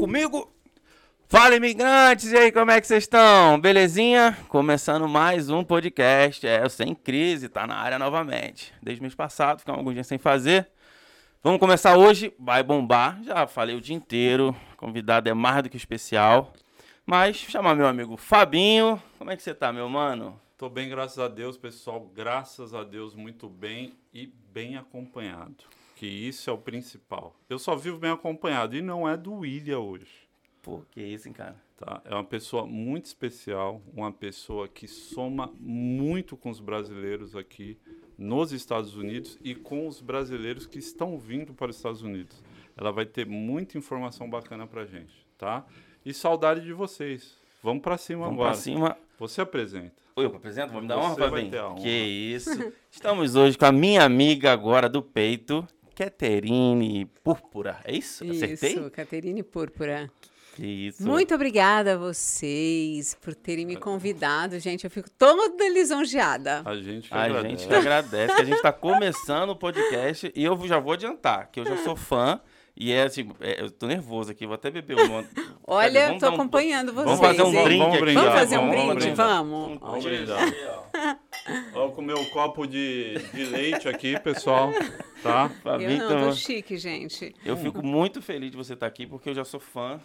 comigo? Fala, imigrantes! E aí, como é que vocês estão? Belezinha? Começando mais um podcast. É, o Sem Crise, tá na área novamente. Desde o mês passado, ficamos alguns dias sem fazer. Vamos começar hoje, vai bombar. Já falei o dia inteiro, convidado é mais do que especial. Mas chamar meu amigo Fabinho. Como é que você tá, meu mano? Tô bem, graças a Deus, pessoal. Graças a Deus, muito bem e bem acompanhado. Que isso é o principal. Eu só vivo bem acompanhado e não é do William hoje. Pô, que isso, hein, cara? Tá? É uma pessoa muito especial, uma pessoa que soma muito com os brasileiros aqui nos Estados Unidos e com os brasileiros que estão vindo para os Estados Unidos. Ela vai ter muita informação bacana pra gente, tá? E saudade de vocês. Vamos para cima Vamos agora. pra cima. Você apresenta. Eu apresento? Vamos dar Você honra, Fabinho? Que isso. Estamos hoje com a minha amiga agora do peito, Caterine Púrpura. É isso? Acertei? Isso, Caterine Púrpura. Isso. Muito obrigada a vocês por terem me convidado, gente. Eu fico toda lisonjeada. A gente que A agradece. gente que agradece, que a gente está começando o podcast e eu já vou adiantar, que eu já sou fã e é assim, é, eu tô nervoso aqui, vou até beber um. Olha, Vamos tô dar um- acompanhando vocês. Vamos fazer um hein? brinde Vamos brindar, Vamos fazer um vamos brinde? brindar. Vamos. Vamos brindar. Olha com o meu copo de, de leite aqui, pessoal. Tá? Eu Fabinho, não, então, tô chique, gente. eu fico muito feliz de você estar aqui, porque eu já sou fã.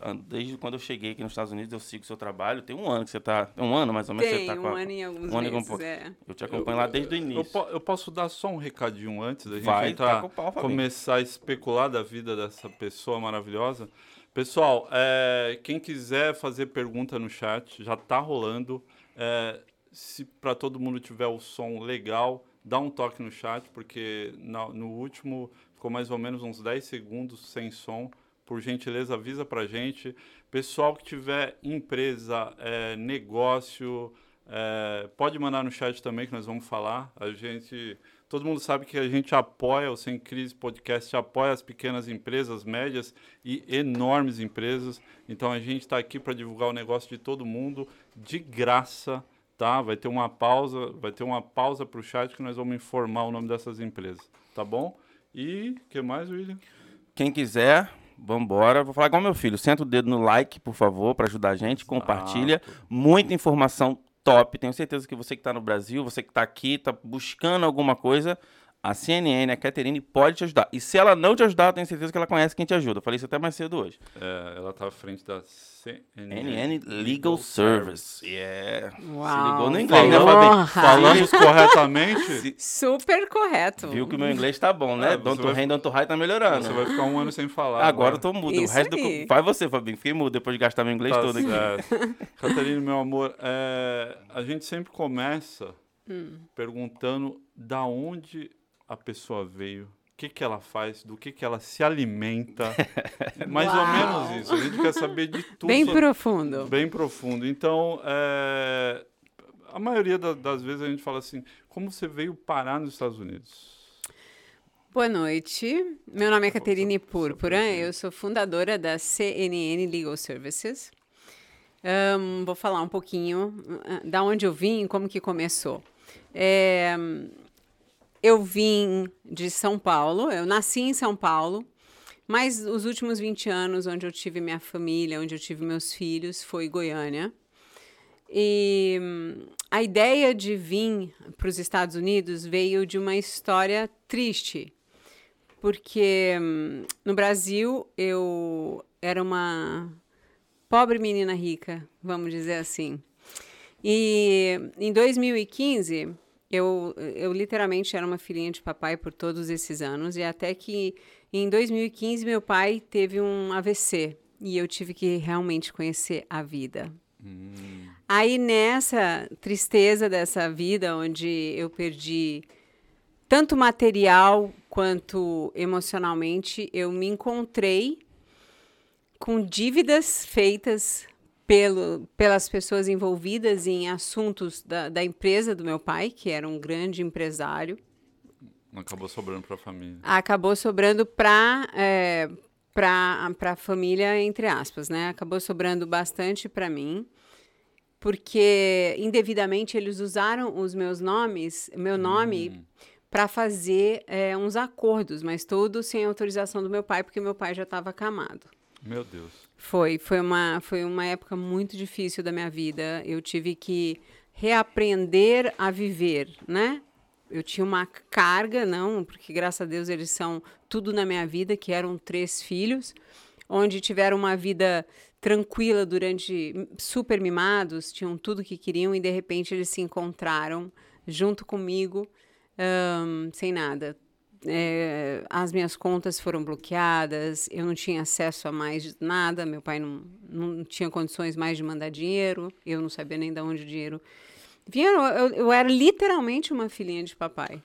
ah, Desde quando eu cheguei aqui nos Estados Unidos, eu sigo o seu trabalho. Tem um ano que você tá. Um ano mais ou menos Tem você tá um com a- ano e alguns um ano e meses, pouco. é. Eu te acompanho lá desde o Eu, início. po- eu posso dar só um recadinho antes da gente Vai, entrar, tá pau, começar a especular da vida dessa pessoa maravilhosa. Pessoal, é, quem quiser fazer pergunta no chat, já tá rolando. É, se para todo mundo tiver o som legal, dá um toque no chat, porque na- no último ficou mais ou menos uns 10 segundos sem som. Por gentileza, avisa pra gente. Pessoal que tiver empresa, é, negócio, é, pode mandar no chat também que nós vamos falar. A gente, todo mundo sabe que a gente apoia o Sem Crise Podcast, apoia as pequenas empresas, médias e enormes empresas. Então a gente está aqui para divulgar o negócio de todo mundo de graça, tá? Vai ter uma pausa, vai ter uma pausa para o chat que nós vamos informar o nome dessas empresas, tá bom? E o que mais, William? Quem quiser, vambora. Vou falar igual meu filho. Senta o dedo no like, por favor, para ajudar a gente. Compartilha. Muita informação top. Tenho certeza que você que está no Brasil, você que está aqui, está buscando alguma coisa, a CNN, a Caterine, pode te ajudar. E se ela não te ajudar, eu tenho certeza que ela conhece quem te ajuda. Eu falei isso até mais cedo hoje. É, ela tá à frente da CNN, NN Legal Service. Yeah. Se Uau. ligou no inglês, né, Falou. Fabi? Falamos corretamente? Super correto. Viu que o meu inglês tá bom, né? É, Don't vai- Don't High tá melhorando. Você vai ficar um ano sem falar. Agora eu tô mudo. Isso o resto aí. do... Vai você, Fabinho. Fiquei mudo depois de gastar meu inglês Tá todo aqui. Catarina, meu amor, é, a gente sempre começa Hum. perguntando da onde a pessoa veio, o que, que ela faz, do que, que ela se alimenta. Mais ou Uau. menos isso. A gente quer saber de tudo. Bem sobre- profundo. Bem profundo. Então, é, a maioria da- das vezes a gente fala assim, como você veio parar nos Estados Unidos? Boa noite. Meu nome é Caterine Púrpura. Eu sou fundadora da CNN Legal Services. Ahn, vou falar um pouquinho ah, da onde eu vim, como que começou. É, eu vim de São Paulo. Eu nasci em São Paulo. Mas os últimos 20 anos, onde eu tive minha família, onde eu tive meus filhos, foi Goiânia. E hum, a ideia de vir para os Estados Unidos veio de uma história triste, porque hum, no Brasil eu era uma pobre menina rica, vamos dizer assim. E em 2015 eu, eu literalmente era uma filhinha de papai por todos esses anos, e até que em 2015 meu pai teve um AVC e eu tive que realmente conhecer a vida. Aí nessa tristeza dessa vida, onde eu perdi tanto material quanto emocionalmente, eu me encontrei com dívidas feitas pelo, pelas pessoas envolvidas em assuntos da, da empresa do meu pai, que era um grande empresário. Acabou sobrando para a família. Acabou sobrando para é, a família, entre aspas, né? Acabou sobrando bastante para mim, porque indevidamente eles usaram os meus nomes, meu nome, para fazer é, uns acordos, mas tudo sem autorização do meu pai, porque meu pai já estava acamado. Meu Deus. Foi, foi uma, foi uma época muito difícil da minha vida. Eu tive que reaprender a viver, né? Eu tinha uma carga, não, porque graças a Deus eles são tudo na minha vida, que eram três filhos, onde tiveram uma vida tranquila durante super mimados, tinham tudo que queriam e de repente eles se encontraram junto comigo, um, sem nada. É, as minhas contas foram bloqueadas, eu não tinha acesso a mais nada, meu pai não, não tinha condições mais de mandar dinheiro, eu não sabia nem de onde o dinheiro vinha. Eu, eu era literalmente uma filhinha de papai.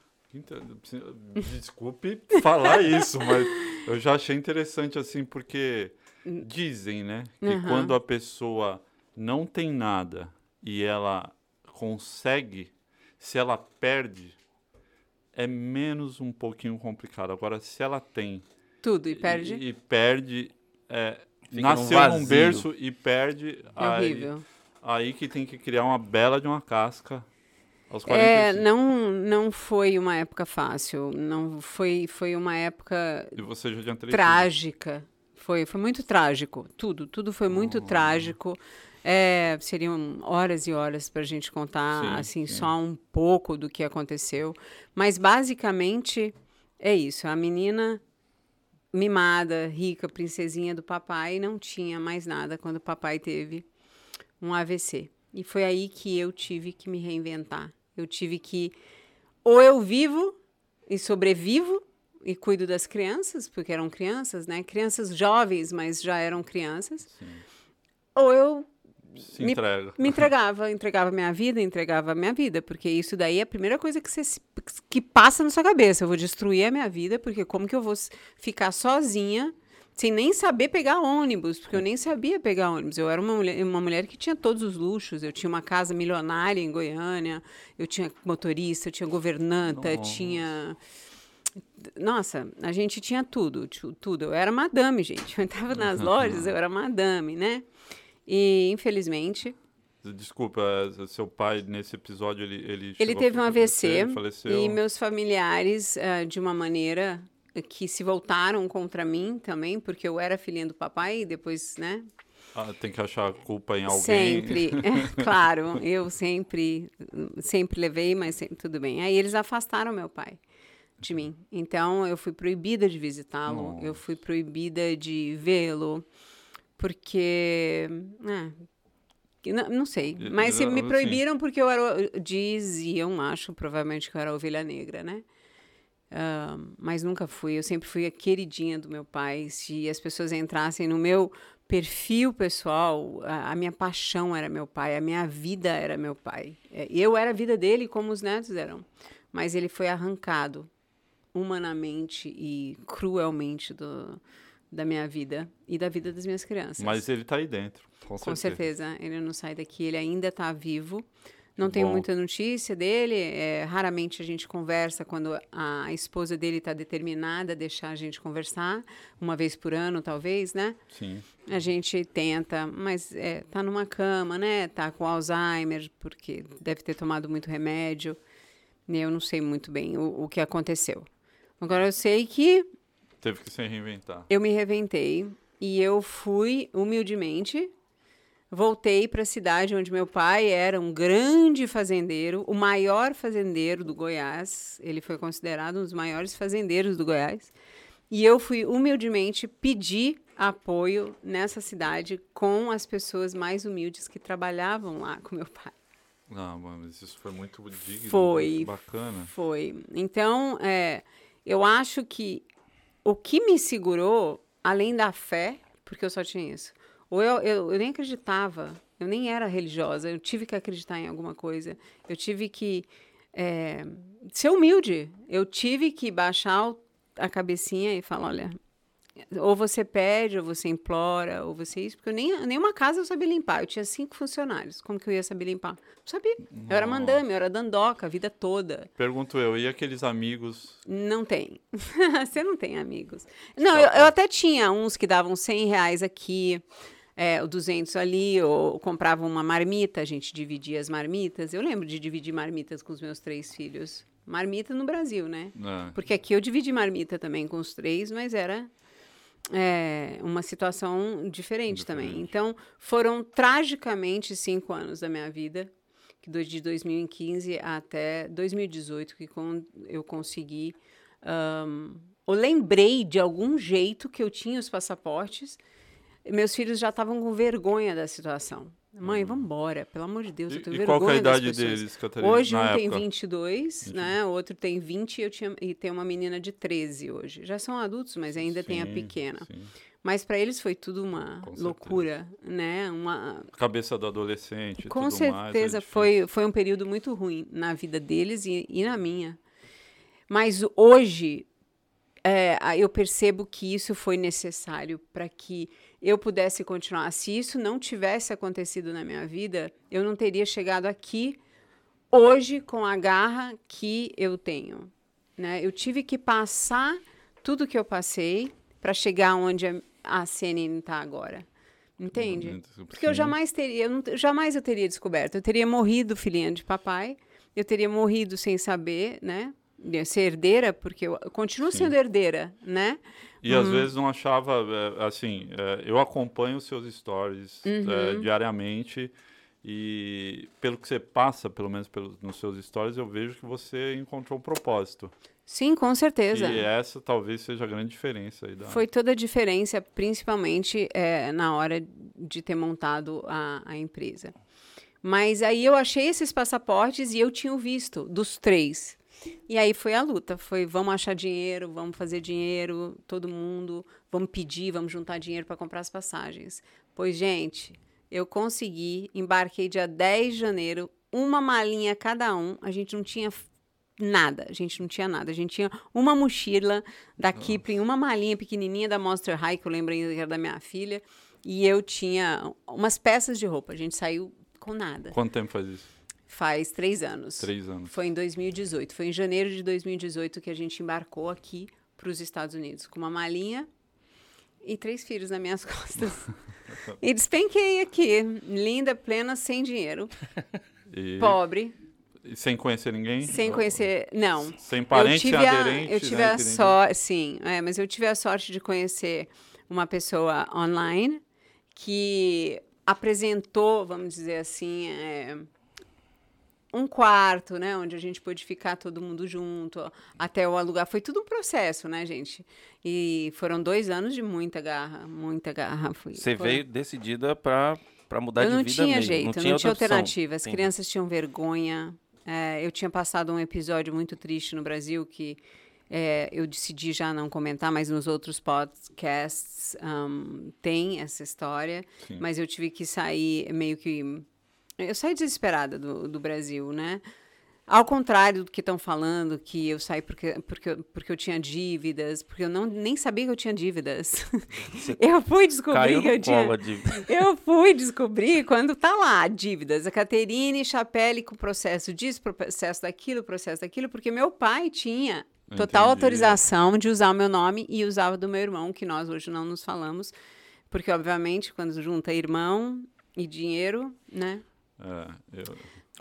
Desculpe falar isso, mas eu já achei interessante assim, porque dizem, né, que uhum. quando a pessoa não tem nada e ela consegue, se ela perde, é menos um pouquinho complicado. Agora, se ela tem tudo e perde, e, e perde, é, nasceu num, num berço e perde, é aí, horrível. aí que tem que criar uma bela de uma casca aos 45. É, não, não foi uma época fácil. Não foi, foi uma época e você já tinha trágica. Foi, foi muito trágico. Tudo, tudo foi muito oh. trágico. É, seriam horas e horas para a gente contar, sim, assim, sim. só um pouco do que aconteceu. Mas, basicamente, é isso. A menina mimada, rica, princesinha do papai, não tinha mais nada quando o papai teve um AVC. E foi aí que eu tive que me reinventar. Eu tive que ou eu vivo e sobrevivo e cuido das crianças, porque eram crianças, né? Crianças jovens, mas já eram crianças. Sim. Ou eu se entrega. Me, me, entregava, entregava minha vida, entregava minha vida, porque isso daí é a primeira coisa que, você, que passa na sua cabeça. Eu vou destruir a minha vida, porque como que eu vou ficar sozinha sem nem saber pegar ônibus, porque eu nem sabia pegar ônibus. Eu era uma mulher, uma mulher que tinha todos os luxos. Eu tinha uma casa milionária em Goiânia, eu tinha motorista, eu tinha governanta, Nossa. tinha. Nossa, a gente tinha tudo, tudo. Eu era madame, gente. Eu entrava nas lojas, eu era madame, né? E, infelizmente, Desculpa, seu pai nesse episódio ele ele, ele teve um AVC e meus familiares uh, de uma maneira que se voltaram contra mim também, porque eu era filhinha do papai e depois, né? Ah, tem que achar culpa em alguém. Sempre, é, claro, eu sempre, sempre levei, mas sempre, tudo bem. Aí eles afastaram meu pai de mim. Então eu fui proibida de visitá-lo, eu fui proibida de vê-lo, porque, é, não, não, sei, mas me proibiram porque eu era, diziam, acho, provavelmente que eu era ovelha negra, né? Uh, mas nunca fui. Eu sempre fui a queridinha do meu pai. Se as pessoas entrassem no meu perfil pessoal, a, a minha paixão era meu pai, a minha vida era meu pai. É, eu era a vida dele como os netos eram. Mas ele foi arrancado humanamente e cruelmente do, da minha vida e da vida das minhas crianças. Mas ele está aí dentro, com, com certeza. certeza. Ele não sai daqui, ele ainda está vivo. Não tenho muita notícia dele. É, raramente a gente conversa quando a esposa dele está determinada a deixar a gente conversar, uma vez por ano, talvez, né? Sim. A gente tenta, mas é, tá numa cama, né? Tá com Alzheimer, porque deve ter tomado muito remédio. Eu não sei muito bem o, o que aconteceu. Agora eu sei que. Teve que se reinventar. Eu me reinventei e eu fui humildemente Voltei para a cidade onde meu pai era um grande fazendeiro, o maior fazendeiro do Goiás. Ele foi considerado um dos maiores fazendeiros do Goiás. E eu fui humildemente pedir apoio nessa cidade com as pessoas mais humildes que trabalhavam lá com meu pai. Ah, mas isso foi muito digno, foi, muito bacana. Foi. Então, é, eu acho que o que me segurou, além da fé, porque eu só tinha isso, ou eu, eu, eu nem acreditava, eu nem era religiosa, eu tive que acreditar em alguma coisa, eu tive que é, ser humilde, eu tive que baixar a cabecinha e falar: olha, ou você pede, ou você implora, ou você isso, porque eu nem nenhuma casa eu sabia limpar. Eu tinha cinco funcionários. Como que eu ia saber limpar? Não sabia. Nossa. Eu era mandame, eu era dandoca a vida toda. Pergunto eu, e aqueles amigos? Não tem. você não tem amigos. Não, eu, eu, até tinha uns que davam 100 reais aqui é, o 200 ali, ou comprava uma marmita, a gente dividia as marmitas. Eu lembro de dividir marmitas com os meus três filhos. Marmita no Brasil, né? É. Porque aqui eu dividi marmita também com os três, mas era é, uma situação diferente, também. Então, foram tragicamente cinco anos da minha vida, de 2015 até 2018, que eu consegui. ahn, eu lembrei de algum jeito que eu tinha os passaportes. Meus filhos já estavam com vergonha da situação. Mãe, vamos embora, pelo amor de Deus, eu E, tenho e vergonha qual que é a idade deles, Catarina? Hoje um tem época? 22, né? O outro tem 20 e, eu tinha, e tem uma menina de 13 hoje. Já são adultos, mas ainda tem a Sim, pequena. sim. Mas para eles foi tudo uma certeza. loucura, né? Uma, Cabeça do adolescente e com tudo mais. é certeza foi, foi um período muito ruim na vida deles e, e na minha. Mas hoje é, eu percebo que isso foi necessário para que eu pudesse continuar. Se isso não tivesse acontecido na minha vida, eu não teria chegado aqui hoje com a garra que eu tenho. Né? Eu tive que passar tudo que eu passei para chegar onde a- CNN está agora. Entende? Porque eu jamais teria, eu não, jamais eu teria descoberto. Eu teria morrido filhinha de papai, eu teria morrido sem saber, né? Ser herdeira, porque eu continuo Sim. sendo herdeira, né? E às vezes não achava, é, assim, é, eu acompanho os seus stories é, Uhum. diariamente e pelo que você passa, pelo menos pelos, nos seus stories, eu vejo que você encontrou um propósito. Sim, com certeza. E essa talvez seja a grande diferença aí da... Foi toda a diferença, principalmente é, na hora de ter montado a, a empresa. Mas aí eu achei esses passaportes e eu tinha o visto dos três. E aí foi a luta, foi vamos achar dinheiro, vamos fazer dinheiro, todo mundo, vamos pedir, vamos juntar dinheiro para comprar as passagens. Pois, gente, eu consegui, embarquei dia 10 de janeiro, uma malinha cada um, a gente não tinha nada, a gente não tinha nada, a gente tinha uma mochila da Kipling, uma malinha pequenininha da Monster High, que eu lembro ainda que era da minha filha, e eu tinha umas peças de roupa, a gente saiu com nada. Quanto tempo faz isso? Faz três anos. Três anos. Foi em 2018. Foi em janeiro de 2018 que a gente embarcou aqui para os Estados Unidos, com uma malinha e três filhos nas minhas costas. e despenquei aqui, linda, plena, sem dinheiro, E, pobre, e sem conhecer ninguém? sem conhecer. Não. Sem parente, eu tive a, aderente, eu tive né, a sorte, sim, é, mas eu tive a sorte de conhecer uma pessoa online que apresentou, vamos dizer assim, é, um quarto, né, onde a gente pôde ficar todo mundo junto, até o alugar. Foi tudo um processo, né, gente? E foram dois anos de muita garra, muita garra. Foi, Você foi- veio decidida pra, pra mudar eu de não vida tinha mesmo. jeito, não não tinha, tinha, outra opção. alternativa. As Entendi. crianças tinham vergonha. É, eu tinha passado um episódio muito triste no Brasil que é, eu decidi já não comentar, mas nos outros podcasts um, tem essa história. Sim. Mas eu tive que sair meio que. Eu saí desesperada do, do Brasil, né? Ao contrário do que estão falando, que eu saí porque, porque, porque eu tinha dívidas, porque eu não, nem sabia que eu tinha dívidas. eu fui descobrir que eu tinha. colo a dívida. Eu fui descobrir quando tá lá, dívidas. A Caterine Chapelle com processo disso, processo daquilo, processo daquilo, porque meu pai tinha total Entendi. autorização de usar o meu nome e usava do meu irmão, que nós hoje não nos falamos, porque obviamente quando junta irmão e dinheiro, né? É,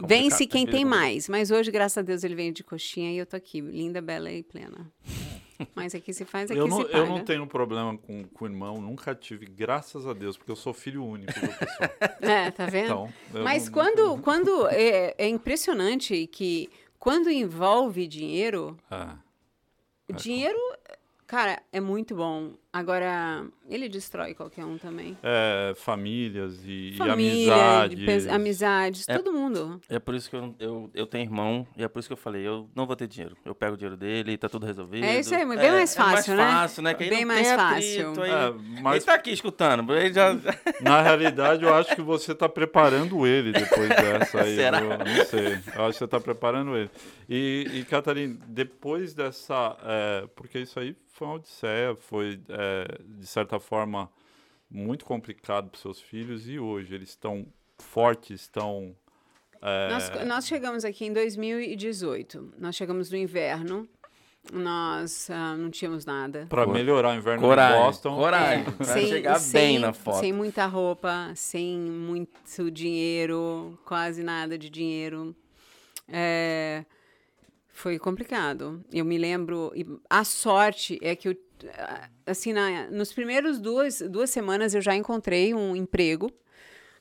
Vence quem tem mais, mas hoje, graças a Deus, ele veio de coxinha e eu tô aqui, linda, bela e plena. Mas aqui se faz, aqui eu, não, se paga. eu não tenho problema com, com o irmão, nunca tive, graças a Deus, porque eu sou filho único do pessoal. É, tá vendo? Então, Mas não- quando, quando é, é impressionante que quando envolve dinheiro, Ah, dinheiro, cara, é muito bom. Agora, ele destrói qualquer um também. é, famílias e, e Família, amizades. de pes- amizades, É- todo mundo. É por isso que eu, eu, eu tenho irmão, e é por isso que eu falei, eu não vou ter dinheiro. Eu pego o dinheiro dele, tá tudo resolvido. É isso aí, bem mais fácil, é né? mais fácil, né? Que Bem mais fácil. atrito, aí- É, Ele mas tá aqui escutando, ele já... na realidade eu acho que você está preparando ele depois dessa aí. Será? Eu não sei. Eu acho que você está preparando ele. E, e Catarina, depois dessa. é, porque isso aí foi uma odisseia, foi, é, de certa forma, muito complicado para seus filhos e hoje eles estão fortes, estão. é, Nós, nós chegamos aqui em 2018. Nós chegamos no inverno. Nós ah, não tínhamos nada. para melhorar o inverno Coragem, em Boston. coragem. Vai chegar bem na foto. Sem muita roupa, sem muito dinheiro, quase nada de dinheiro. É, foi complicado. Eu me lembro. e A sorte é que eu assim, na, nos primeiros duas, duas semanas eu já encontrei um emprego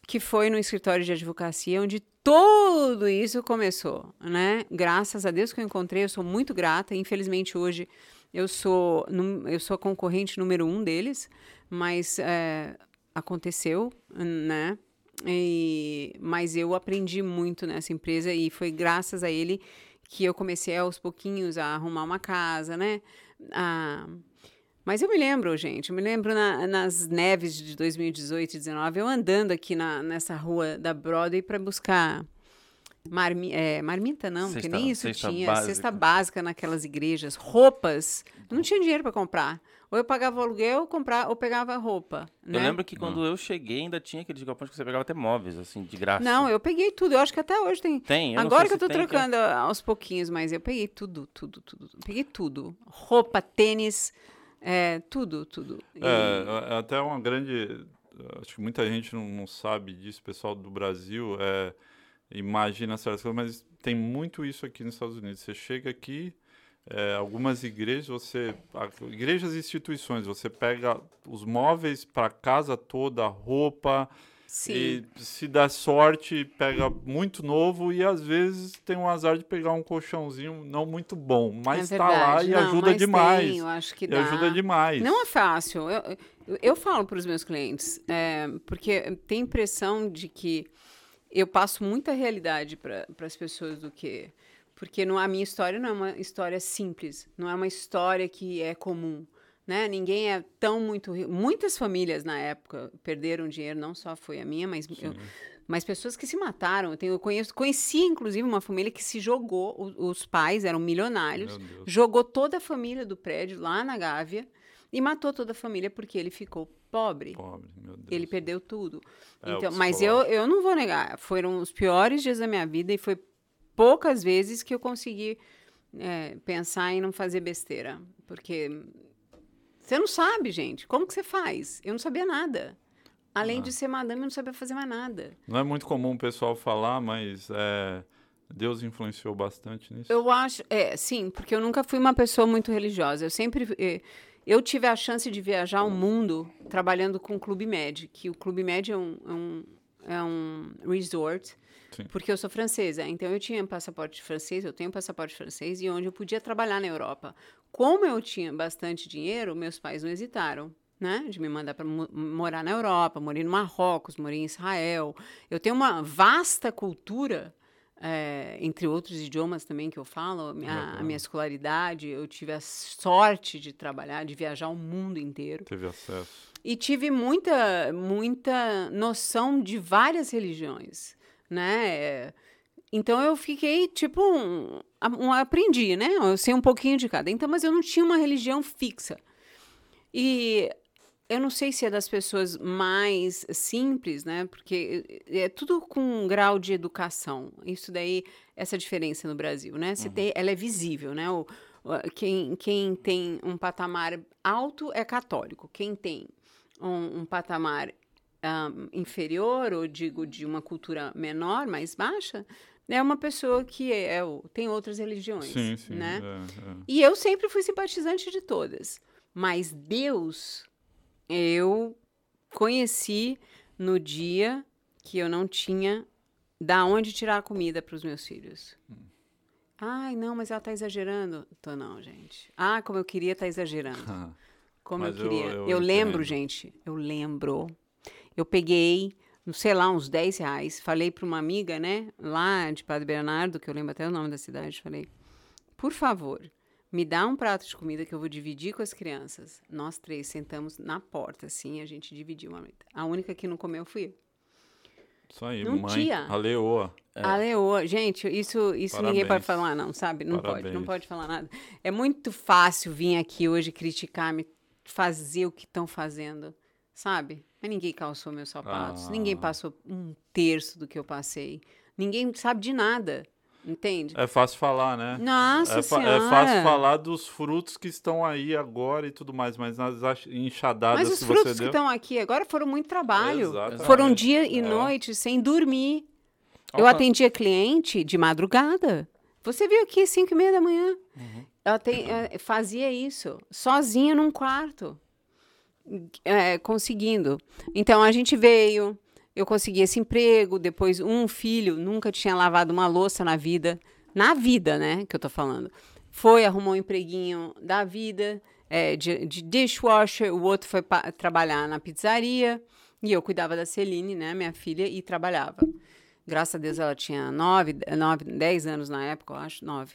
que foi no escritório de advocacia, onde tudo isso começou, né? Graças a Deus que eu encontrei, eu sou muito grata. Infelizmente hoje eu sou eu sou a concorrente número um deles, mas é, aconteceu, né? E, mas eu aprendi muito nessa empresa e foi graças a ele que eu comecei aos pouquinhos a arrumar uma casa, né? A, mas eu me lembro, gente, eu me lembro na, nas neves de 2018 e 2019, eu andando aqui na, nessa rua da Broadway para buscar marmi, é, marmita, não, cesta, porque nem isso tinha. Básica. Cesta básica naquelas igrejas, roupas. Eu não tinha dinheiro para comprar. Ou eu pagava o aluguel ou, comprar, ou pegava roupa. Né? Eu lembro que quando hum. eu cheguei ainda tinha aqueles galpões que você pegava até móveis, assim, de graça. Não, eu peguei tudo. Eu acho que até hoje tem. Tem, Agora que eu tô trocando que... aos pouquinhos, mas eu peguei tudo, tudo, tudo. Peguei tudo. Roupa, tênis, é, tudo, tudo. E... É, é até uma grande. Acho que muita gente não, não sabe disso, pessoal do Brasil. É, imagina certas coisas, mas tem muito isso aqui nos Estados Unidos. Você chega aqui é, algumas igrejas, você. Igrejas e instituições, você pega os móveis para casa toda, roupa. Sim. E se dá sorte, pega muito novo e às vezes tem um azar de pegar um colchãozinho não muito bom, mas está é lá e não, ajuda demais. Tem, eu acho que dá. ajuda demais. Não é fácil. Eu, eu, eu falo para os meus clientes, é, porque tem impressão de que eu passo muita realidade para as pessoas do que porque não, a minha história não é uma história simples, não é uma história que é comum. Né? Ninguém é tão muito rico. Muitas famílias na época perderam dinheiro, não só foi a minha, mas, eu, mas pessoas que se mataram. Eu, tenho, eu conheço, conheci, inclusive, uma família que se jogou, os, os pais eram milionários, jogou toda a família do prédio lá na Gávea e matou toda a família porque ele ficou pobre. Pobre, meu Deus. Ele perdeu tudo. É, então, mas eu, eu não vou negar, foram os piores dias da minha vida e foi poucas vezes que eu consegui é, pensar em não fazer besteira. Porque você não sabe, gente. Como que você faz? Eu não sabia nada. Além ah. de ser madame, eu não sabia fazer mais nada. Não é muito comum o pessoal falar, mas é, Deus influenciou bastante nisso. Eu acho, é, sim, porque eu nunca fui uma pessoa muito religiosa. Eu sempre, é, eu tive a chance de viajar o mundo trabalhando com o Clube Med, que o Clube Med é um, é um, é um resort Sim. porque eu sou francesa. Então eu tinha passaporte francês, eu tenho passaporte francês e onde eu podia trabalhar na Europa. Como eu tinha bastante dinheiro, meus pais não hesitaram. Né, de me mandar para morar na Europa, morei no Marrocos, morei em Israel. Eu tenho uma vasta cultura, é, entre outros idiomas também que eu falo, a minha, a minha, escolaridade. Eu tive a sorte de trabalhar, de viajar o mundo inteiro. Teve acesso. E tive muita, muita noção de várias religiões né? Então eu fiquei tipo um, um aprendi, né? Eu sei um pouquinho de cada. Então, mas eu não tinha uma religião fixa. E eu não sei se é das pessoas mais simples, né? Porque é tudo com um grau de educação. Isso daí, essa diferença no Brasil, né? Você uhum. tem, ela é visível, né? O, quem, quem tem um patamar alto é católico. Quem tem um, um patamar um, inferior, ou digo de uma cultura menor, mais baixa, é uma pessoa que é, é, tem outras religiões, sim, sim, né? É, é. E eu sempre fui simpatizante de todas, mas Deus eu conheci no dia que eu não tinha da onde tirar a comida para os meus filhos. Hum. Ai, não, mas ela está exagerando. Tô não, gente. Ah, como eu queria estar tá exagerando. Como eu queria. Eu, eu, eu lembro, gente. Eu lembro eu peguei, sei lá, uns 10 reais, falei para uma amiga, né, lá de Padre Bernardo, que eu lembro até o nome da cidade, falei, por favor, me dá um prato de comida que eu vou dividir com as crianças. Nós três sentamos na porta, assim, a gente dividiu uma A única que não comeu fui eu. Isso aí, não mãe. Tinha. A leoa. É. A leoa. Gente, isso, isso ninguém pode falar, não, sabe? Não Parabéns. pode, não pode falar nada. É muito fácil vir aqui hoje criticar, me fazer o que estão fazendo, sabe? Mas ninguém calçou meus sapatos, ah. ninguém passou um terço do que eu passei. Ninguém sabe de nada. Entende? É fácil falar, né? Nossa é, senhora. é fácil falar dos frutos que estão aí agora e tudo mais, mas nas enxadadas mas os frutos que estão aqui agora foram muito trabalho. Exatamente. Foram dia e é. noite sem dormir. Eu atendia cliente de madrugada. Você viu aqui 5 e meia da manhã. Uhum. ela tem, é, fazia isso sozinha num quarto, é, conseguindo. Então a gente veio, eu consegui esse emprego, depois um filho nunca tinha lavado uma louça na vida, na vida, né, que eu tô falando. Foi, arrumou um empreguinho da vida, é, de, de, dishwasher, o outro foi trabalhar na pizzaria, e eu cuidava da Celine, né, minha filha, e trabalhava. Graças a Deus ela tinha nove, nove, dez anos na época, eu acho, nove.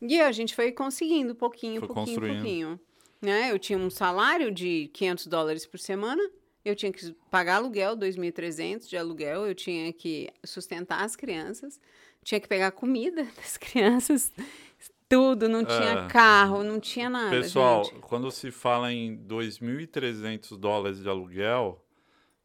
E a gente foi conseguindo, pouquinho, foi pouquinho, pouquinho. Né? Eu tinha um salário de 500 dólares por semana, eu tinha que pagar aluguel, 2.300 de aluguel, eu tinha que sustentar as crianças, tinha que pegar comida das crianças, tudo, não tinha é. carro, não tinha nada. Pessoal, gente. quando se fala em 2.300 dólares de aluguel,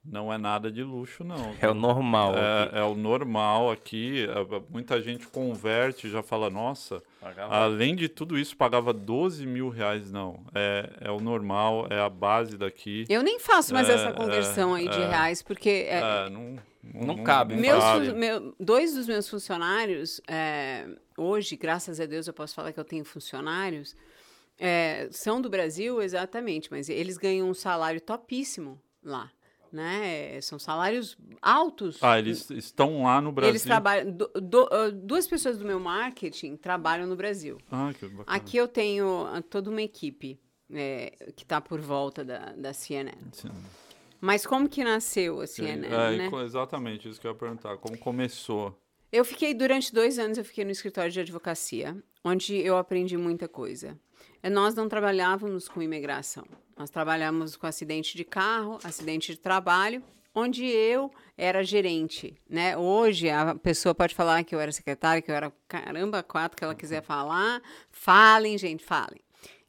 não é nada de luxo, não. É o normal. É, é, o normal aqui. É, muita gente converte já fala, nossa, pagava. além de tudo isso, pagava 12 mil reais. Não, é, é o normal, é a base daqui. Eu nem faço mais é, essa conversão aí de é. reais, porque... É, não, não, não, cabe. Meus, meu, dois dos meus funcionários, hoje, graças a Deus, eu posso falar que eu tenho funcionários, são do Brasil, exatamente, mas eles ganham um salário topíssimo lá né? São salários altos. Ah, eles estão lá no Brasil. Eles trabalham. Do, do, ah, duas pessoas do meu marketing trabalham no Brasil. Ah, que bacana. Aqui eu tenho ah, toda uma equipe é, que está por volta da, da CNN. Sim. Mas como que nasceu a CNN, é, né? Exatamente, isso que eu ia perguntar. Como começou? Eu fiquei, durante dois anos, eu fiquei no escritório de advocacia, onde eu aprendi muita coisa. É, nós não trabalhávamos com imigração. Nós trabalhamos com acidente de carro, acidente de trabalho, onde eu era gerente, né? Hoje a pessoa pode falar que eu era secretária, que eu era caramba, quatro que ela quiser falar. Falem, gente, falem.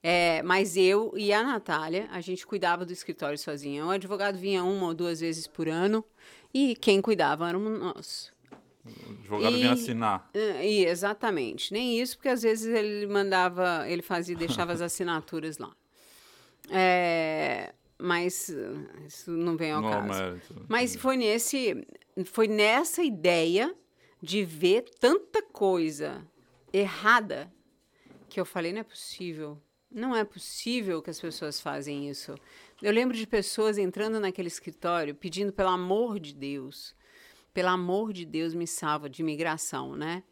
É, mas eu e a Natália, a gente cuidava do escritório sozinha. O advogado vinha uma ou duas vezes por ano e quem cuidava éramos nós. O advogado e, vinha assinar. E, exatamente. Nem isso, porque às vezes ele mandava, ele fazia, deixava as assinaturas lá. É, mas isso não vem ao não, caso. Mérito. Mas foi nesse, foi nessa ideia de ver tanta coisa errada que eu falei, não é possível. Não é possível que as pessoas fazem isso. Eu lembro de pessoas entrando naquele escritório pedindo pelo amor de Deus, pelo amor de Deus, me salva de imigração, né?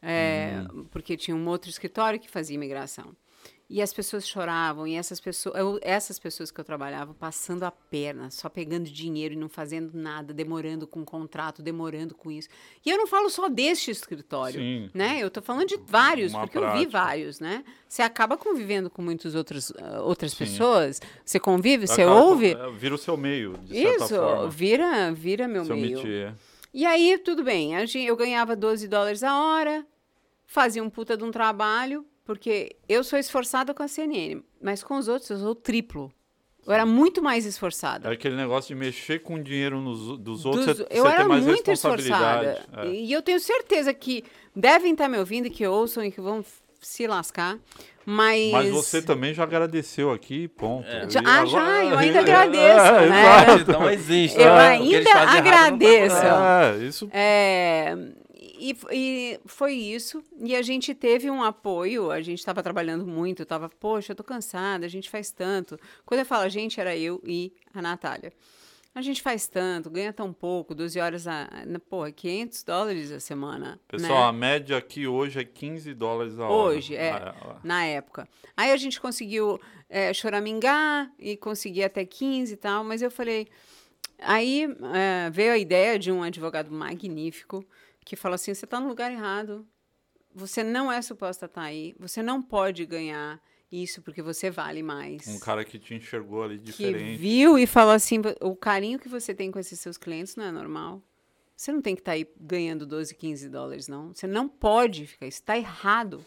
É, uhum. Porque tinha um outro escritório que fazia imigração. E as pessoas choravam, e essas pessoas, eu, essas pessoas que eu trabalhava passando a perna, só pegando dinheiro e não fazendo nada, demorando com o contrato, demorando com isso. E eu não falo só deste escritório, Sim. né? Eu tô falando de vários, Uma porque prática. eu vi vários, né? Você acaba convivendo com muitas outras, uh, outras pessoas, você convive, você ouve. É, vira o seu meio, de Isso, forma. vira, vira meu seu meio. Métier. E aí, tudo bem. Eu ganhava 12 dólares a hora, fazia um puta de um trabalho, porque eu sou esforçada com a CNN, mas com os outros eu sou triplo. Eu era muito mais esforçada. É aquele negócio de mexer com o dinheiro nos, dos outros, dos, você, eu você era mais muito esforçada. É. E eu tenho certeza que devem estar me ouvindo, que ouçam e que vão se lascar. Mas... Mas você também já agradeceu aqui, ponto. É. Já, ah, já, eu ainda agradeço. É, né? Não existe. Eu é, ainda agradeço. É, isso... É, e, e, foi isso. E a gente teve um apoio. A gente estava trabalhando muito. Estava, poxa, eu tô cansada, a gente faz tanto. Quando eu falo a gente, era eu e a Natália. A gente faz tanto, ganha tão pouco, 12 horas a. Porra, 500 dólares a semana. Pessoal, né? a média aqui hoje é 15 dólares a hora. Hoje, é. Ah, é na época. Aí a gente conseguiu é, choramingar e conseguir até 15 e tal, mas eu falei. Aí é, veio a ideia de um advogado magnífico que falou assim: você está no lugar errado. Você não é suposta estar tá aí. Você não pode ganhar isso porque você vale mais. Um cara que te enxergou ali diferente. Que viu e falou assim: o carinho que você tem com esses seus clientes não é normal. Você não tem que estar tá aí ganhando 12, 15 dólares, não. Você não pode ficar. Isso está errado.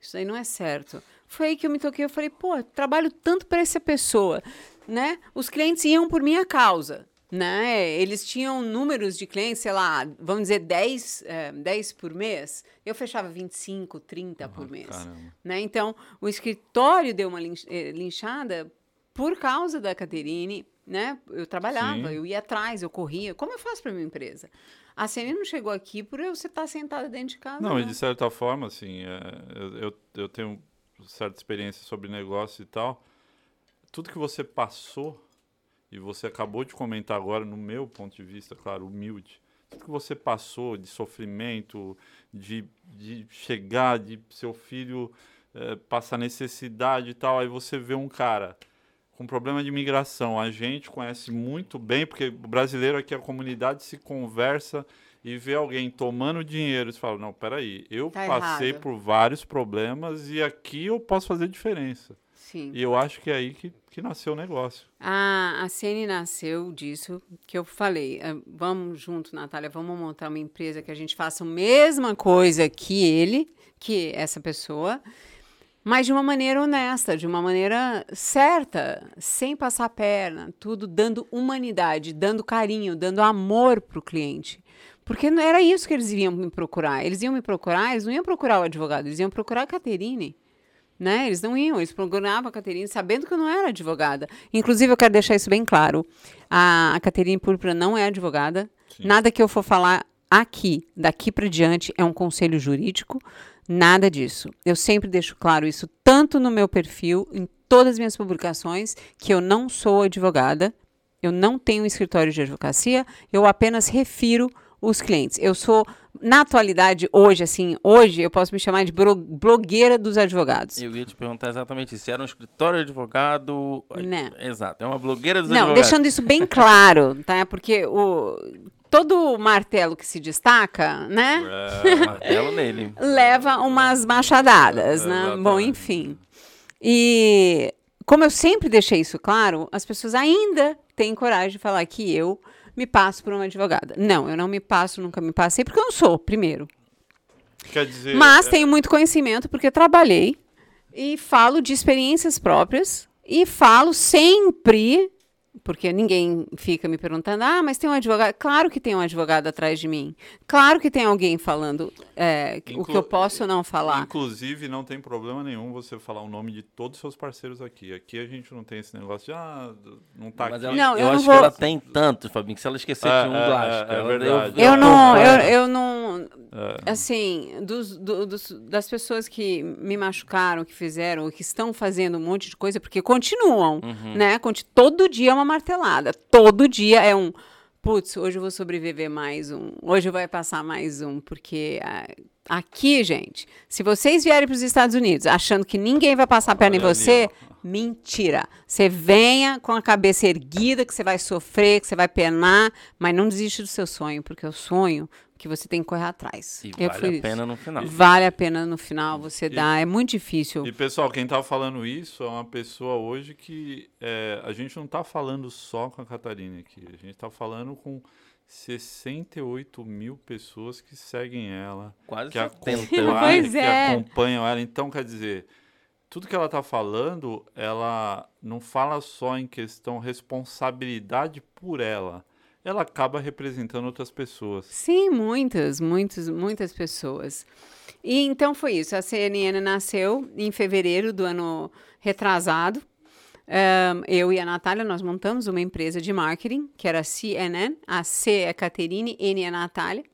Isso aí não é certo. Foi aí que eu me toquei. Eu falei, pô, trabalho tanto para essa pessoa, né? Os clientes iam por minha causa né? Eles tinham números de clientes, sei lá, vamos dizer 10, é, 10 por mês. Eu fechava 25, 30 por mês. Né? Então, o escritório deu uma eh, linchada por causa da Caterine, né? Eu trabalhava, Sim. eu ia atrás, eu corria. Como eu faço para minha empresa? A CNN não chegou aqui por eu estar sentada dentro de casa. Não, não, e de certa forma, assim, é, eu, eu, eu tenho certa experiência sobre negócio e tal. Tudo que você passou, e você acabou de comentar agora, no meu ponto de vista, claro, humilde, tudo que você passou de sofrimento, de, de chegar, de seu filho é, passar necessidade e tal, aí você vê um cara com problema de imigração. A gente conhece muito bem, porque o brasileiro aqui, a comunidade se conversa e vê alguém tomando dinheiro e fala, não, peraí, eu Tá passei errado. por vários problemas e aqui eu posso fazer diferença. Sim. E eu acho que é aí que, que nasceu o negócio. A, a CN nasceu disso que eu falei. ah, Vamos junto, Natália, vamos montar uma empresa que a gente faça a mesma coisa que ele, que essa pessoa, mas de uma maneira honesta, de uma maneira certa, sem passar a perna, tudo dando humanidade, dando carinho, dando amor para o cliente. Porque não era isso que eles iam me procurar. Eles iam me procurar, eles não iam procurar o advogado, eles iam procurar a Caterine né? Eles não iam, eles procuravam a Caterine sabendo que eu não era advogada. Inclusive, eu quero deixar isso bem claro. A, a Caterine Púrpura não é advogada. Nada que eu for falar aqui, daqui para diante, é um conselho jurídico. Nada disso. Eu sempre deixo claro isso, tanto no meu perfil, em todas as minhas publicações, que eu não sou advogada, eu não tenho um escritório de advocacia, eu apenas refiro os clientes. Eu sou, na atualidade, hoje, assim, hoje eu posso me chamar de blogueira dos advogados. Eu ia te perguntar exatamente isso. Se era um escritório de advogado. Né. Exato, é uma blogueira dos Não, advogados. deixando isso bem claro, tá? Porque o, todo martelo que se destaca, né? É, martelo nele. leva umas machadadas, É, né? exatamente. Bom, enfim. E como eu sempre deixei isso claro, as pessoas ainda têm coragem de falar que eu me passo por uma advogada. Não, eu não me passo, nunca me passei, porque eu não sou, primeiro. Quer dizer. Mas é, tenho muito conhecimento porque trabalhei e falo de experiências próprias e falo sempre, porque ninguém fica me perguntando, ah, mas tem um advogado. Claro que tem um advogado atrás de mim. Claro que tem alguém falando é, o que eu posso ou não falar. Inclusive, não tem problema nenhum você falar o nome de todos os seus parceiros aqui. Aqui a gente não tem esse negócio de, ah, não tá Mas aqui. ela, Não, eu, eu não acho vou- que ela tem tantos, Fabinho, que se ela esquecer É, de um, é, lasca. é Eu verdade. tô não, eu, eu não. É. Assim, dos, do- dos- das pessoas que me machucaram, que fizeram, que estão fazendo um monte de coisa, porque continuam, Uhum. né? Todo dia é uma martelada. Todo dia é um. Putz, hoje eu vou sobreviver mais um. Hoje vai passar mais um. Porque ah, aqui, gente, se vocês vierem para os Estados Unidos achando que ninguém vai passar a perna em Olha ali, você, mentira. Você venha com a cabeça erguida, que você vai sofrer, que você vai penar, mas não desiste do seu sonho, porque o sonho que você tem que correr atrás. E Eu vale fui a isso. pena no final. Vale a pena no final você dar. É muito difícil. E pessoal, quem tá falando isso é uma pessoa hoje que é, a gente não tá falando só com a Catarina aqui. A gente tá falando com 68 mil pessoas que seguem ela, Quase que 70. acompanham, Pois que é. acompanham ela. Então, quer dizer, tudo que ela tá falando, ela não fala só em questão responsabilidade por ela. Ela acaba representando outras pessoas. Sim, muitas, muitas, muitas pessoas. E então foi isso. A CNN nasceu em fevereiro do ano retrasado. Ahn, eu e a Natália, nós montamos uma empresa de marketing, que era a CNN. A C é Caterine, N é Natália.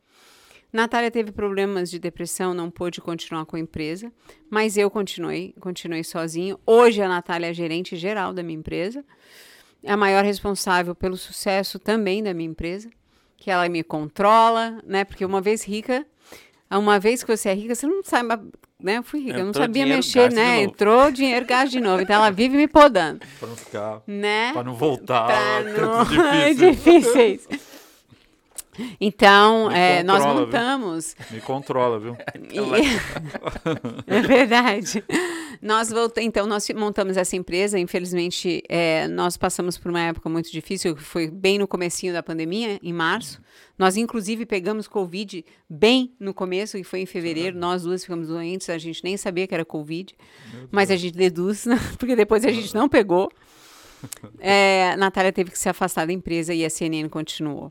Natália teve problemas de depressão, não pôde continuar com a empresa, mas eu continuei, continuei sozinho. Hoje a Natália é gerente geral da minha empresa, é a maior responsável pelo sucesso também da minha empresa, que ela me controla, né? Porque uma vez rica, uma vez que você é rica, você não sabe, né? Eu fui rica, eu não Entrou sabia dinheiro, mexer, né? Entrou dinheiro, gasta de novo. Então ela vive me podando, Pra não ficar. né? Pra não voltar. Pra não- difíceis. difíceis. Então, é, nós controla, viu? montamos Me controla, viu? e- é verdade. Nós voltamos, então, nós montamos essa empresa. Infelizmente, é, nós passamos por uma época muito difícil, que foi bem no comecinho da pandemia, em março. Nós, inclusive, pegamos Covid bem no começo, e foi em fevereiro. Nós duas ficamos doentes, a gente nem sabia que era Covid. Mas a gente deduz, né? porque depois a gente não pegou. É, Natália teve que se afastar da empresa e a CNN continuou.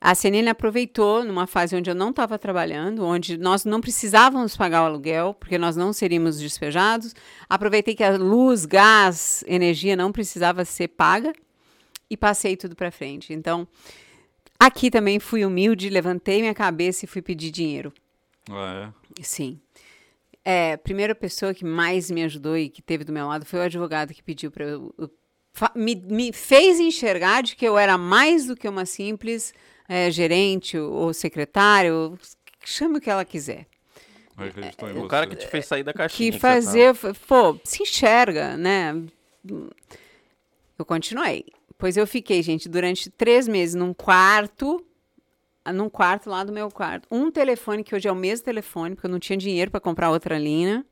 A CNN aproveitou numa fase onde eu não estava trabalhando, onde nós não precisávamos pagar o aluguel, porque nós não seríamos despejados. Aproveitei que a luz, gás, energia não precisava ser paga e passei tudo para frente. Então, aqui também fui humilde, levantei minha cabeça e fui pedir dinheiro. Ah, é. Sim. É, a primeira pessoa que mais me ajudou e que teve do meu lado foi o advogado que pediu para eu, me, me fez enxergar de que eu era mais do que uma simples é, gerente ou secretário, chame o que ela quiser. O cara que te fez sair da caixinha. que fazer, pô, se enxerga, né? Eu continuei. Pois eu fiquei, gente, durante três meses num quarto, ah, num quarto lá do meu quarto. Um telefone, que hoje é o mesmo telefone, porque eu não tinha dinheiro para comprar outra linha.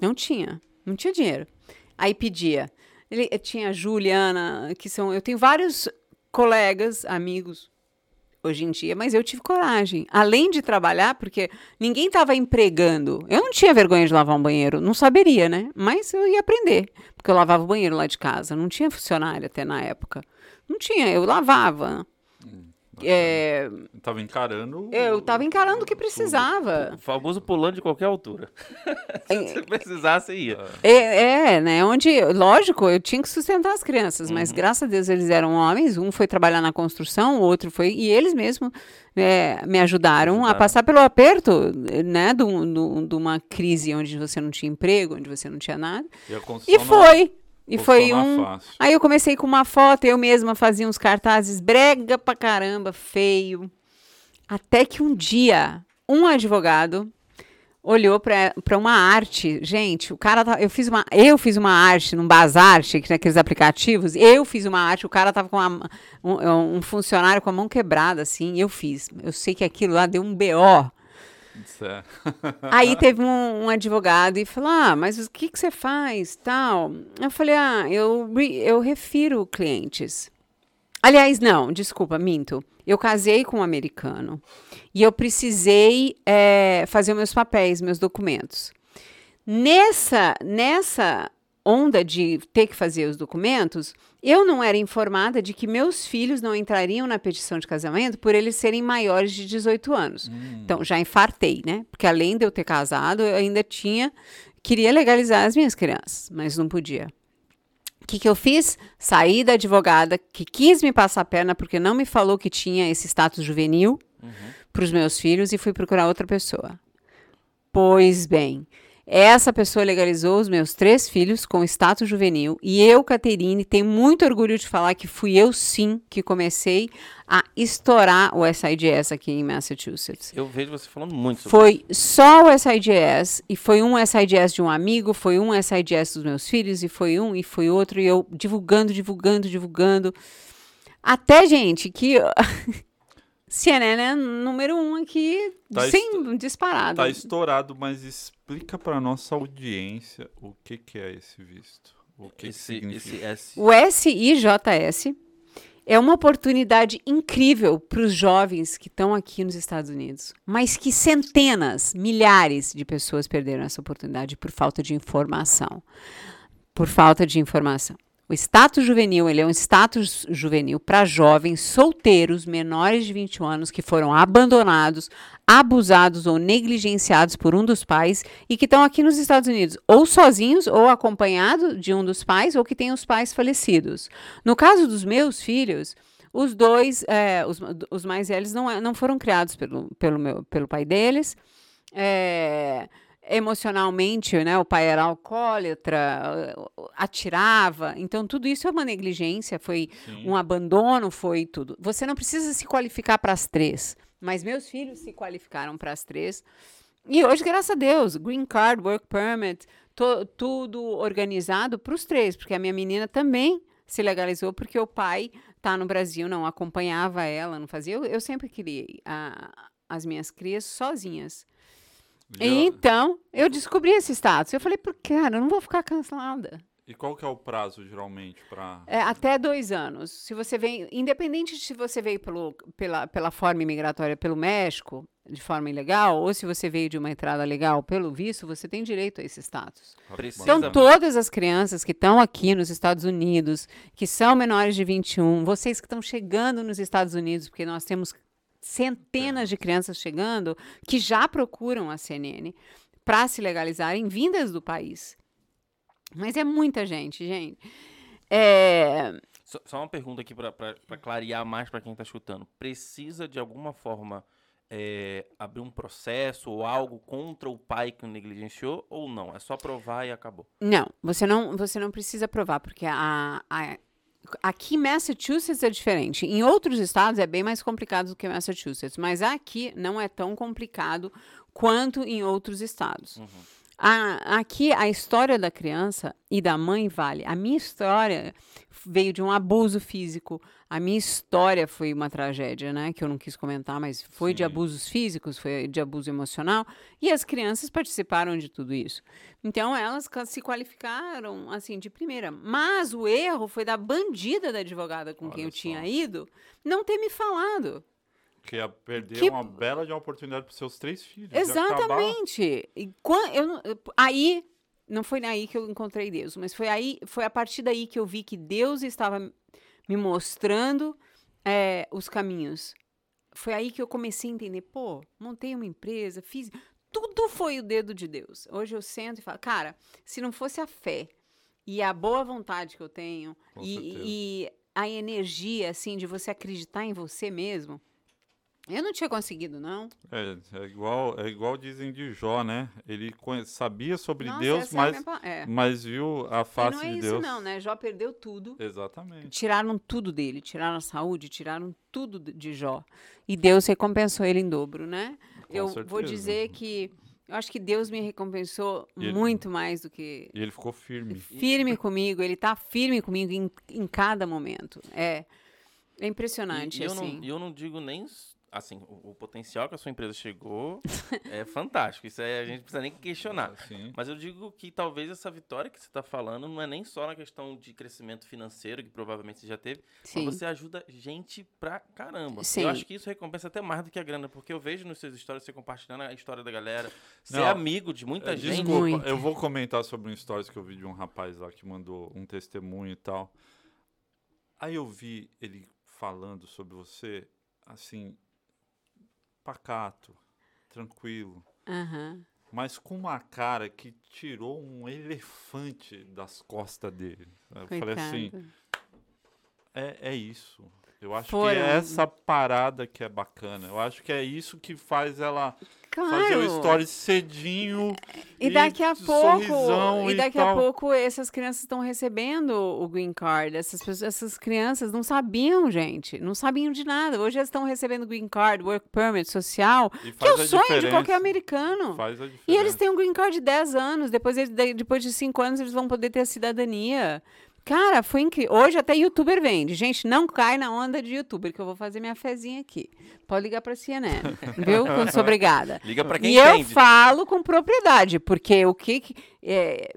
Não tinha, não tinha dinheiro. Aí pedia. Ele, eh, tinha a Juliana, que são. Eu tenho vários colegas, amigos hoje em dia, mas eu tive coragem. Além de trabalhar, porque ninguém estava empregando. Eu não tinha vergonha de lavar um banheiro, não saberia, né? Mas eu ia aprender, porque eu lavava o banheiro lá de casa. Não tinha funcionário até na época. Não tinha, eu lavava. É, Tava encarando. eu estava encarando o que precisava. O famoso pulando de qualquer altura. Se você precisasse, ia. É, é, né? Onde, lógico, eu tinha que sustentar as crianças, mas graças a Deus eles eram homens. Um foi trabalhar na construção, o outro foi. E eles mesmos é, me ajudaram, a passar pelo aperto, né? De um- do- de uma crise onde você não tinha emprego, onde você não tinha nada. E, a E construção não- foi. E foi um. fácil. Aí eu comecei com uma foto, eu mesma fazia uns cartazes brega pra caramba, feio. Até que um dia, um advogado olhou para uma arte. Gente, o cara tá, eu fiz uma eu fiz uma arte num bazar, que naqueles aplicativos. Eu fiz uma arte, o cara tava com uma- um, um funcionário com a mão quebrada assim, eu fiz. Eu sei que aquilo lá deu um BO. Certo. Aí teve um, um advogado e falou: Ah, mas o que, que você faz? Tal. Eu falei: Ah, eu, eu refiro clientes. Aliás, não, desculpa, minto. Eu casei com um americano e eu precisei eh, fazer meus papéis, meus documentos. Nessa, nessa onda de ter que fazer os documentos, eu não era informada de que meus filhos não entrariam na petição de casamento por eles serem maiores de 18 anos. Então, já infartei, né? Porque além de eu ter casado, eu ainda tinha. Queria legalizar as minhas crianças, mas não podia. O que, que eu fiz? Saí da advogada que quis me passar a perna porque não me falou que tinha esse status juvenil para os meus filhos e fui procurar outra pessoa. Pois bem, essa pessoa legalizou os meus três filhos com status juvenil e eu, Caterine, tenho muito orgulho de falar que fui eu sim que comecei a estourar o SIDS aqui em Massachusetts. Eu vejo você falando muito sobre Foi só o SIDS, e foi um SIDS de um amigo, foi um SIDS dos meus filhos, e foi um, e foi outro, e eu divulgando, divulgando, divulgando. Até, gente, que CNN é número um aqui, Tá sem disparado. Tá estourado, mas explica pra nossa audiência o que, que é esse visto. O que, que esse, significa. esse, esse O SIJS é uma oportunidade incrível para os jovens que estão aqui nos Estados Unidos, mas que centenas, milhares de pessoas perderam essa oportunidade por falta de informação. Por falta de informação. O status juvenil, ele é um status juvenil para jovens solteiros menores de 21 anos que foram abandonados, abusados ou negligenciados por um dos pais e que estão aqui nos Estados Unidos, ou sozinhos, ou acompanhado de um dos pais, ou que têm os pais falecidos. No caso dos meus filhos, os dois, é, os, os mais velhos, não, é- não foram criados pelo, pelo, meu, pelo pai deles. É, emocionalmente, né, o pai era alcoólatra, atirava, então tudo isso é uma negligência, foi Sim. um abandono, foi tudo. Você não precisa se qualificar para as três, mas meus filhos se qualificaram para as três. E hoje, graças a Deus, green card, work permit, to- tudo organizado para os três, porque a minha menina também se legalizou porque o pai tá no Brasil, não acompanhava ela, não fazia. Eu, eu sempre criei a- as minhas crias sozinhas. Já- Então, eu descobri esse status. Eu falei, por cara, eu não vou ficar cancelada. E qual que é o prazo, geralmente, pra... É, até dois anos. Se você vem, independente de se você veio pelo, pela, pela forma imigratória pelo México, de forma ilegal, ou se você veio de uma entrada legal pelo visto, você tem direito a esse status. Precisa. Então, todas as crianças que estão aqui nos Estados Unidos, que são menores de 21, vocês que estão chegando nos Estados Unidos, porque nós temos centenas de crianças chegando que já procuram a CNN para se legalizarem vindas do país. Mas é muita gente, gente. É, Só, só uma pergunta aqui para clarear mais para quem está escutando. Precisa de alguma forma é, abrir um processo ou algo contra o pai que o negligenciou ou não? É só provar e acabou. Não, você não, você não precisa provar, porque a, a, aqui em Massachusetts é diferente. Em outros estados é bem mais complicado do que Massachusetts, mas aqui não é tão complicado quanto em outros estados. Uhum. A, aqui a história da criança e da mãe vale. A minha história veio de um abuso físico. A minha história foi uma tragédia, né? Que eu não quis comentar, mas foi de Sim. abusos físicos, foi de abuso emocional. E as crianças participaram de tudo isso. Então elas se qualificaram assim de primeira. Mas o erro foi da bandida da advogada com quem Olha eu tinha só. ido não ter me falado. Que ia perder Que- uma bela de uma oportunidade para seus três filhos. Exatamente. E quan- eu aí não foi aí que eu encontrei Deus, mas foi aí, foi a partir daí que eu vi que Deus estava me mostrando é, os caminhos. Foi aí que eu comecei a entender, pô, montei uma empresa, fiz, tudo foi o dedo de Deus. Hoje eu sento e falo, cara, se não fosse a fé e a boa vontade que eu tenho e, e a energia assim de você acreditar em você mesmo, eu não tinha conseguido não. É, é igual, é igual dizem de Jó, né? Ele sabia sobre Nossa, Deus, é mas, pa- é. mas viu a face não é de isso Deus. não, né? Jó perdeu tudo. Exatamente. Tiraram tudo dele, tiraram a saúde, tiraram tudo de- Jó. E Deus recompensou ele em dobro, né? Com eu vou certeza. dizer que eu acho que Deus me recompensou ele- muito mais do que E ele ficou firme. firme comigo. Ele tá firme comigo em, em cada momento. É, é impressionante, E, e eu, assim. não, e eu não digo nem. Assim, o, o potencial que a sua empresa chegou é fantástico. Isso aí a gente não precisa nem questionar. Assim. Mas eu digo que talvez essa vitória que você está falando não é nem só na questão de crescimento financeiro, que provavelmente você já teve, Sim. mas você ajuda gente pra caramba. Sim. Eu acho que isso recompensa até mais do que a grana, porque eu vejo nos seus stories você compartilhando a história da galera, ser Não, amigo de muita É, gente. Desculpa, Muito. eu vou comentar sobre um stories que eu vi de um rapaz lá que mandou um testemunho e tal. Aí eu vi ele falando sobre você, assim, pacato, tranquilo, Aham. mas com uma cara que tirou um elefante das costas dele. Eu falei assim, Coitado. é, é isso. Eu acho Foram. que é essa parada que é bacana. Eu acho que é isso que faz ela Claro. fazer o story cedinho. E daqui a pouco, e e daqui a tal. pouco essas crianças estão recebendo o green card. Essas pessoas, essas crianças não sabiam, gente, não sabiam de nada. Hoje elas estão recebendo green card, work permit, social, E que é o a sonho de diferença. qualquer americano. A. E eles têm um green card de 10 anos. Depois, de- depois de 5 anos, eles vão poder ter a cidadania. Cara, foi incrível. Hoje até youtuber vende. Gente, não cai na onda de youtuber, que eu vou fazer minha fezinha aqui. Pode ligar pra CNN, viu? Quando sou obrigada. Liga pra quem e eu entende. falo com propriedade, porque o que. que- é,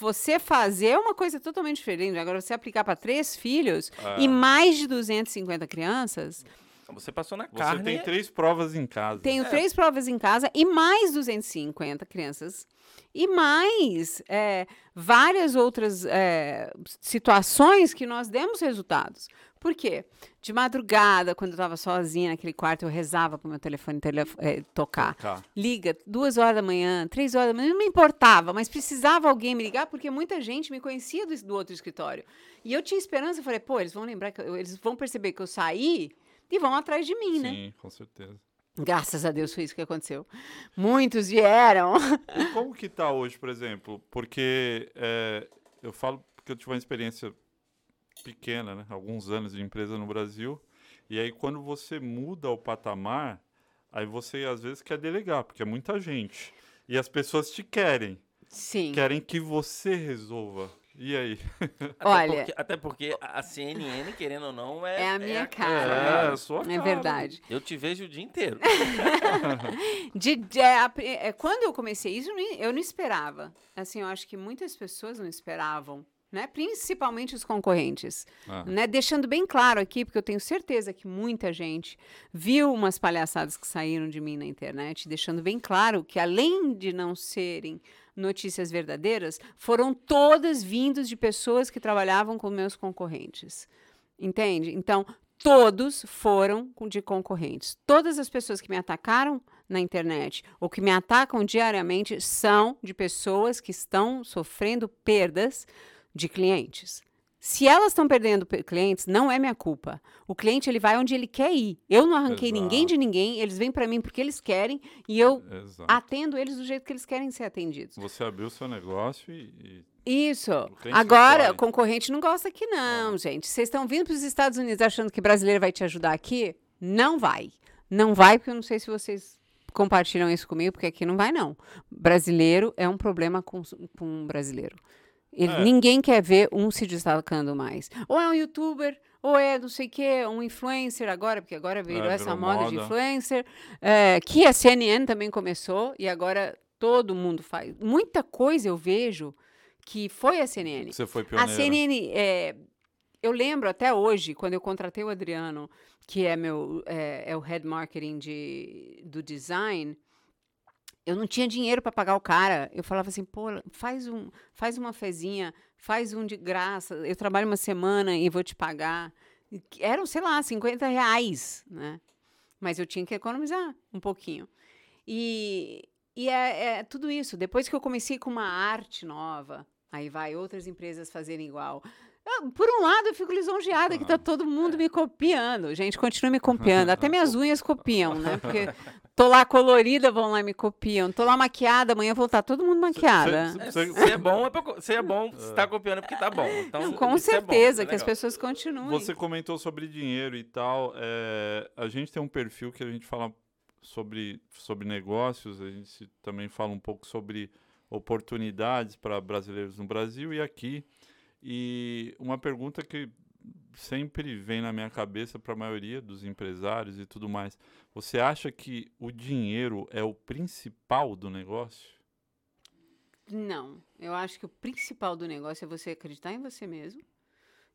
você fazer é uma coisa totalmente diferente. Agora, você aplicar para três filhos Ah. e mais de 250 crianças, Você passou na Você carne. tem três provas em casa. tenho É. três provas em casa e mais 250 crianças. E mais é, várias outras é, situações que nós demos resultados. Por quê? De madrugada, quando eu estava sozinha naquele quarto, eu rezava para o meu telefone telefo- é, tocar. Cá. Liga, duas horas da manhã, três horas da manhã, não me importava, mas precisava alguém me ligar porque muita gente me conhecia do, do outro escritório. E eu tinha esperança, eu falei, pô, eles vão lembrar, que eu- eles vão perceber que eu saí e vão atrás de mim, né? Sim, com certeza. Graças a Deus foi isso que aconteceu. Muitos vieram. E como que tá hoje, por exemplo? Porque é, eu falo porque eu tive uma experiência pequena, né? Alguns anos de empresa no Brasil. E aí quando você muda o patamar, aí você às vezes quer delegar, porque é muita gente. E as pessoas te querem. Sim. Querem que você resolva. E aí? Até Olha- porque, até porque a CNN, querendo ou não, é. É a minha a cara. É, né? a sua É cara. verdade. Eu te vejo o dia inteiro. De- de- é, é, quando eu comecei isso, eu não- eu não esperava. Assim, eu acho que muitas pessoas não esperavam, né? Principalmente os concorrentes. Ah. Né? Deixando bem claro aqui, porque eu tenho certeza que muita gente viu umas palhaçadas que saíram de mim na internet, deixando bem claro que além de não serem notícias verdadeiras, foram todas vindas de pessoas que trabalhavam com meus concorrentes. Entende? Então, todos foram de concorrentes. Todas as pessoas que me atacaram na internet ou que me atacam diariamente são de pessoas que estão sofrendo perdas de clientes. Se elas estão perdendo pe- clientes, não é minha culpa. O cliente ele vai onde ele quer ir. Eu não arranquei ninguém Exato. de ninguém, eles vêm para mim porque eles querem e eu Exato. atendo eles do jeito que eles querem ser atendidos. Você abriu seu negócio e, e Isso. Agora, o concorrente não gosta aqui, não, gente. Vocês estão vindo para os Estados Unidos achando que brasileiro vai te ajudar aqui? Não vai. Não vai, porque eu não sei se vocês compartilham isso comigo, porque aqui não vai, não. Brasileiro é um problema com, com um brasileiro. Ele- É. Ninguém quer ver um se destacando mais. Ou é um youtuber, ou é não sei o quê, um influencer agora, porque agora virou É, essa virou moda, de moda. influencer. é, que a CNN também começou, e agora todo mundo faz. Muita coisa eu vejo que foi a CNN. você foi A pioneira. CNN, é, eu lembro até hoje, quando eu contratei o Adriano, que é meu é, é o head marketing de, do design, eu não tinha dinheiro para pagar o cara. Eu falava assim, pô, faz um, faz uma fezinha, faz um de graça. Eu trabalho uma semana e vou te pagar. Eram, sei lá, 50 reais, né? Mas eu tinha que economizar um pouquinho. E, e é, é tudo isso. Depois que eu comecei com uma arte nova, aí vai outras empresas fazerem igual. Eu, por um lado, eu fico lisonjeada que tá todo mundo me copiando. Gente, continua me copiando. Até minhas unhas copiam, né? Porque tô lá colorida, vão lá e me copiam. Tô lá maquiada, amanhã vou estar todo mundo maquiada. É, Se é bom, é pra se é bom, se tá copiando é porque tá bom. Então, Não, com isso é bom, certeza, é que as pessoas continuem. Você comentou sobre dinheiro e tal. é, a gente tem um perfil que a gente fala sobre, sobre negócios, a gente também fala um pouco sobre oportunidades para brasileiros no Brasil e aqui. E uma pergunta que sempre vem na minha cabeça para a maioria dos empresários e tudo mais. Você acha que o dinheiro é o principal do negócio? Não, eu acho que o principal do negócio é você acreditar em você mesmo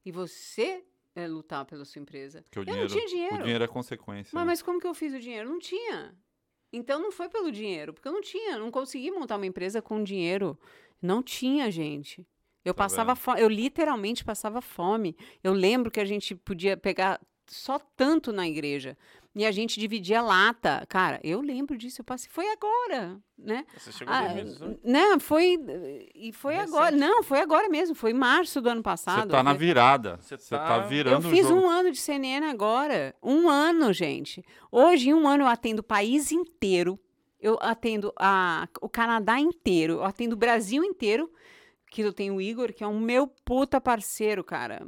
e você é, lutar pela sua empresa. Porque o Eu dinheiro, não tinha dinheiro. O dinheiro é consequência. Mas, né? mas como que eu fiz o dinheiro? Não tinha. Então não foi pelo dinheiro, porque eu não tinha, não consegui montar uma empresa com dinheiro. Não tinha, gente. Eu Tá passava fome, eu literalmente passava fome. Eu lembro que a gente podia pegar só tanto na igreja. E a gente dividia lata. Cara, eu lembro disso, eu passei. Foi agora, né? Você chegou Ah, em 2018? né, foi. E foi Recente. agora. Não, foi agora mesmo. Foi em março do ano Você passado. tá na virada. Você Você tá, tá- virando eu o fiz jogo. um ano de CNN agora. Um ano, gente. Hoje, em um ano, eu atendo o país inteiro. Eu atendo a, o Canadá inteiro. Eu atendo o Brasil inteiro. Que eu tenho o Igor, que é um meu puta parceiro, cara.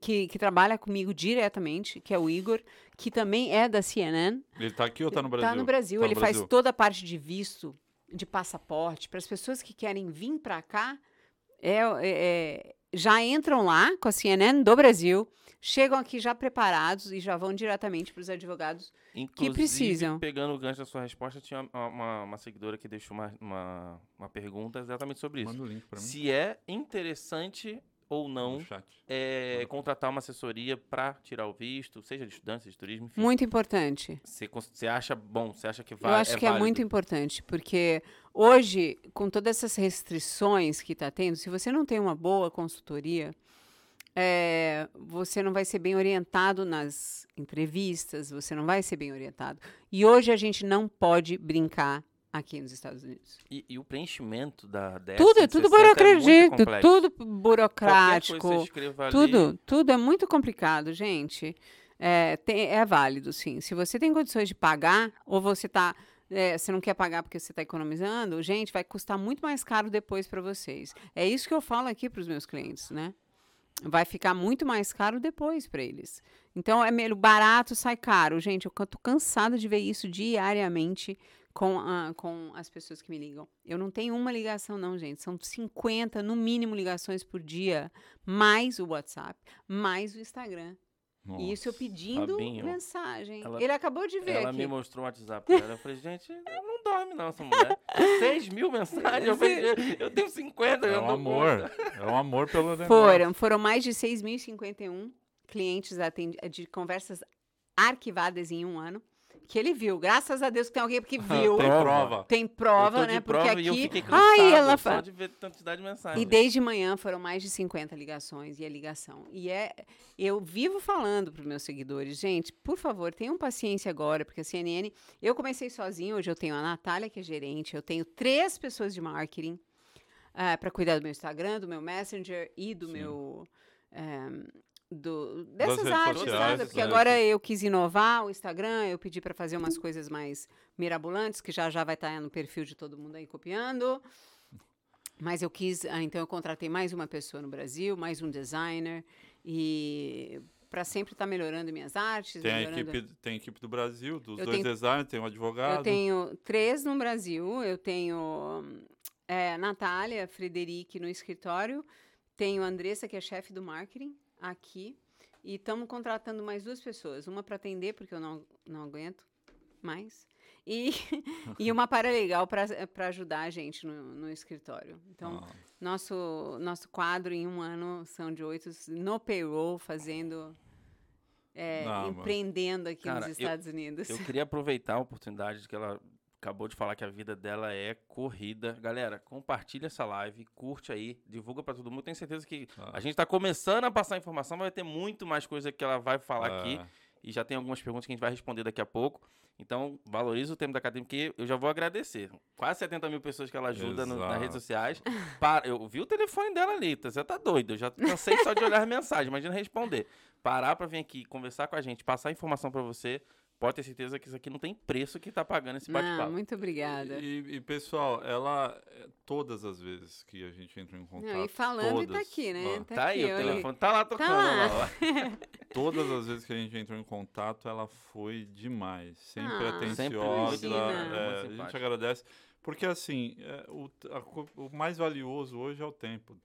Que, que trabalha comigo diretamente, que é o Igor, que também é da CNN. Ele tá aqui ou tá no Brasil? Tá no Brasil. Tá no Ele faz Brasil. toda a parte de visto, de passaporte. Para as pessoas que querem vir para cá, é, é- é- já entram lá com a CNN do Brasil, chegam aqui já preparados e já vão diretamente para os advogados. Inclusive, precisam. pegando o gancho da sua resposta, tinha uma, uma- uma seguidora que deixou uma, uma, uma pergunta exatamente sobre isso. Manda o link pra mim. Se é interessante ou não é, contratar uma assessoria para tirar o visto, seja de estudante, seja de turismo, enfim. Muito importante. Você, acha bom? Você acha que vai Eu acho que é válido? muito importante, porque hoje, com todas essas restrições que está tendo, se você não tem uma boa consultoria, é, você não vai ser bem orientado nas entrevistas, você não vai ser bem orientado. E hoje a gente não pode brincar aqui nos Estados Unidos. E, e o preenchimento da DS tudo, é tudo 160 é burocrático, complexo. tudo burocrático. escreva ali, Tudo, tudo é muito complicado, gente. É, tem- é válido, sim. Se você tem condições de pagar, ou você tá. é, você não quer pagar porque você está economizando, gente, vai custar muito mais caro depois para vocês. É isso que eu falo aqui para os meus clientes, né? Vai ficar muito mais caro depois para eles. Então, é meio barato, sai caro. Gente, eu tô cansada de ver isso diariamente com, a- com as pessoas que me ligam. Eu não tenho uma ligação, não, gente. São 50, no mínimo, ligações por dia, mais o WhatsApp, mais o Instagram. E isso eu Nossa. pedindo Fabinho, mensagem. ela- Ele acabou de ver Ela aqui. me mostrou um WhatsApp dela. Eu falei, gente, não dorme não, essa mulher. 6 mil mensagens. Eu, falei, eu- eu tenho 50, É um conta. amor. É um amor pelo negócio. Foram, foram mais de 6.051 clientes atendi- de conversas arquivadas em um ano. Que ele viu. Graças a Deus que tem alguém que viu. Tem Prova. prova. Tem Eu prova, né? prova Porque e eu aqui. fiquei cansado Ai, ela só de ver quantidade de mensagem. E desde manhã foram mais de 50 ligações e a ligação. E é, eu vivo falando para os meus seguidores, gente, por favor, tenham paciência agora, porque a CNN, eu comecei sozinho, hoje eu tenho a Natália, que é gerente, eu tenho três pessoas de marketing para cuidar do meu Instagram, do meu Messenger e do Sim. meu é, do, dessas artes, sociais, sabe? Porque é. agora eu quis inovar o Instagram, eu pedi para fazer umas coisas mais mirabolantes, que já já vai estar no perfil de todo mundo aí copiando. Mas eu quis, ah, então eu contratei mais uma pessoa no Brasil, mais um designer, e para sempre estar melhorando minhas artes. Tem a, melhorando- equipe, tem a equipe do Brasil, dos Eu dois tenho- designers, tem um advogado. Eu tenho três no Brasil, eu tenho é, Natália, Frederic no escritório, tenho a Andressa, que é chefe do marketing, aqui, e estamos contratando mais duas pessoas, uma para atender, porque eu não, não aguento mais, e, e uma para legal para ajudar a gente no, no escritório. Então, Ah, nosso, nosso quadro em um ano são de oito no payroll, fazendo, é, Não, empreendendo aqui Cara, nos eu- Estados Unidos. Eu queria aproveitar a oportunidade de que ela acabou de falar que a vida dela é corrida. Galera, compartilha essa live, curte aí, divulga pra todo mundo. Tenho certeza que Ah. a gente tá começando a passar informação, mas vai ter muito mais coisa que ela vai falar é. aqui. E já tem algumas perguntas que a gente vai responder daqui a pouco. Então, valoriza o tempo da academia, porque eu já vou agradecer. Quase 70 mil pessoas que ela ajuda no- nas redes sociais. Para, eu vi o telefone dela ali, tá- você tá doido. Eu já cansei só de olhar as mensagens, imagina responder. Parar pra vir aqui, conversar com a gente, passar informação pra você, pode ter certeza que isso aqui não tem preço que tá pagando esse bate-papo. muito obrigada. E, e, pessoal, ela, é, todas as vezes que a gente entra em contato. Não, e falando e tá todas, aqui, né? ó, Tá aí, aqui, o olha. telefone tá lá tocando. lá. lá, ó. Todas as vezes que a gente entrou em contato, ela foi demais. Sempre Ah, atenciosa. Sempre é, imagina. a gente agradece. Porque, assim, é, o, a o mais valioso hoje é o tempo.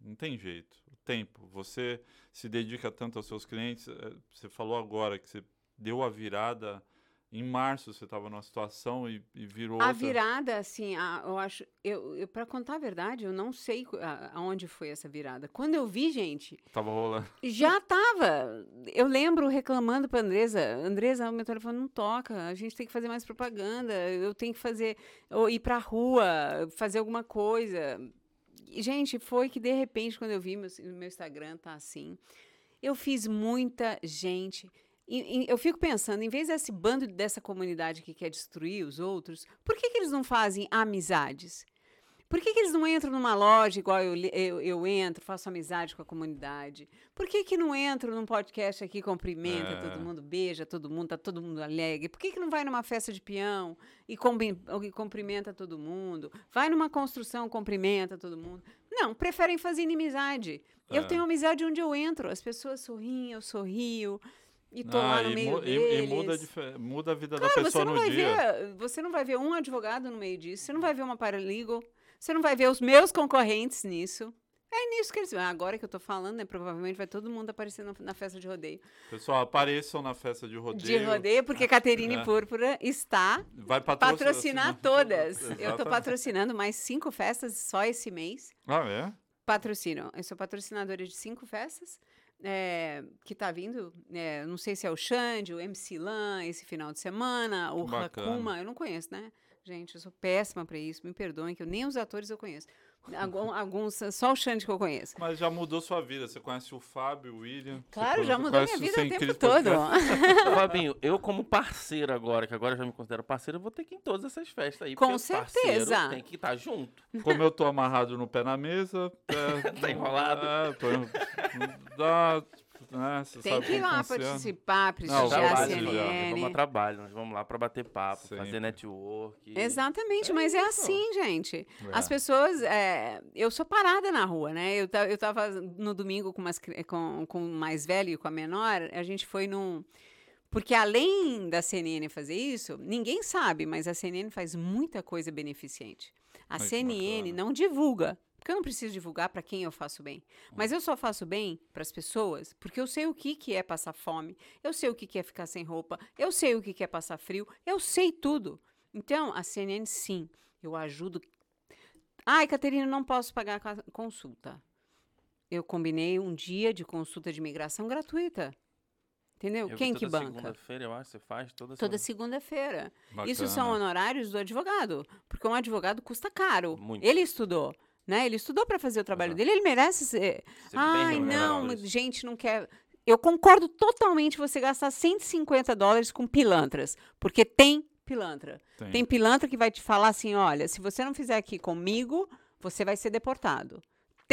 Não tem jeito. O tempo. Você se dedica tanto aos seus clientes. é, Você falou agora que você deu a virada. Em março você estava numa situação e, e virou A outra. virada, assim, a- eu acho. Eu, eu, para contar a verdade, eu não sei aonde foi essa virada. Quando eu vi, gente, Tava rolando. já tava. Eu lembro reclamando pra Andresa: Andresa, o meu telefone não toca, a gente tem que fazer mais propaganda, eu tenho que fazer. Ou ir pra rua, fazer alguma coisa. E, gente, foi que de repente, quando eu vi meu, meu Instagram tá assim, eu fiz muita gente. E- e eu fico pensando, em vez desse bando dessa comunidade que quer destruir os outros, por que, que eles não fazem amizades? Por que, que eles não entram numa loja igual eu, eu, eu entro, faço amizade com a comunidade? Por que, que não entro num podcast aqui, cumprimenta É. todo mundo, beija todo mundo, tá todo mundo alegre? Por que, que não vai numa festa de peão e, e cumprimenta todo mundo? Vai numa construção, cumprimenta todo mundo? Não, preferem fazer inimizade. Eu É. tenho amizade onde eu entro, as pessoas sorriem, eu sorrio. E tô lá Ah, no e, meio mu- deles. e muda, a muda a vida Claro, da você pessoa não no vai dia. ver, você não vai ver um advogado no meio disso, você não vai ver uma paralegal, você não vai ver os meus concorrentes nisso. É nisso que eles. Ah, agora que eu tô falando, né? Provavelmente vai todo mundo aparecer na, na festa de rodeio. Pessoal, apareçam na festa de rodeio. De rodeio, porque Caterine É. Púrpura está Vai patrocinar, patrocinar todas. Eu tô Exatamente. patrocinando mais cinco festas só esse mês. Ah, é? Patrocino. Eu sou patrocinadora de cinco festas. É, que tá vindo, é, não sei se é o Xande, o MC Lan, esse final de semana, o bacana. Hakuma, eu não conheço, né? Gente, eu sou péssima pra isso, me perdoem, que eu nem os atores eu conheço. Algum- Alguns, só o Xande que eu conheço. Mas já mudou sua vida. Você conhece o Fábio, o William. Claro, já mudou minha vida o tempo todo. Fabinho, eu como parceiro agora, que agora já me considero parceiro, eu vou ter que ir em todas essas festas aí. Com certeza. Tem que estar junto. Como eu tô amarrado no pé na mesa. É, Tá enrolado. É, tô, dá, né, você Tem que ir lá funciona. participar, prestigiar a já. nós vamos a CNN. trabalho, nós vamos lá pra bater papo, Sempre. fazer network. Exatamente, É mas é isso. assim, gente. As É. pessoas. é, eu sou parada na rua, né? Eu, eu tava no domingo com, umas, com, com o mais velho e com a menor, a gente foi num. Porque além da CNN fazer isso, ninguém sabe, mas a CNN faz muita coisa beneficente. A Ai, CNN não divulga. Porque eu não preciso divulgar para quem eu faço bem. Mas eu só faço bem para as pessoas porque eu sei o que, que é passar fome, eu sei o que, que é ficar sem roupa, eu sei o que, que é passar frio, eu sei tudo. Então, a CNN, sim, eu ajudo. Ai, Caterina, não posso pagar a consulta. Eu combinei um dia de consulta de imigração gratuita. Entendeu? Eu Quem que toda banca? Segunda-feira, eu acho, você faz toda, Toda segunda. segunda-feira. Isso são honorários do advogado, porque um advogado custa caro. Muito. Ele estudou, né? Ele estudou para fazer o trabalho Exato. dele, ele merece ser. Ser Ai, não, gente, não quer. Eu concordo totalmente você gastar 150 dólares com pilantras, porque tem pilantra. Tem. Tem pilantra que vai te falar assim: olha, se você não fizer aqui comigo, você vai ser deportado.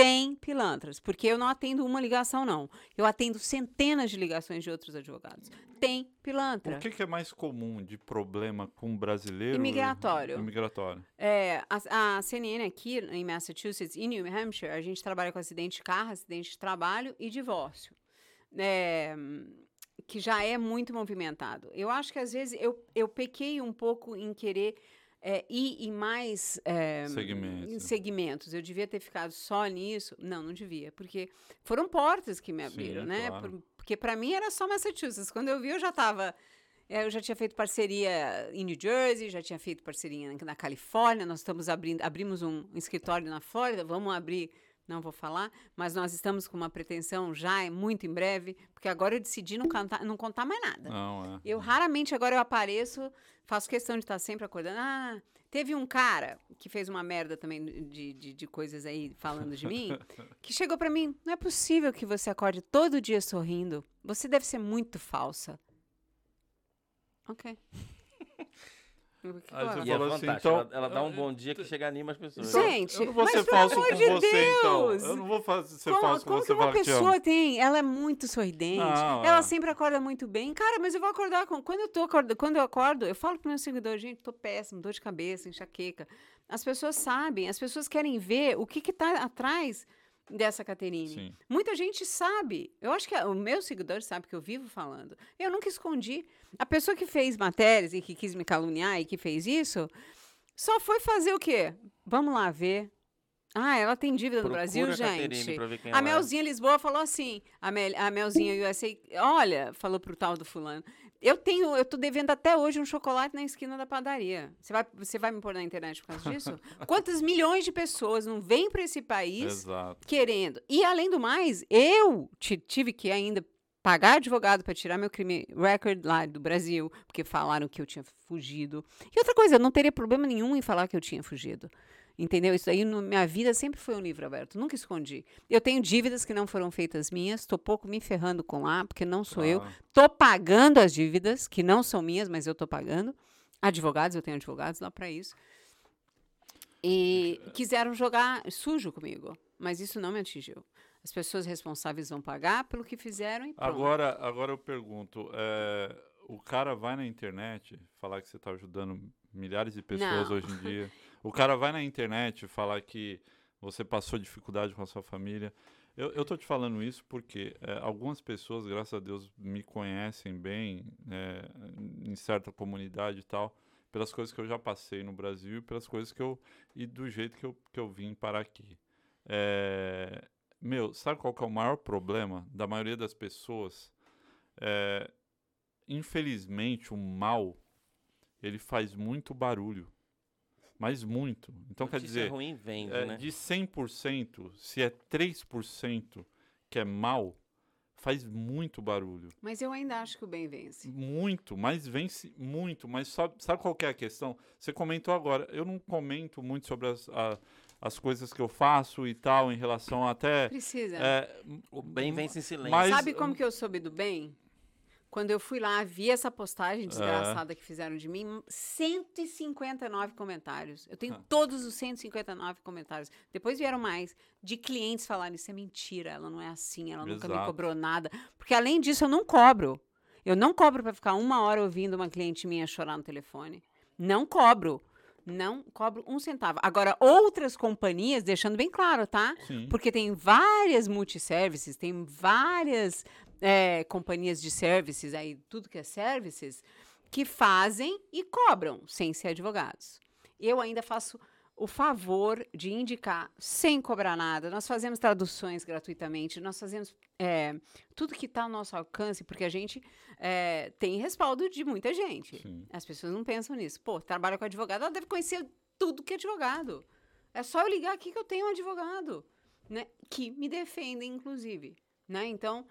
Tem pilantras, porque eu não atendo uma ligação, não. Eu atendo centenas de ligações de outros advogados. Tem pilantra. O que, que é mais comum de problema com brasileiro? Imigratório. Imigratório. É, a, a CNN aqui em Massachusetts e New Hampshire, a gente trabalha com acidente de carro, acidente de trabalho e divórcio. É, que já é muito movimentado. Eu acho que às vezes eu, eu pequei um pouco em querer é, ir em mais é, Segmentos. em segmentos. Eu devia ter ficado só nisso. Não, não devia, porque foram portas que me abriram, Sim, né? claro. Por- porque para mim era só Massachusetts. Quando eu vi, eu já estava. Eu já tinha feito parceria em New Jersey, já tinha feito parceria na, na Califórnia. Nós estamos abrindo, abrimos um, um escritório na Flórida. Vamos abrir, não vou falar, mas nós estamos com uma pretensão já é muito em breve, porque agora eu decidi não, cantar, não contar mais nada. Não, é. Eu raramente agora eu apareço, faço questão de estar sempre acordando. Ah, teve um cara que fez uma merda também de, de, de coisas aí falando de mim, que chegou pra mim, não é possível que você acorde todo dia sorrindo. Você deve ser muito falsa. Ok. Aí que você é assim, então- ela, ela dá um bom dia que chega anima as pessoas. Sim. Gente, eu não vou mas ser pelo falso amor com de você, então. Deus! Eu não vou fazer, ser Como, falso com como você que uma falar que te pessoa tem? Ela é muito sorridente. Não, ela é. sempre acorda muito bem. Cara, mas eu vou acordar com. Quando eu tô acorda- quando eu acordo, eu falo pro meu seguidor, gente, tô péssimo, dor de cabeça, enxaqueca. As pessoas sabem, as pessoas querem ver o que que tá atrás dessa Caterine. Sim. Muita gente sabe. Eu acho que o meu seguidor sabe que eu vivo falando. Eu nunca escondi. A pessoa que fez matérias e que quis me caluniar e que fez isso, só foi fazer o quê? Vamos lá ver. Ah, ela tem dívida no Procura Brasil, a gente. pra ver quem A é. Melzinha Lisboa falou assim, a, Mel, a Melzinha USA, olha, falou pro tal do fulano, eu tenho, eu tô devendo até hoje um chocolate na esquina da padaria. Você vai, você vai me pôr na internet por causa disso? Quantas milhões de pessoas não vêm para esse país Exato. querendo? E além do mais, eu ti- tive que ainda pagar advogado para tirar meu crime record lá do Brasil, porque falaram que eu tinha fugido. E outra coisa, eu não teria problema nenhum em falar que eu tinha fugido. Entendeu? Isso aí na minha vida sempre foi um livro aberto, nunca escondi. Eu tenho dívidas que não foram feitas minhas, estou pouco me ferrando com lá, porque não sou eu. Claro. Tô pagando as dívidas, que não são minhas, mas eu tô pagando. Advogados, eu tenho advogados lá para isso. E quiseram jogar sujo comigo, mas isso não me atingiu. As pessoas responsáveis vão pagar pelo que fizeram e pronto. Agora, agora eu pergunto, é, o cara vai na internet falar que você está ajudando milhares de pessoas Não. hoje em dia. O cara vai na internet falar que você passou dificuldade com a sua família. Eu, eu tô te falando isso porque é, algumas pessoas, graças a Deus, me conhecem bem é, em certa comunidade e tal, pelas coisas que eu já passei no Brasil e pelas coisas que eu e do jeito que eu, que eu vim parar aqui. É, meu, sabe qual que é o maior problema da maioria das pessoas? É, infelizmente, o mal ele faz muito barulho, mas muito. Então quer Notícia dizer, ruim vende, é, né? de 100%, se é 3% que é mal, faz muito barulho. Mas eu ainda acho que o bem vence. Muito, mas vence muito. Mas sabe, sabe qual que é a questão? Você comentou agora. Eu não comento muito sobre as, a- as coisas que eu faço e tal, em relação até. Precisa. é, O bem vence em silêncio. Mas- Sabe como que eu soube do bem? Quando eu fui lá, vi essa postagem desgraçada que fizeram de mim, 159 comentários. Eu tenho Ah. todos os 159 comentários. Depois vieram mais de clientes falarem isso é mentira, ela não é assim, ela nunca me Exato. cobrou nada. Porque além disso, eu não cobro. Eu não cobro para ficar uma hora ouvindo uma cliente minha chorar no telefone. Não cobro. Não cobro um centavo. Agora, outras companhias, deixando bem claro, tá? sim. Porque tem várias multiservices, tem várias é, companhias de services, aí tudo que é services, que fazem e cobram sem ser advogados. Eu ainda faço o favor de indicar sem cobrar nada. Nós fazemos traduções gratuitamente, nós fazemos é, tudo que está ao nosso alcance, porque a gente é, tem respaldo de muita gente. Sim. As pessoas não pensam nisso. Pô, trabalha com advogado, ela deve conhecer tudo que é advogado. É só eu ligar aqui que eu tenho um advogado, né? Que me defendem, inclusive, né? Então,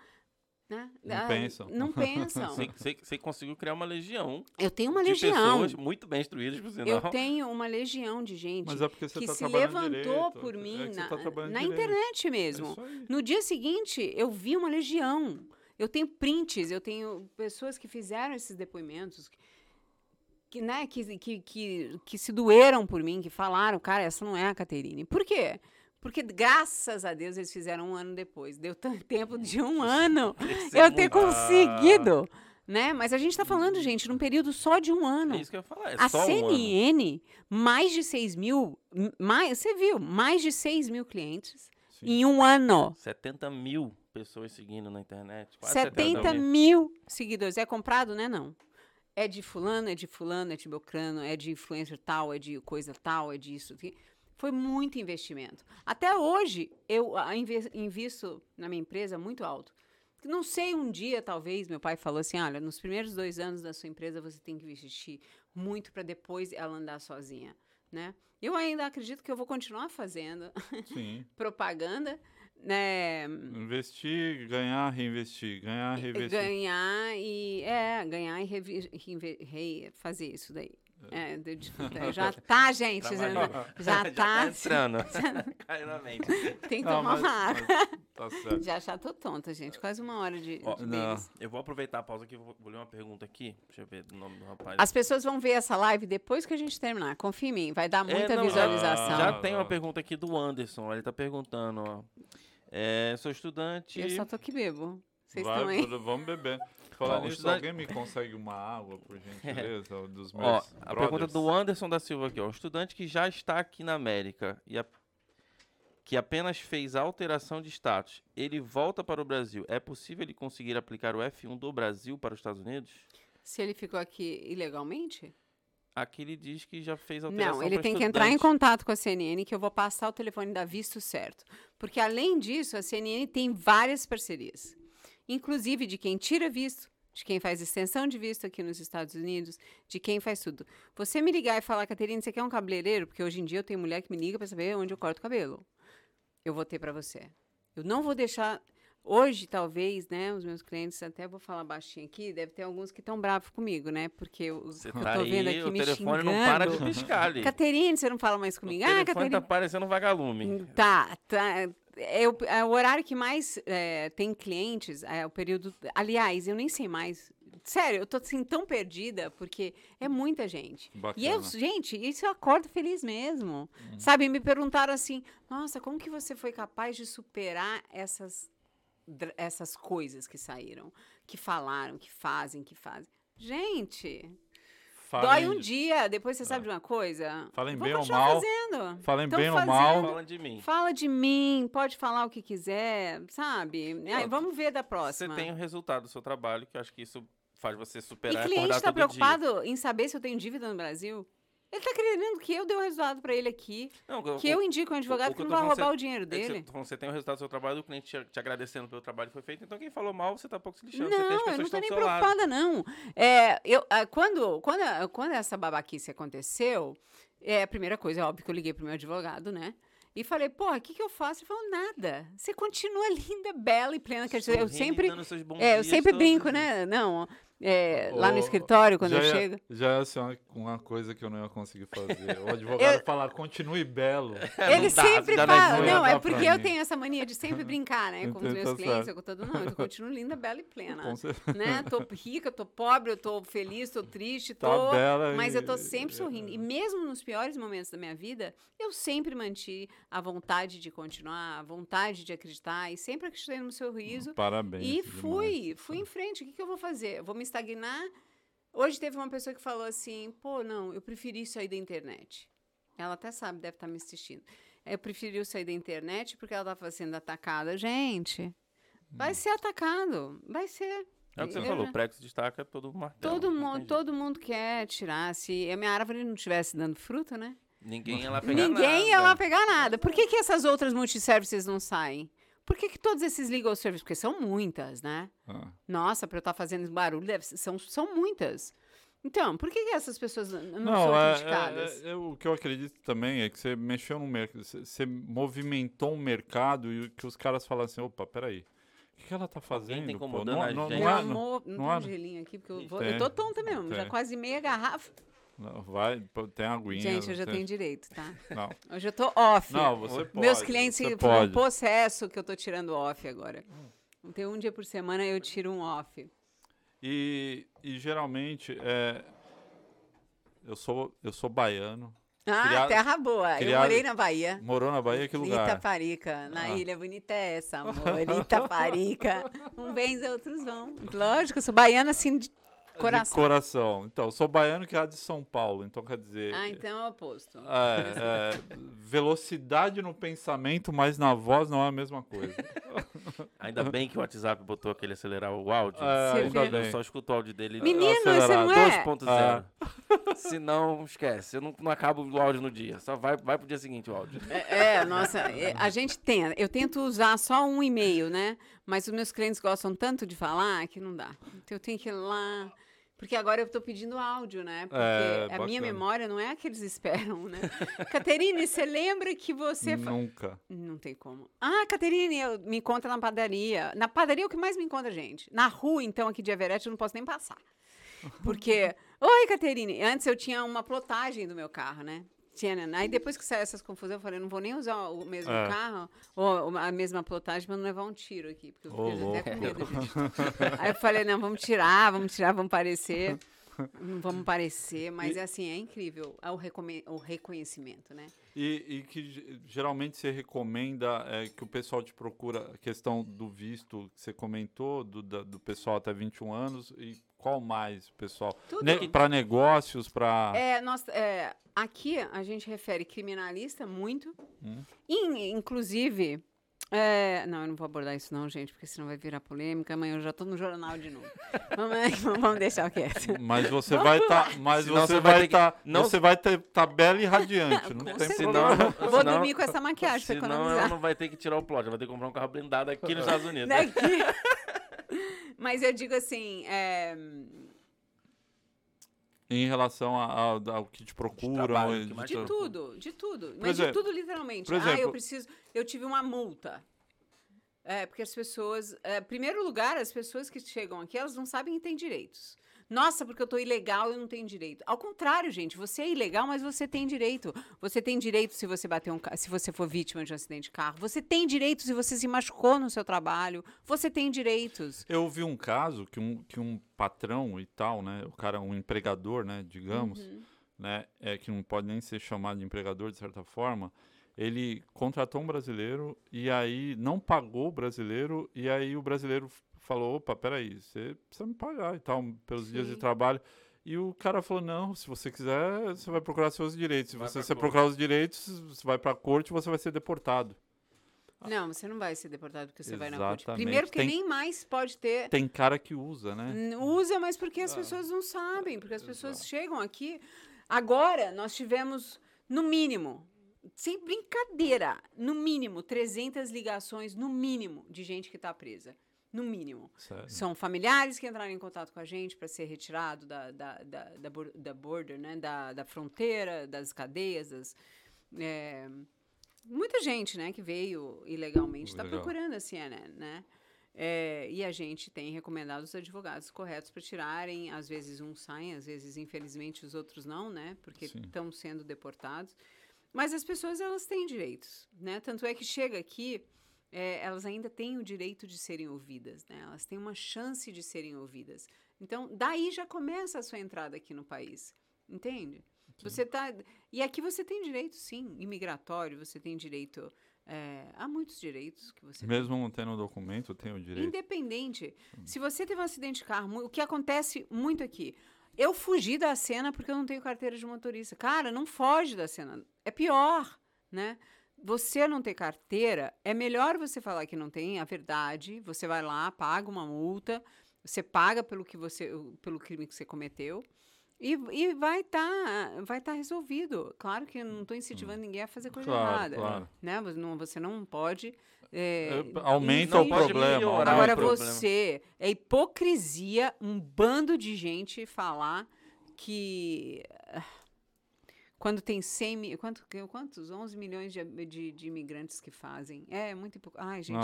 né? Não ah, pensam. Não pensam. Você, conseguiu criar uma legião Eu tenho uma de legião. pessoas muito bem instruídas, por sinal. Eu tenho uma legião de gente Mas é que tá se levantou direito, por é mim você na, tá na internet É mesmo. aí. No dia seguinte, eu vi uma legião. Eu tenho prints, eu tenho pessoas que fizeram esses depoimentos, que, né, que, que, que, que se doeram por mim, que falaram, cara, essa não é a Caterine. Por quê? Porque graças a Deus eles fizeram um ano depois. Deu tempo de um ano eu ter conseguido. Né? Mas a gente está falando, gente, num período só de um ano. É isso que eu ia falar. É A só um. CNN, mais de 6 mil, mais, você viu, mais de 6 mil clientes Sim. em um ano. 70 mil pessoas seguindo na internet. Quase 70 mil. mil seguidores. É comprado, né? Não. É de fulano, é de fulano, é de belcrano, é de influencer tal, é de coisa tal, é disso. Foi muito investimento. Até hoje, eu ah, invisto na minha empresa muito alto. Não sei, um dia, talvez, meu pai falou assim, olha, nos primeiros dois anos da sua empresa, você tem que investir muito para depois ela andar sozinha, né? Eu ainda acredito que eu vou continuar fazendo propaganda, né? Investir, ganhar, reinvestir. Ganhar, reinvestir. Ganhar e. É, ganhar e reinve- re- fazer isso daí. É, de- de- já tá, gente. Tá já, já já tá. entrando. Caiu na mente. Tem que Não, tomar mas- uma água. mas tá certo. Já já tô tonta, gente. Quase uma hora de, Ó, de. Eu vou aproveitar a pausa aqui, vou, vou ler uma pergunta aqui. Deixa eu ver o nome do rapaz. As pessoas vão ver essa live depois que a gente terminar. Confia em mim, vai dar É, muita não, visualização. Já Ah, tem uma pergunta aqui do Anderson. Ele tá perguntando, ó. É, sou estudante. Eu só tô que bebo. Vocês Vai, estão aí? Vamos beber. Falar Ó, o nisso, estudante- alguém me consegue uma água, por gentileza? Dos meus Ó, a pergunta do Anderson da Silva aqui, ó. O estudante que já está aqui na América e a- que apenas fez alteração de status, ele volta para o Brasil. É possível ele conseguir aplicar o F1 do Brasil para os Estados Unidos? Se ele ficou aqui ilegalmente? Aqui ele diz que já fez alteração Não, ele tem que entrar em estudante. contato com a CNN, que eu vou passar o telefone da visto certo. Porque, além disso, a CNN tem várias parcerias. Inclusive de quem tira visto, de quem faz extensão de visto aqui nos Estados Unidos, de quem faz tudo. Você me ligar e falar, Caterina, você quer um cabeleireiro? Porque hoje em dia eu tenho mulher que me liga para saber onde eu corto o cabelo. Eu vou ter para você. Eu não vou deixar... Hoje, talvez, né, os meus clientes, até vou falar baixinho aqui, deve ter alguns que estão bravos comigo, né? Porque os Você que eu tá tô vendo aí, aqui o me telefone xingando. não para de piscar ali. Caterine, você não fala mais O comigo? Ah, telefone Caterine. tá parecendo um vagalume. Tá, tá. É o, é o horário que mais é, tem clientes, é o período. Aliás, eu nem sei mais. Sério, eu tô assim tão perdida, porque é muita gente. E eu, Bacana. gente, isso eu acordo feliz mesmo. Sabe, me perguntaram assim: nossa, como que você foi capaz de superar essas, essas coisas que saíram, que falaram, que fazem, que fazem? Gente, Falem- dói um dia, depois você sabe de uma coisa? Falem Vou bem ou mal. Fazendo. Falem Tão bem ou fazendo. mal. Falando de mim. Fala de mim, pode falar o que quiser, sabe? Aí, vamos ver da Você próxima. tem o resultado do seu trabalho, que eu acho que isso faz você superar e cliente acordar está todo dia. preocupado em saber se eu tenho dívida no Brasil? Ele está querendo que eu dê o resultado para ele aqui, Não, que eu indique um advogado o que eu não vai roubar você- o dinheiro é que dele. Você, você tem o resultado do seu trabalho, o cliente te, te agradecendo pelo trabalho que foi feito. Então, quem falou mal, você tá pouco se lixando. Não, eu não que tô nem seu lado. preocupada, não. É, eu, ah, quando, quando, quando essa babaquice aconteceu, é, a primeira coisa, é óbvio que eu liguei pro meu advogado, né? E falei, porra, o que, que eu faço? Ele falou, nada. Você continua linda, bela e plena. Quer dizer, eu sempre, é, eu sempre brinco, dias. né? Não, é, lá no escritório, quando já eu ia, chego. Já ia ser uma, coisa que eu não ia conseguir fazer. O advogado falar, continue belo. É, Ele não dá, sempre não fala. Não, dar é porque eu mim. tenho essa mania de sempre brincar, né? Com os Então meus tá clientes, certo. eu todo não, eu continuo linda, bela e plena. Com certeza. Né? Tô rica, tô pobre, eu tô feliz, tô triste, Tá tô. bela mas e- eu tô sempre sorrindo. E mesmo nos piores momentos da minha vida, eu sempre mantive a vontade de continuar, a vontade de acreditar, e sempre acreditei no seu riso. Parabéns. E demais. fui, fui em frente. O que, que eu vou fazer? Eu vou me estagnar? Hoje teve uma pessoa que falou assim: pô, não, eu preferi sair da internet. Ela até sabe, deve estar me assistindo. Eu preferi sair da internet porque ela estava sendo atacada. Gente, vai ser atacado. Vai ser. É o que você Eu falou, o destaca todo martelo. Todo, mundo, tem jeito. todo mundo quer tirar. Se a minha árvore não estivesse dando fruta, né? Ninguém ia lá pegar Ninguém ia nada. lá pegar nada. Por que, que essas outras multiservices não saem? Por que, que todos esses legal services? Porque são muitas, né? Ah. Nossa, para eu estar fazendo barulho, deve ser- são, são muitas. Então, por que, que essas pessoas não, Não, são é, criticadas? é- é- o que eu acredito também é que você mexeu no mercado, você você movimentou um mercado e que os caras falam assim, opa, peraí, o que, que ela tá fazendo? tá pô? incomodando Não, a não, gente? não é- não- não, não tem há- um gelinho aqui, porque eu, vou, Tem, eu tô tonta mesmo, já tem. quase meia garrafa. não, vai, pô, tem aguinha. Gente, eu já você- tenho direito, tá? Não, Hoje eu tô off. não você pode. Meus clientes foram um possesso que eu tô tirando off agora. Tem um dia por semana eu tiro um off. E, e geralmente, é, eu, sou, eu sou baiano, Ah, Criado- terra boa. Eu criado- morei na Bahia. Morou na Bahia, que lugar? Itaparica, na Ah. ilha bonita é essa, amor. Itaparica. Um vem, outros vão. Lógico, eu sou baiana assim De coração. coração. Então, eu sou baiano que é de São Paulo, então quer dizer. Ah, então é o oposto. É, é, velocidade no pensamento, mas na voz não é a mesma coisa. Ainda bem que o WhatsApp botou aquele acelerar o áudio. É, ainda vê? Eu bem. só escuto o áudio dele. Menino, você não é? 2.0. Se não, esquece. Eu não, não acabo o áudio no dia. Só vai, vai pro dia seguinte o áudio. É, é, nossa, é, a gente tem. Eu tento usar só um e-mail, né? Mas os meus clientes gostam tanto de falar que não dá. Então eu tenho que ir lá. Porque agora eu estou pedindo áudio, né? Porque É, a minha bacana. memória não é a que eles esperam, né? Caterine, você lembra que você. fa- Nunca. Não tem como. Ah, Caterine, eu, me encontra na padaria. Na padaria é o que mais me encontra, gente. Na rua, então, aqui de Everett, eu não posso nem passar. Porque. Oi, Caterine. Antes eu tinha uma plotagem do meu carro, né? Tinha, né? Aí depois que saiu essas confusões, eu falei, não vou nem usar o mesmo É. carro, ou a mesma plotagem, pra não levar um tiro aqui. Porque eu fiquei até com medo disso. Aí eu falei, não, vamos tirar, vamos tirar, vamos parecer. Não vamos parecer, mas é assim, é incrível é o, o reconhecimento, né? E, e que ge- geralmente você recomenda é, que o pessoal te procura a questão do visto que você comentou, do, da- do pessoal até 21 anos, e qual mais, pessoal? Tudo. para negócios, para. É, nós, é, aqui a gente refere criminalista muito. Hum. In- inclusive. é, não, eu não vou abordar isso, não, gente, porque senão vai virar polêmica. Amanhã eu já tô no jornal de novo. vamos, vamos deixar quieto. Mas você vai estar. mas Senão você vai que- estar. não- Você vai ter tá bela e radiante. Não tem. Senão, Vou senão- dormir com essa maquiagem Senão economizar. ela não vai ter que tirar o plot. Ela vai ter que comprar um carro blindado aqui nos Estados Unidos. Daqui. Mas eu digo assim, é, Em relação a- ao, ao que te procuram. trabalho, e que de tudo, de tudo. Mas de exemplo- tudo, literalmente. por ah, exemplo- eu preciso. Eu tive uma multa. É, porque as pessoas. É, primeiro lugar, as pessoas que chegam aqui, elas não sabem que têm direitos. Nossa, porque eu tô ilegal eu não tenho direito. Ao contrário, gente, você é ilegal, mas você tem direito. Você tem direito se você bater um se você for vítima de um acidente de carro. Você tem direito se você se machucou no seu trabalho. Você tem direitos. Eu vi um caso que um, que um patrão e tal, né? O cara, um empregador, né? Digamos, Uhum. né? É, que não pode nem ser chamado de empregador, de certa forma. Ele contratou um brasileiro e aí não pagou o brasileiro e aí o brasileiro falou, opa, peraí, você precisa me pagar e tal, pelos dias de Sim. trabalho. E o cara falou, não, se você quiser, você vai procurar seus direitos. Se Vai você, você procurar os direitos, você vai pra corte e você vai ser deportado. Não, você não vai ser deportado porque você vai na corte. Exatamente. Primeiro, porque Tem- nem mais pode ter Tem cara que usa, né? Usa, mas porque Ah, as pessoas não sabem, porque as pessoas chegam aqui. Agora, nós tivemos, no mínimo, sem brincadeira, no mínimo, 300 ligações, no mínimo, de gente que está presa. No mínimo. Sério. São familiares que entraram em contato com a gente para ser retirado da, da, da, da, da border, né? da, da fronteira, das cadeias. Das, é, muita gente né, que veio ilegalmente está procurando a CNN. Né? É, e a gente tem recomendado os advogados corretos para tirarem. Às vezes uns saem, às vezes, infelizmente, os outros não, né? Porque estão sendo deportados. Mas as pessoas, elas têm direitos, né? Tanto é que chega aqui, é, elas ainda têm o direito de serem ouvidas, né? Elas têm uma chance de serem ouvidas. Então, daí já começa a sua entrada aqui no país, entende? Você tá e aqui você tem direito, sim, imigratório. Você tem direito é, há muitos direitos que você tem. Mesmo não tendo documento, tem o direito. Independente. Se você teve um acidente de carro, o que acontece muito aqui? Eu fugi da cena porque eu não tenho carteira de motorista. Cara, não foge da cena. É pior, né? Você não ter carteira, é melhor você falar que não tem a verdade. Você vai lá, paga uma multa, você paga pelo que você, pelo crime que você cometeu. E, e vai estar vai tá resolvido. Claro que eu não estou incentivando ninguém a fazer coisa Claro, errada. claro. Né? Você, não, você não pode. é, aumenta não o problema. melhorar Agora o problema. você, é hipocrisia um bando de gente falar que quando tem 100 mil, quanto, quantos? 11 milhões de, de, de imigrantes que fazem. É muito hipo... Ai, gente,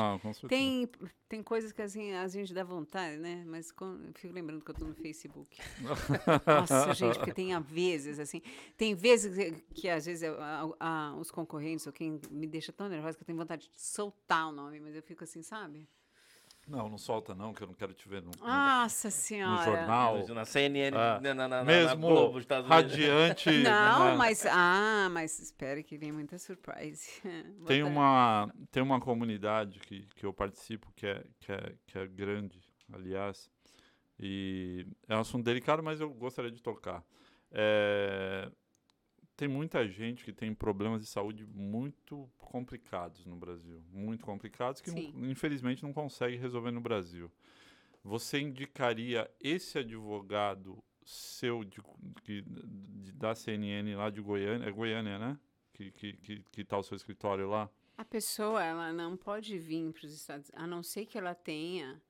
tem, tem coisas que assim, a gente dá vontade, né? Mas com- eu fico lembrando que eu tô no Facebook. Nossa, gente, porque tem vezes, assim, tem vezes que, que às vezes a- a- os concorrentes ou quem me deixa tão nervosa que eu tenho vontade de soltar o nome, mas eu fico assim, sabe? Não, não solta não, que eu não quero te ver no, no- Nossa no senhora. jornal. Na CNN, Ah, na, na, na, na Mesmo Globo, Estados Unidos. radiante. Não, né? mas. Ah, mas espere que vem muita surprise. Vou Tem dar- uma, tem uma comunidade que, que eu participo que é, que, é, que é grande, aliás, e é um assunto delicado, mas eu gostaria de tocar. É, tem muita gente que tem problemas de saúde muito complicados no Brasil, muito complicados, que não- infelizmente não consegue resolver no Brasil. Você indicaria esse advogado seu de, que- de- da CNN lá de Goiânia, é Goiânia, né? Que, que, que, que tá o seu escritório lá? A pessoa, ela não pode vir para os Estados a não ser que ela tenha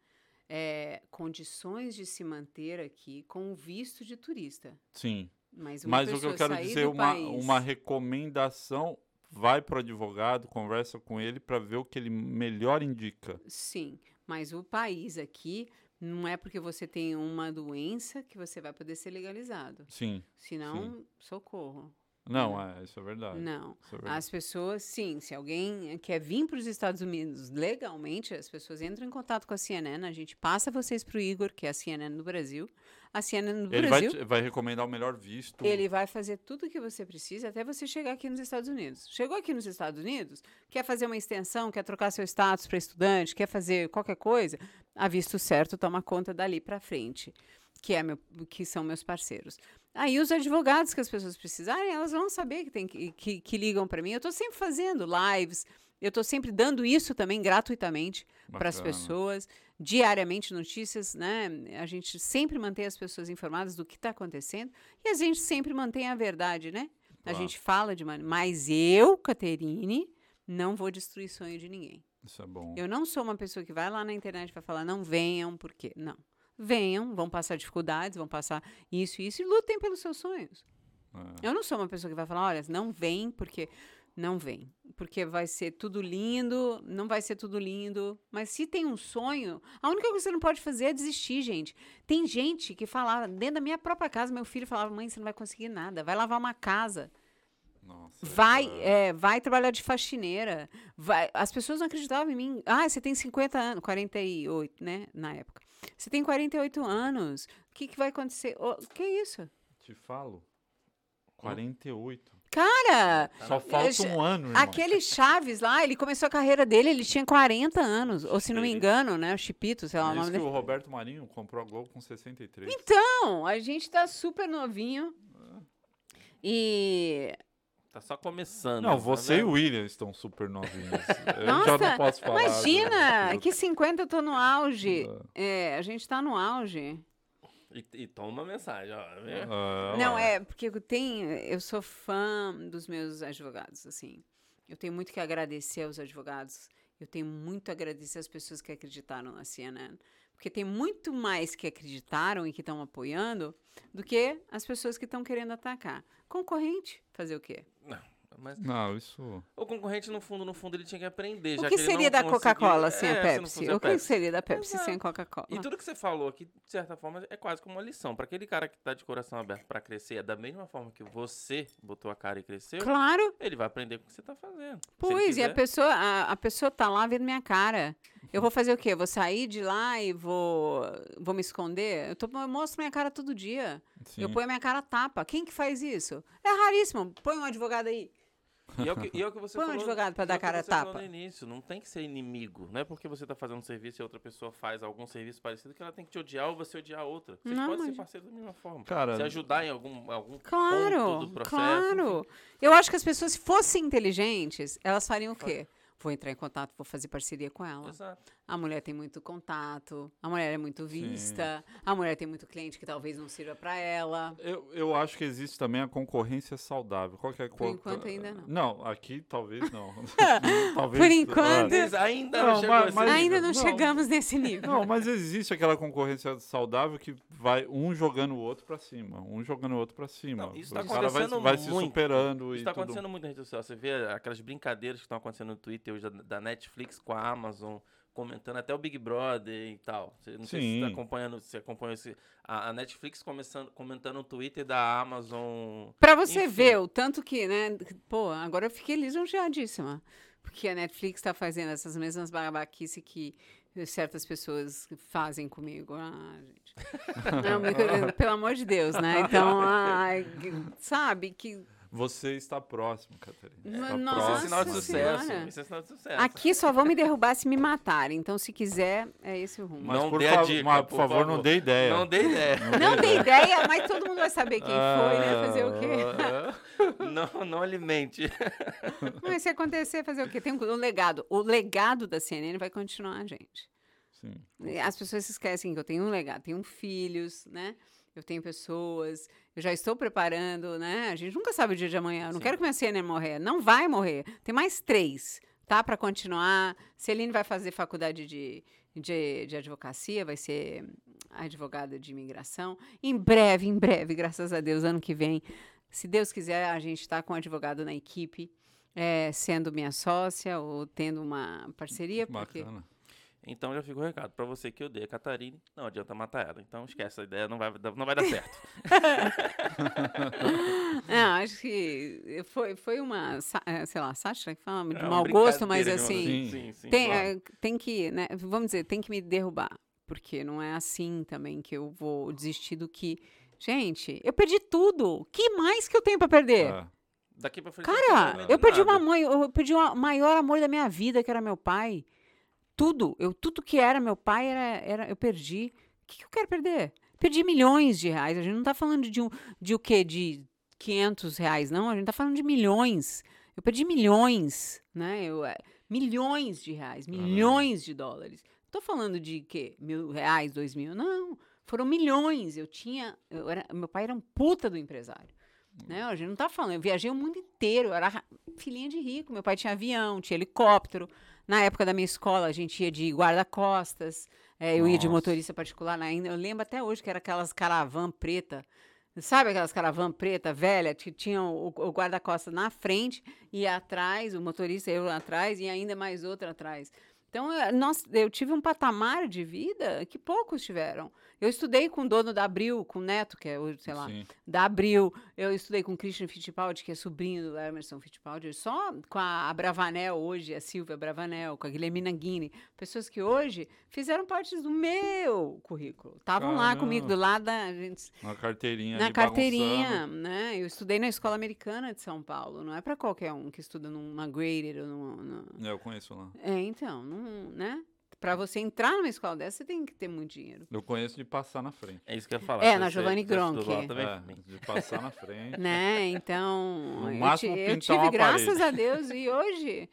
é, condições de se manter aqui com o visto de turista. Sim. Mas, o que eu quero dizer, uma, país- uma recomendação, vai para o advogado, conversa com ele para ver o que ele melhor indica. Sim, mas o país aqui não é porque você tem uma doença que você vai poder ser legalizado. Sim. Senão, socorro. Não, é, isso é verdade. Não. É verdade. As pessoas, sim, se alguém quer vir para os Estados Unidos legalmente, as pessoas entram em contato com a CNN, a gente passa vocês para o Igor, que é a CNN do Brasil. A CNN do Ele vai, Brasil, te- vai recomendar o melhor visto. ele vai fazer tudo o que você precisa até você chegar aqui nos Estados Unidos. Chegou aqui nos Estados Unidos, quer fazer uma extensão, quer trocar seu status para estudante, quer fazer qualquer coisa, a visto certo toma conta dali para frente, que, é meu, que são meus parceiros. Aí os advogados que as pessoas precisarem, elas vão saber que, tem que, que, que ligam para mim. Eu estou sempre fazendo lives, eu estou sempre dando isso também gratuitamente para as pessoas, diariamente notícias, né? A gente sempre mantém as pessoas informadas do que está acontecendo e a gente sempre mantém a verdade, né? A Claro. gente fala de maneira. Mas eu, Caterine, não vou destruir sonho de ninguém. Isso é bom. Eu não sou uma pessoa que vai lá na internet vai falar, não venham, por quê? Não. Venham, vão passar dificuldades, vão passar isso e isso e lutem pelos seus sonhos. É. Eu não sou uma pessoa que vai falar, olha, não vem porque não vem, porque vai ser tudo lindo, não vai ser tudo lindo, mas se tem um sonho, a única coisa que você não pode fazer é desistir, gente. Tem gente que falava, dentro da minha própria casa, meu filho falava, mãe, você não vai conseguir nada, vai lavar uma casa, Nossa, vai, é- é, vai trabalhar de faxineira, vai, as pessoas não acreditavam em mim. Ah, você tem 50 anos, 48, né, na época. Você tem 48 anos, o que, que vai acontecer? O que é isso? Te falo. 48. Cara, Só falta um ano, irmão. Aquele Chaves lá, ele começou a carreira dele, ele tinha 40 anos. Ou se não me engano, né? O Chipito, sei lá o nome que dele. o Roberto Marinho comprou a Globo com 63. Então, a gente tá super novinho. E. Tá só começando. Não, tá você e o William estão super novinhos. Eu já Nossa, não posso falar. Imagina, do- que 50 eu tô no auge. É, a gente tá no auge. E, e toma uma mensagem, ó. Ah, Não, é, porque eu tenho. Eu sou fã dos meus advogados, assim. Eu tenho muito que agradecer aos advogados. Eu tenho muito a agradecer às pessoas que acreditaram na CNN. Porque tem muito mais que acreditaram e que estão apoiando do que as pessoas que estão querendo atacar. Concorrente, fazer o quê? Não, mas Não, isso. o concorrente, no fundo, no fundo, ele tinha que aprender. O já que ele seria não da Coca-Cola sem É, a Pepsi? O que seria da Pepsi Exato. sem Coca-Cola? E tudo que você falou aqui, de certa forma, é quase como uma lição. Para aquele cara que tá de coração aberto para crescer, é da mesma forma que você botou a cara e cresceu, Claro, ele vai aprender com o que você tá fazendo. Pois, e a pessoa, a, a pessoa tá lá vendo minha cara. Eu vou fazer o quê? Vou sair de lá e vou, vou me esconder? Eu, tô, eu mostro minha cara todo dia. Sim. Eu ponho a minha cara a tapa. Quem que faz isso? É raríssimo. Põe um advogado aí. E é o que, e é o que você Põe um falou. advogado pra e dar é que cara a tapa. no início, não tem que ser inimigo. Não é porque você tá fazendo um serviço e outra pessoa faz algum serviço parecido que ela tem que te odiar ou você odiar a outra. Vocês Não, podem ser mas- parceiros da mesma forma. Cara, Se ajudar em algum, algum ponto Claro, do processo. claro. Eu acho que as pessoas, se fossem inteligentes, elas fariam o quê? Vou entrar em contato, vou fazer parceria com ela. Exato. A mulher tem muito contato, a mulher é muito vista, a mulher tem muito cliente que talvez não sirva pra ela. Eu, eu acho que existe também a concorrência saudável. Qual que é a Por enquanto ainda não. Não, aqui talvez não. talvez, Por enquanto. Mas ainda Não, não, mas- mas-. Ainda não, não. chegamos nesse nível. Não, mas existe aquela concorrência saudável que vai um jogando o outro pra cima, um jogando o outro pra cima. Não, isso tá vai, acontecendo vai se muito. superando Isso e tá tudo. acontecendo muito na rede social. Você vê aquelas brincadeiras que estão acontecendo no Twitter hoje da, da Netflix com a Amazon, comentando até o Big Brother e tal. Você, não sei se você tá Sim. acompanhando, se acompanha esse, a, a Netflix começando, comentando o Twitter da Amazon. Pra você Enfim. ver o tanto que, né? Pô, agora eu fiquei lisonjeadíssima. Porque a Netflix tá fazendo essas mesmas babaquice que certas pessoas fazem comigo. Ah, gente. Não, pelo amor de Deus, né? Então, ai, sabe que Você está próximo, Catarina. Está nossa Isso é próximo. sinal de sucesso. Senhora. Isso é sinal de sucesso. aqui só vão me derrubar se me matarem. Então, se quiser, é esse o rumo. Mas Não por, dê a fa- dica, mas, por por favor, favor. não dê ideia. Não dei ideia. Não dei ideia, mas todo mundo vai saber quem foi, né? Fazer o quê? não, não alimente. Mas se acontecer, fazer o quê? Tem um, um legado. O legado da CNN vai continuar, gente. Sim. As pessoas se esquecem que eu tenho um legado, tenho filhos, né? Eu tenho pessoas, eu já estou preparando, né? A gente nunca sabe o dia de amanhã. Eu não Sim. quero que minha CNN morrer. Não vai morrer. Tem mais três, tá? Para continuar. Celine vai fazer faculdade de, de, de advocacia, vai ser advogada de imigração. Em breve, em breve, graças a Deus, ano que vem, se Deus quiser, a gente está com um advogado na equipe, eh, sendo minha sócia ou tendo uma parceria, porque Bacana. Então já fica o recado pra você que odeia a Catarine, não adianta matar ela. Então esquece essa ideia, não vai, não vai dar certo. Não, acho que foi, foi uma, eh, sei lá, sátira que fala de É mau gosto, mas assim, Sim. Sim, sim. tem, claro. eh, tem que, né, vamos dizer, tem que me derrubar, porque não é assim também que eu vou desistir do que... Gente, eu perdi tudo. O que mais que eu tenho pra perder? É. Daqui pra frente. Cara, não eu perdi nada. uma mãe, eu perdi o maior amor da minha vida, que era meu pai. Tudo, eu tudo que era meu pai era, era eu perdi. O que, que eu quero perder? Perdi milhões de reais. A gente não tá falando de um de o quê? De 500 reais, não. A gente tá falando de milhões. Eu perdi milhões, né? Eu, é, milhões de reais, milhões de dólares. Não tô falando de quê? Mil reais, dois mil? Não. Foram milhões. Eu tinha. Eu era, meu pai era um puta do empresário. Né? A gente não tá falando. Eu viajei o mundo inteiro. Eu era ra- filhinha de rico. Meu pai tinha avião, tinha helicóptero. Na época da minha escola, a gente ia de guarda-costas. é, eu ia de motorista particular ainda. Eu lembro até hoje que era aquelas caravan preta. Sabe aquelas caravan preta velha que tinham o, o guarda-costas na frente e atrás, o motorista eu atrás e ainda mais outra atrás. Então, eu, nós, eu tive um patamar de vida que poucos tiveram. Eu estudei com o dono da Abril, com o Neto, que é, o, sei lá, Sim. da Abril. Eu estudei com o Christian Fittipaldi, que é sobrinho do Emerson Fittipaldi. Só com a, Bravanel hoje, a Silvia Bravanel, com a Guilhermina Guini. Pessoas que hoje fizeram parte do meu currículo. Estavam lá comigo, do lado da gente, Na carteirinha. na carteirinha, bagunçando. né? Eu estudei na Escola Americana de São Paulo. Não é para qualquer um que estuda numa Graded ou numa... numa- É, eu conheço lá. É, então, não, né? Para você entrar numa escola dessa, você tem que ter muito dinheiro. Eu conheço de passar na frente. É isso que eu ia falar. É, na Giovanni Gronk. É, de passar na frente. né? Então, No eu, máximo, eu tive, uma graças a Deus, e hoje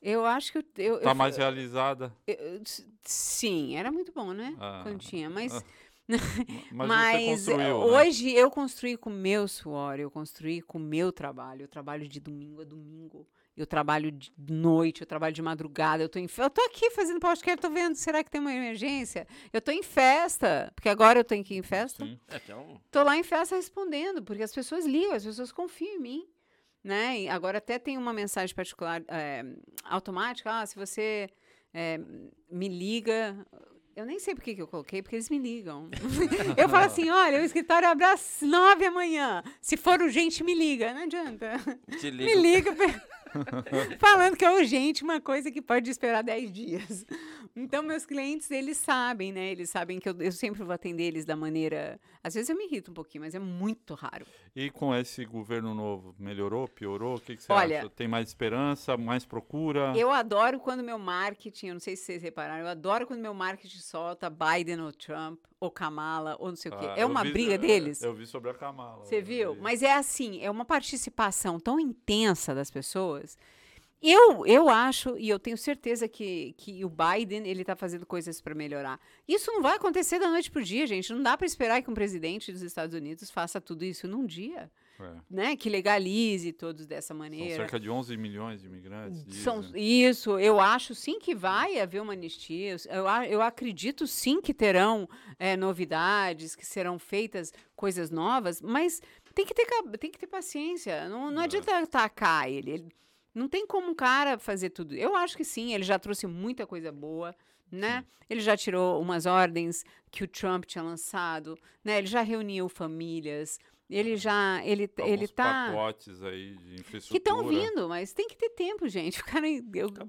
eu acho que eu, eu, Tá eu- mais realizada. eu- sim, era muito bom, né? Ah, Quando tinha, mas ah. Mas, mas você construiu, né? hoje eu construí com o meu suor, eu construí com o meu trabalho. Eu trabalho de domingo a domingo. Eu trabalho de noite, eu trabalho de madrugada. Eu tô, em, eu tô aqui fazendo podcast, tô vendo, será que tem uma emergência? Eu tô em festa, porque agora eu tenho que ir em festa. Sim. É, Tô lá em festa respondendo, porque as pessoas ligam, as pessoas confiam em mim. Né? E agora até tem uma mensagem particular é, automática. Ah, se você é, me liga. Eu nem sei por que eu coloquei, porque eles me ligam. eu falo assim: olha, o escritório abre às nove da manhã. Se for urgente, me liga. Não adianta. Te Me ligo. liga falando que é urgente, uma coisa que pode esperar 10 dias. Então, meus clientes, eles sabem, né? Eles sabem que eu, eu sempre vou atender eles da maneira. Às vezes eu me irrito um pouquinho, mas é muito raro. E com esse governo novo, melhorou, piorou? O que, que você Olha- acha? Tem mais esperança, mais procura? Eu adoro quando meu marketing, eu não sei se vocês repararam, eu adoro quando meu marketing solta Biden ou Trump, ou Kamala, ou não sei o quê. Ah, É uma vi- briga é, deles? Eu vi sobre a Kamala. Você viu? vi. Mas é assim, é uma participação tão intensa das pessoas. Eu, eu acho, e eu tenho certeza que, que o Biden, ele tá fazendo coisas para melhorar. Isso não vai acontecer da noite pro dia, gente. Não dá para esperar que um presidente dos Estados Unidos faça tudo isso num dia, É. né? Que legalize todos dessa São maneira. cerca de 11 milhões de imigrantes. São- isso, eu acho sim que vai haver uma anistia. Eu, eu acredito sim que terão é, novidades, que serão feitas coisas novas, mas tem que ter, tem que ter paciência. Não, não É. adianta atacar ele. Ele- Não tem como um cara fazer tudo. Eu acho que sim, ele já trouxe muita coisa boa. Né? Ele já tirou umas ordens que o Trump tinha lançado, né? Ele já reuniu famílias, ele já ele ele tá pacotes aí de infraestrutura. que estão vindo, mas tem que ter tempo, gente. O cara, eu-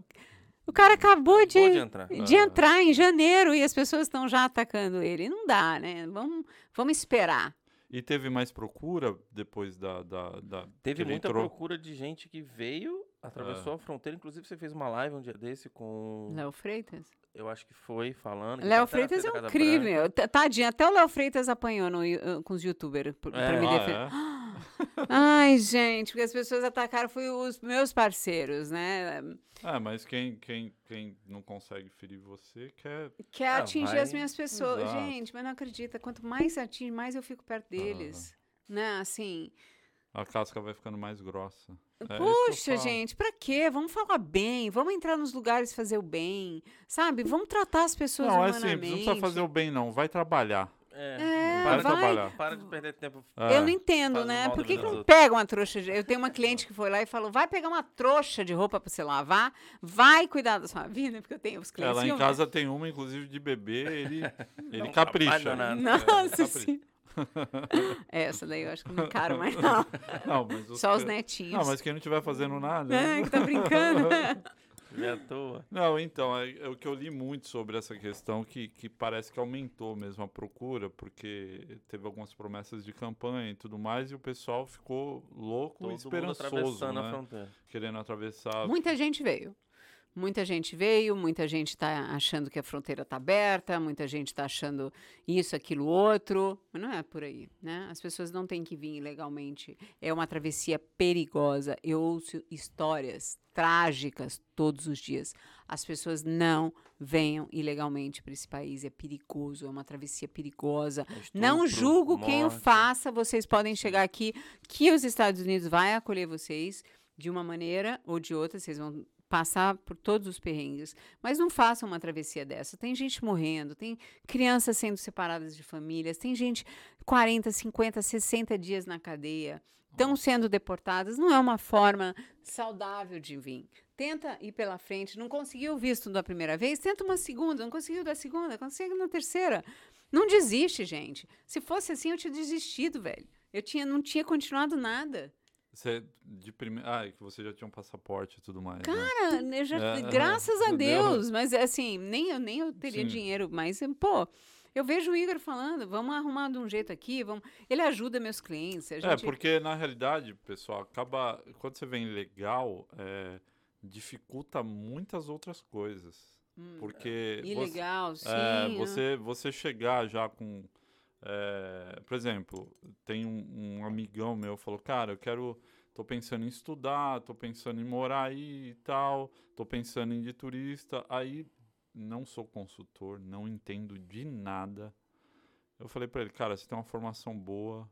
O cara acabou de, Acabou de entrar. de Ah. entrar em janeiro e as pessoas estão já atacando ele. Não dá, né? Vamos, vamos esperar. E teve mais procura depois da. da, da Teve muita entrou? procura de gente que veio, atravessou a fronteira. Inclusive, você fez uma live um dia desse com. Léo Freitas? Eu acho que foi falando. Léo tá Freitas é um crime. Tadinho, até o Léo Freitas apanhou no uh, com os youtubers por- É. pra me Ah, defender. é? Ai, gente, porque as pessoas atacaram foi os meus parceiros, né? É, mas quem, quem, quem não consegue ferir você quer. Quer Ah, atingir vai- as minhas pessoas. Exato. Gente, mas não acredita. Quanto mais atinge, mais eu fico perto deles. Né? Assim. A casca vai ficando mais grossa. É Puxa, gente, pra quê? Vamos falar bem, vamos entrar nos lugares fazer o bem, sabe? Vamos tratar as pessoas Não, é humanamente. simples, não precisa fazer o bem, não. Vai trabalhar. É, Para de vai. trabalhar. Para de perder tempo. É. Eu não entendo, né? Por que, que não pega uma trouxa? De... Eu tenho uma cliente que foi lá e falou: vai pegar uma trouxa de roupa pra você lavar, vai cuidar da sua vida, porque eu tenho os clientes. Ela em casa tem uma, inclusive, de bebê, ele, ele Não capricha. Nossa É, sim. Essa daí eu acho que não encaro mais, não. Não, mas os Só os que- netinhos. Não, mas quem não estiver fazendo nada. É, que tá brincando. Não é à toa. Não, então, é, é o que eu li muito sobre essa questão, que, que parece que aumentou mesmo a procura, porque teve algumas promessas de campanha e tudo mais, e o pessoal ficou louco Todo e mundo esperançoso, né? fronteira. Querendo atravessar. Muita gente veio. Muita gente veio, muita gente está achando que a fronteira está aberta, muita gente está achando isso, aquilo, outro. Mas não é por aí, né? As pessoas não têm que vir ilegalmente. É uma travessia perigosa. Eu ouço histórias trágicas todos os dias. As pessoas não venham ilegalmente para esse país. É perigoso, é uma travessia perigosa. Não Estupro, julgo quem o morte. faça. Vocês podem chegar aqui, que os Estados Unidos vai acolher vocês de uma maneira ou de outra. Vocês vão passar por todos os perrengues. Mas não façam uma travessia dessa. Tem gente morrendo, tem crianças sendo separadas de famílias, tem gente 40, 50, 60 dias na cadeia. Estão sendo deportadas. Não é uma forma saudável de vir. Tenta ir pela frente. Não conseguiu o visto da primeira vez? Tenta uma segunda. Não conseguiu da segunda? Consegue na terceira. Não desiste, gente. Se fosse assim, eu tinha desistido, velho. Eu tinha, não tinha continuado nada. Você, de prime... Ah, é que você já tinha um passaporte e tudo mais. né? Cara, eu já, É, graças a entendeu? Deus, mas assim, nem eu, nem eu teria Sim. dinheiro, mas, pô, eu vejo o Igor falando, vamos arrumar de um jeito aqui, vamos... ele ajuda meus clientes. A É, gente... porque na realidade, pessoal, acaba. Quando você vem legal, é, dificulta muitas outras coisas. Porque. você- Ilegal, sim. É, né? você, você chegar já com. É, por exemplo, tem um, um amigão meu falou, cara, eu quero. Tô pensando em estudar, tô pensando em morar aí e tal, tô pensando em ir de turista. Aí não sou consultor, não entendo de nada. Eu falei pra ele, cara, você tem uma formação boa,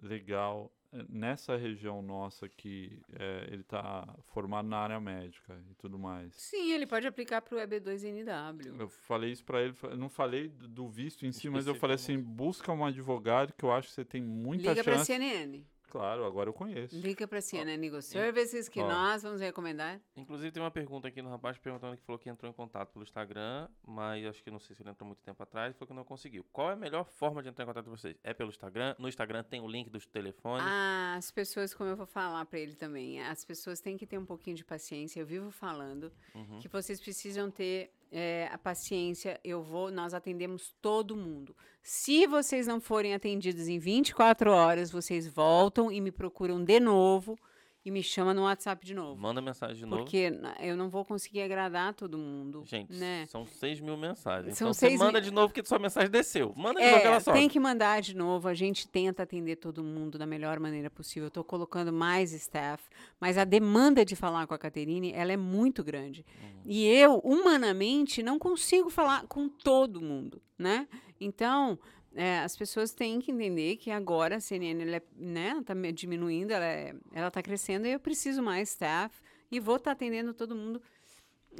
legal. Nessa região nossa aqui, é, ele tá formado na área médica e tudo mais. Sim, ele pode aplicar para o EB2NW. Eu falei isso pra ele, não falei do visto em si, mas eu falei assim, busca um advogado que eu acho que você tem muita Liga para a chance. CNN. Claro, agora eu conheço. Liga para a CNN Legal Services, que Ó. nós vamos recomendar. Inclusive, tem uma pergunta aqui no rapaz perguntando que falou que entrou em contato pelo Instagram, mas acho que não sei se ele entrou muito tempo atrás, falou que não conseguiu. Qual é a melhor forma de entrar em contato com vocês? É pelo Instagram? No Instagram tem o link dos telefones. Ah, as pessoas, como eu vou falar para ele também, as pessoas têm que ter um pouquinho de paciência. Eu vivo falando Uhum. que vocês precisam ter é, a paciência. Eu vou, nós atendemos todo mundo. Se vocês não forem atendidos em 24 horas, vocês voltam e me procuram de novo e me chamam no WhatsApp de novo. Manda mensagem de novo. Porque eu não vou conseguir agradar todo mundo. Gente, né? são 6 mil mensagens. São então você manda mil- de novo que sua mensagem desceu. Manda de novo que ela É, sobe. tem que mandar de novo. A gente tenta atender todo mundo da melhor maneira possível. Eu tô colocando mais staff, mas a demanda de falar com a Caterine, ela é muito grande. Uhum. E eu, humanamente, não consigo falar com todo mundo, né? Então, é, as pessoas têm que entender que agora a CNN ela é, né, tá diminuindo, ela, é, ela tá crescendo e eu preciso mais staff e vou estar atendendo todo mundo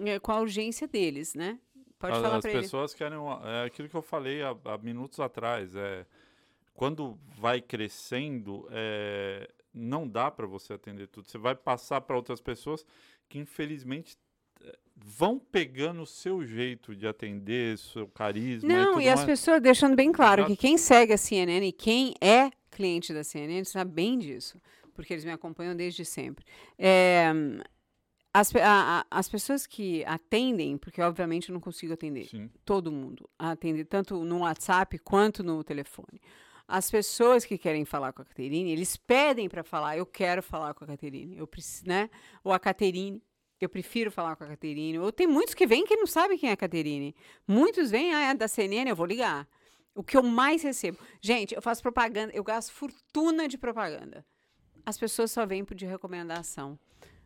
é, com a urgência deles, né? Pode A- falar As para ele. pessoas querem. é aquilo que eu falei há, há minutos atrás. É, quando vai crescendo, é, não dá para você atender tudo. Você vai passar para outras pessoas que, infelizmente, vão pegando o seu jeito de atender, seu carisma. e Não, tudo e as mais. pessoas deixando bem claro Exato. que quem segue a CNN e quem é cliente da CNN sabe bem disso, porque eles me acompanham desde sempre. É, as, a- a- as pessoas que atendem, porque obviamente eu não consigo atender Sim. todo mundo, atender tanto no WhatsApp quanto no telefone. As pessoas que querem falar com a Caterine, eles pedem para falar, eu quero falar com a Caterine, eu preciso, né? Ou a Caterine, eu prefiro falar com a Caterine. Ou tem muitos que vêm que não sabem quem é a Caterine. Muitos vêm, ah, é da CNN, eu vou ligar. O que eu mais recebo. Gente, eu faço propaganda, eu gasto fortuna de propaganda. As pessoas só vêm por de recomendação.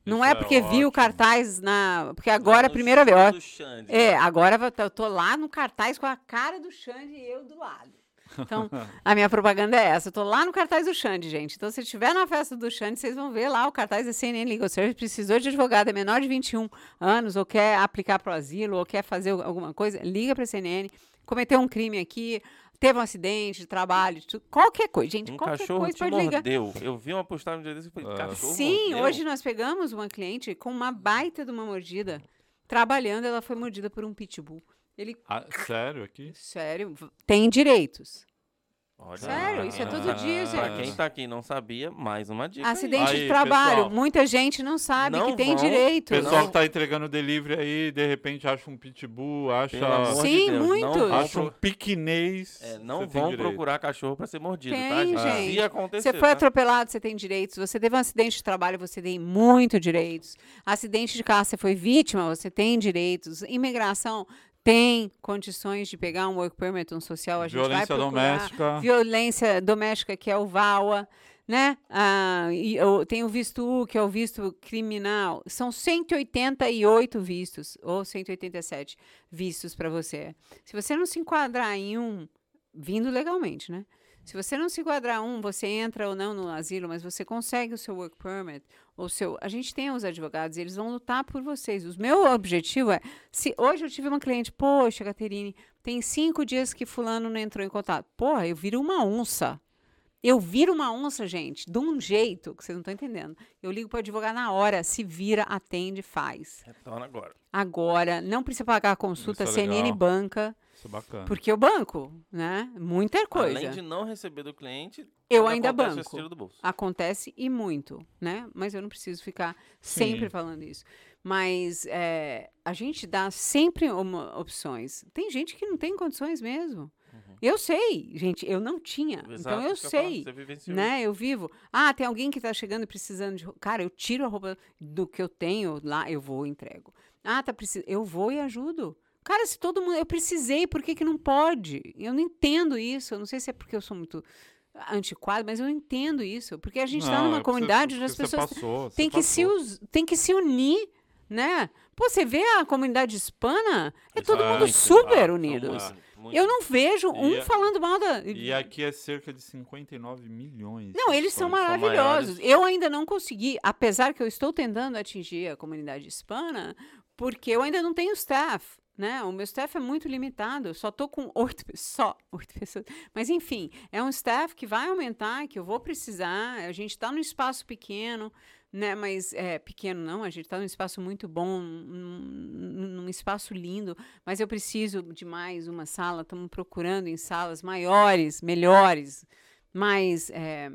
Não Isso é é porque viu o ótimo. cartaz na. Porque agora é a primeira vez. Xande, É, né? agora eu tô- eu tô lá no cartaz com a cara do Xande e eu do lado. Então, a minha propaganda é essa. Eu tô lá no cartaz do Xande, gente. Então, se estiver na festa do Xande, vocês vão ver lá o cartaz da CNN Legal Service. Precisou de advogado, é menor de 21 anos, ou quer aplicar pro asilo, ou quer fazer alguma coisa, liga pra CNN. Cometeu um crime aqui, teve um acidente de trabalho, de tudo, qualquer coisa. Gente, Um qualquer cachorro coisa te pode ligar. mordeu. Eu vi uma postagem um dia desse e falei, Ah. cachorro Sim, mordeu? hoje nós pegamos uma cliente com uma baita de uma mordida. Trabalhando, ela foi mordida por um pitbull. Ele, Ah, sério aqui? sério, tem direitos. Olha Sério, aí. isso é todo dia, Pra gente. quem tá aqui e não sabia, mais uma dica. aí. Acidente Aí, de trabalho. pessoal. Muita gente não sabe Não que tem vão- direito. O pessoal Não. que tá entregando delivery aí, de repente acha um pitbull, acha, Pelo amor de Sim, Deus, não muitos. vão acha um pro- piquinês. É, não você tem vão direito. procurar cachorro pra ser mordido, tá, Tem, gente? gente. Se acontecer, Você foi tá? atropelado, você tem direitos. Você teve um acidente de trabalho, você tem muito direitos. Acidente de carro, você foi vítima, você tem direitos. Imigração tem condições de pegar um work permit, um social, a gente vai Violência procurar. doméstica. Violência doméstica, que é o VAWA, né? Ah, e eu tenho o visto U, que é o visto criminal. São 188 vistos, ou 187 vistos para você. Se você não se enquadrar em um, vindo legalmente, né? Se você não se enquadrar um, você entra ou não no asilo, mas você consegue o seu work permit, ou seu. A gente tem os advogados, e eles vão lutar por vocês. O meu objetivo é. Se hoje eu tive uma cliente, poxa, Caterine, tem cinco dias que fulano não entrou em contato. Porra, eu viro uma onça. Eu viro uma onça, gente, de um jeito que vocês não estão entendendo. Eu ligo para o advogado na hora, se vira, atende, faz. Retorna agora. Agora, não precisa pagar a consulta, Isso é CNN legal. banca, Isso é bacana. porque eu banco, né? Muita coisa. Além de não receber do cliente, Eu ainda banco. Acontece e muito, né? Mas eu não preciso ficar sempre Sim. falando isso. Mas é, a gente dá sempre uma- opções. Tem gente que não tem condições mesmo. Eu sei, gente, eu não tinha. então Exato, eu que eu falo, sei. Vivenciou Né? Eu vivo. Ah, tem alguém que tá chegando e precisando de. roupa. Cara, eu tiro a roupa do que eu tenho lá, eu vou e entrego. Ah, tá precisando. Eu vou e ajudo. Cara, se todo mundo. Eu precisei, por que, que não pode? Eu não entendo isso. Eu não sei se é porque eu sou muito antiquado, mas eu entendo isso. Porque a gente está numa é comunidade onde as pessoas passou, têm que, se passou. us- têm que se unir, né? Pô, você vê a comunidade hispana, é todo mundo super exato, unidos. são muito. Eu não vejo um E é- falando mal da. E aqui é cerca de 59 milhões. Não, eles são maravilhosos. maiores. Eu ainda não consegui, apesar que eu estou tentando atingir a comunidade hispana, porque eu ainda não tenho staff. Né? O meu staff é muito limitado, só estou com oito, pessoas. Mas, enfim, é um staff que vai aumentar, que eu vou precisar. A gente está num espaço pequeno, né? Mas é pequeno não, a gente está num espaço muito bom, num, num espaço lindo, mas eu preciso de mais uma sala. Estamos procurando em salas maiores, melhores, mais é,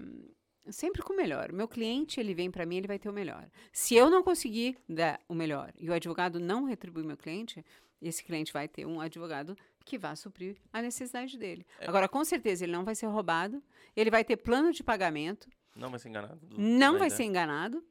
sempre com o melhor. Meu cliente, ele vem para mim, ele vai ter o melhor. Se eu não conseguir dar o melhor e o advogado não retribui meu cliente, esse cliente vai ter um advogado que vai suprir a necessidade dele. Agora, com certeza, ele não vai ser roubado, ele vai ter plano de pagamento, Não vai ser enganado. do- não vai ideia. ser enganado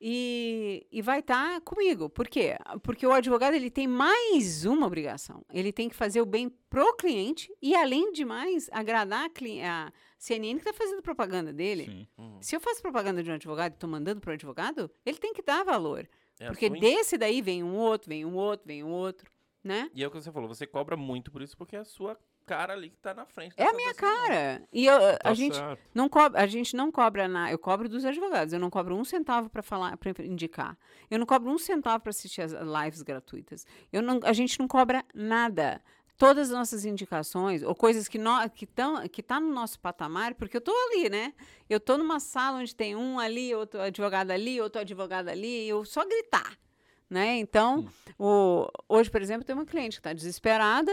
e, e vai estar comigo. Por quê? Porque o advogado ele tem mais uma obrigação. Ele tem que fazer o bem pro cliente e, além de mais, agradar a, a CNN que está fazendo propaganda dele. Uhum. Se eu faço propaganda de um advogado e estou mandando para o advogado, ele tem que dar valor. É porque desse daí vem um outro, vem um outro, vem um outro, né? E é o que você falou, você cobra muito por isso porque é a sua cara ali que tá na frente. É a minha cara. E eu, a, Tá gente certo. não cobra, a gente não cobra na, eu cobro dos advogados, eu não cobro um centavo para falar, para indicar. Eu não cobro um centavo para assistir as lives gratuitas. Eu não, a gente não cobra nada. Todas as nossas indicações ou coisas que nó, que estão que tá no nosso patamar, porque eu tô ali, né? Eu tô numa sala onde tem um ali, outro advogado ali, outro advogado ali, e eu só gritar, né? Então, o, hoje, por exemplo, tem uma cliente que está desesperada,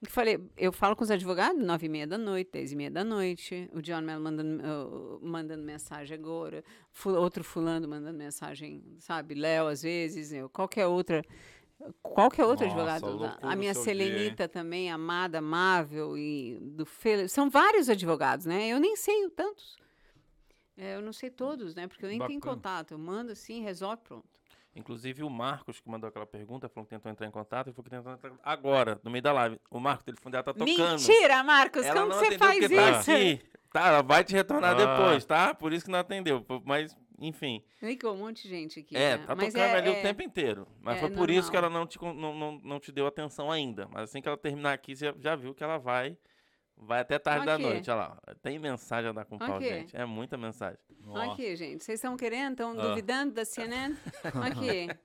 Eu Falei, eu falo com os advogados nove e meia da noite, dez e meia da noite. O John Mello mandando, uh, mandando mensagem agora. fu- outro fulano mandando mensagem, sabe? Léo, às vezes. Eu, qualquer outra. Qualquer outro Nossa, advogado. A minha seu dia? Selenita também, amada, amável e do Felipe. São vários advogados, né? Eu nem sei o tantos. É, eu não sei todos, né? Porque eu nem tenho Bacana. contato. Eu mando assim, resolve, pronto. Inclusive o Marcos, que mandou aquela pergunta, falou que tentou entrar em contato, ele falou que tentou entrar agora, no meio da live. O Marco, o telefone dela tá tocando. Mentira, Marcos! Ela como não você atendeu faz porque tá isso? aqui. Tá, ela vai te retornar Ah. depois, tá? Por isso que não atendeu. Mas, enfim. Ligou um monte de gente aqui. É, né? tá Mas tocando é- ali é- o tempo inteiro. Mas é foi por isso que ela não te, não, não, não te deu atenção ainda. Mas assim que ela terminar aqui, você já viu que ela vai. Vai até tarde da Ok. noite. Olha lá. Tem mensagem a dar com pau, Ok. gente. É muita mensagem. Nossa. Aqui, gente. Vocês estão querendo? Estão Ah. duvidando da CNN? Aqui.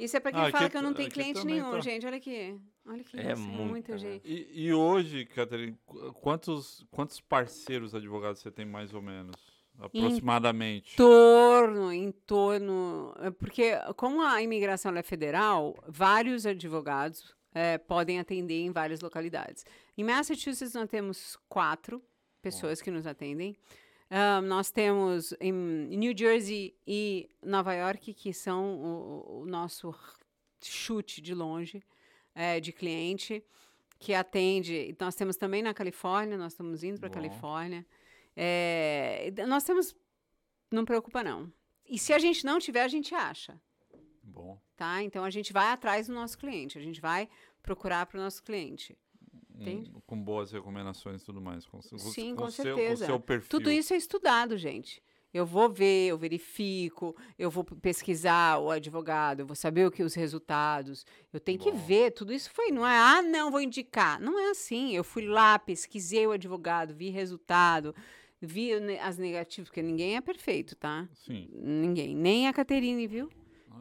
Isso é pra quem Ah, fala que eu não tenho cliente nenhum, tá. gente. Olha aqui. Olha aqui. É isso, muita, muita gente. E, e hoje, Catherine, qu- quantos, quantos parceiros advogados você tem mais ou menos? Aproximadamente. torno, em torno. Porque, como a imigração ela é federal, vários advogados é, podem atender em várias localidades. Em Massachusetts, nós temos quatro pessoas que nos atendem. Ah, nós temos em New Jersey e Nova York, que são o, o nosso chute de longe é, de cliente, que atende. Nós temos também na Califórnia, nós estamos indo para a Bom. Califórnia. É, nós temos. Não preocupa, não. E se a gente não tiver, a gente acha. Bom. Tá? Então a gente vai atrás do nosso cliente, a gente vai procurar para o nosso cliente. um- Entende? com boas recomendações e tudo mais. Com, Sim, com com seu, certeza. Com seu. Tudo isso é estudado, gente. Eu vou ver, eu verifico, eu vou pesquisar o advogado, eu vou saber o que os resultados. Eu tenho que Bom. ver, tudo isso foi, não é, ah, não, vou indicar. Não é assim. Eu fui lá, pesquisei o advogado, vi resultado, vi as negativas, porque ninguém é perfeito, tá? Sim. Ninguém, nem a Caterine, viu?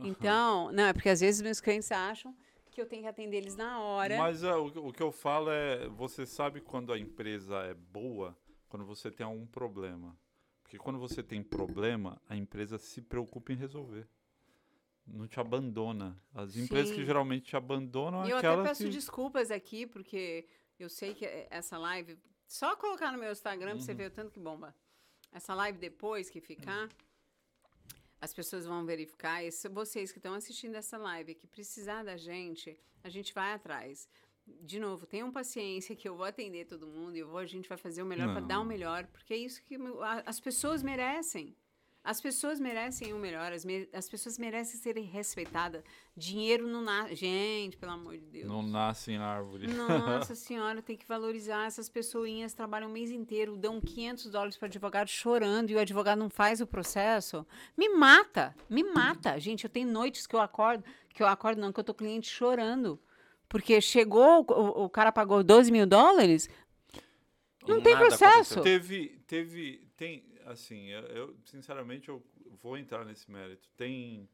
Então, não, é porque às vezes meus clientes acham que eu tenho que atender eles na hora. Mas ah, o, que- o que eu falo é, você sabe quando a empresa é boa, quando você tem algum problema. Porque quando você tem problema, a empresa se preocupa em resolver. Não te abandona. As empresas que Sim. geralmente te abandonam E é eu até peço que... desculpas aqui, porque eu sei que eh, essa live. Só colocar no meu Instagram Uhum. pra você ver o tanto que bomba. Essa live depois que ficar, as pessoas vão verificar. E se vocês que estão assistindo essa live, que precisar da gente, a gente vai atrás. De novo, tenham paciência que eu vou atender todo mundo e eu vou, a gente vai fazer o melhor para dar o melhor, porque é isso que as pessoas merecem. As pessoas merecem o melhor, as, me- as pessoas merecem serem respeitadas. Dinheiro não nasce. Gente, pelo amor de Deus. Não nasce em árvore. Nossa senhora, tem que valorizar essas pessoinhas, trabalham o mês inteiro, dão 500 dólares para advogado chorando e o advogado não faz o processo. Me mata, me mata. Gente, eu tenho noites que eu acordo, que eu acordo não, que eu tô cliente chorando. Porque chegou, o, o cara pagou 12 mil dólares, Não E tem nada processo. aconteceu. Teve, teve, tem, assim, eu, sinceramente eu vou entrar nesse mérito. Tem,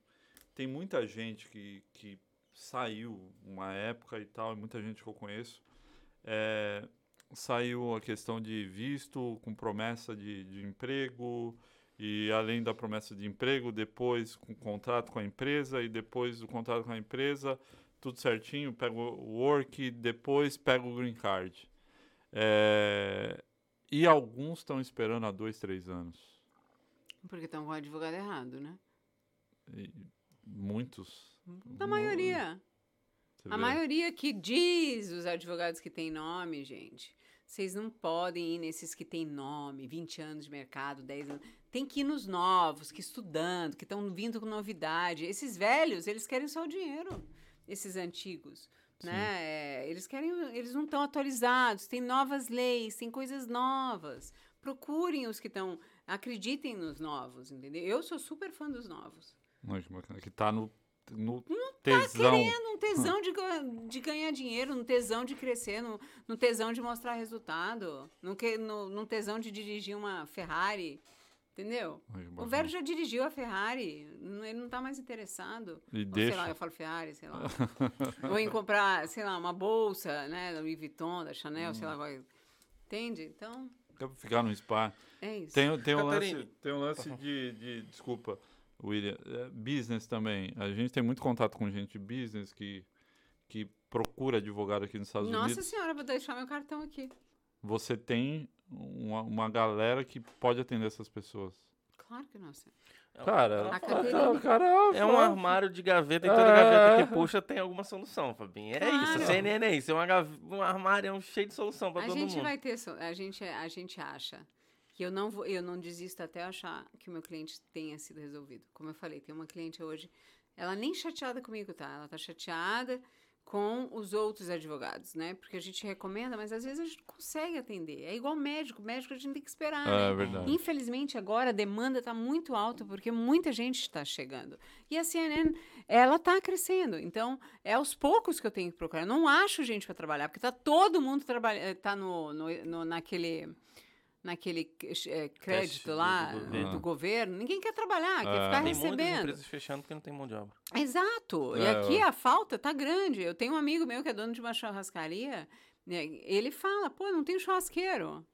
tem muita gente que, que saiu uma época e tal, e muita gente que eu conheço, é, saiu a questão de visto com promessa de, de emprego e além da promessa de emprego, depois com contrato com a empresa e depois do contrato com a empresa, tudo certinho, pega o work, depois pega o green card. É, e alguns estão esperando há dois, três anos. porque estão com o advogado errado, né? E muitos. A maioria. Você A vê? maioria que diz os advogados que têm nome, gente. Vocês não podem ir nesses que têm nome, 20 anos de mercado, 10 anos. Tem que ir nos novos, que estudando, que estão vindo com novidade. Esses velhos, eles querem só o dinheiro. Esses antigos, né? É, eles querem, eles não estão atualizados. Tem novas leis, tem coisas novas. Procurem os que estão, acreditem nos novos, entendeu? Eu sou super fã dos novos. Que tá no, no tesão. querendo um tesão de, de ganhar dinheiro, um tesão de crescer, no, no tesão de mostrar resultado, no, que, no, num tesão de dirigir uma Ferrari. Entendeu? O velho já dirigiu a Ferrari, ele não tá mais interessado. E Ou, deixa. sei lá, eu falo Ferrari, sei lá. Ou em comprar, sei lá, uma bolsa, né, da Louis Vuitton, da Chanel, sei lá. Hum. Entende? Então, Quer ficar no spa. é isso. Tem, tem um lance, tem um lance de, de. Desculpa, William. é, business também. A gente tem muito contato com gente de business que, que procura advogado aqui nos Estados Nossa Unidos, senhora, vou deixar meu cartão aqui. você tem uma, uma galera que pode atender essas pessoas. Claro que não sei. Cara, A cara, cara, É um armário de gaveta e toda É. gaveta que puxa tem alguma solução, Fabinho. É Claro. isso, CNN é isso. É uma gav- um armário é um cheio de solução pra A todo gente mundo. vai ter, so- a gente, a gente acha que eu não vou, eu não desisto até achar que o meu cliente tenha sido resolvido. Como eu falei, tem uma cliente hoje, ela nem chateada comigo tá, ela tá chateada com os outros advogados, né? Porque a gente recomenda, mas às vezes a gente não consegue atender. É igual médico, médico a gente tem que esperar, É né? verdade. Infelizmente, agora a demanda está muito alta porque muita gente está chegando. E a CNN, ela está crescendo. Então, é aos poucos que eu tenho que procurar. Eu não acho gente para trabalhar, porque está todo mundo trabalhando, está no, no, no- naquele, naquele eh, crédito do- lá do do governo. governo. Ninguém quer trabalhar, quer É. ficar Tem recebendo. empresas fechando porque não tem mão de obra. Exato. e É, aqui a falta tá grande. Eu tenho um amigo meu que é dono de uma churrascaria, né, ele fala, pô, não tenho churrasqueiro,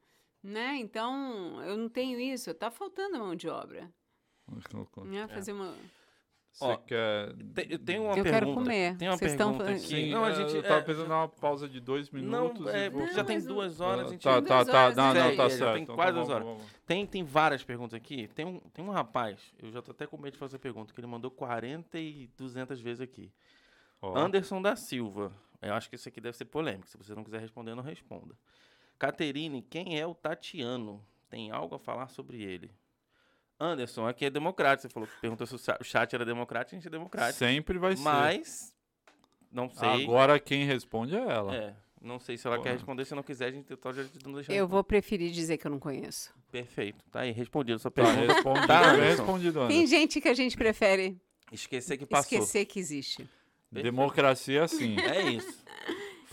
né? Então, eu não tenho isso, tá faltando mão de obra. Que loucura. Né? Fazer uma... Você Ó, quer. Tem, eu tenho uma Eu pergunta. quero comer. Tem uma Vocês estão pergunta falando- aqui. Sim, não, a é, gente, eu tava é, pensando em dar uma pausa de dois minutos. Não, e é, vou- porque já tem não- duas horas. a gente Tá, Duas tá, tá. Não, não, tá É, já certo. tem Então quase tá duas bom, horas. Tem, tem várias perguntas aqui. Tem um, tem um rapaz, eu já tô até com medo de fazer pergunta, que ele mandou 40 e 200 vezes aqui. Ó, Anderson da Silva. Eu acho que esse aqui deve ser polêmico. Se você não quiser responder, não responda. Caterine, quem é o Tatiano? Tem algo a falar sobre ele? Anderson, aqui é democrático. Você falou que perguntou se o cha- o chat era democrático, a gente é democrático. Sempre vai ser. Mas, não sei. Agora quem responde é ela. É, não sei se ela Pô. quer responder. Se não quiser, a gente pode não deixar. Eu vou preferir dizer que eu não conheço. Perfeito. Tá aí, respondido a sua Tá, pergunta. respondido, Tá, Anderson. respondido, Tem Ana. gente que a gente prefere Esquecer que passou. esquecer que existe. Democracia é assim. É isso.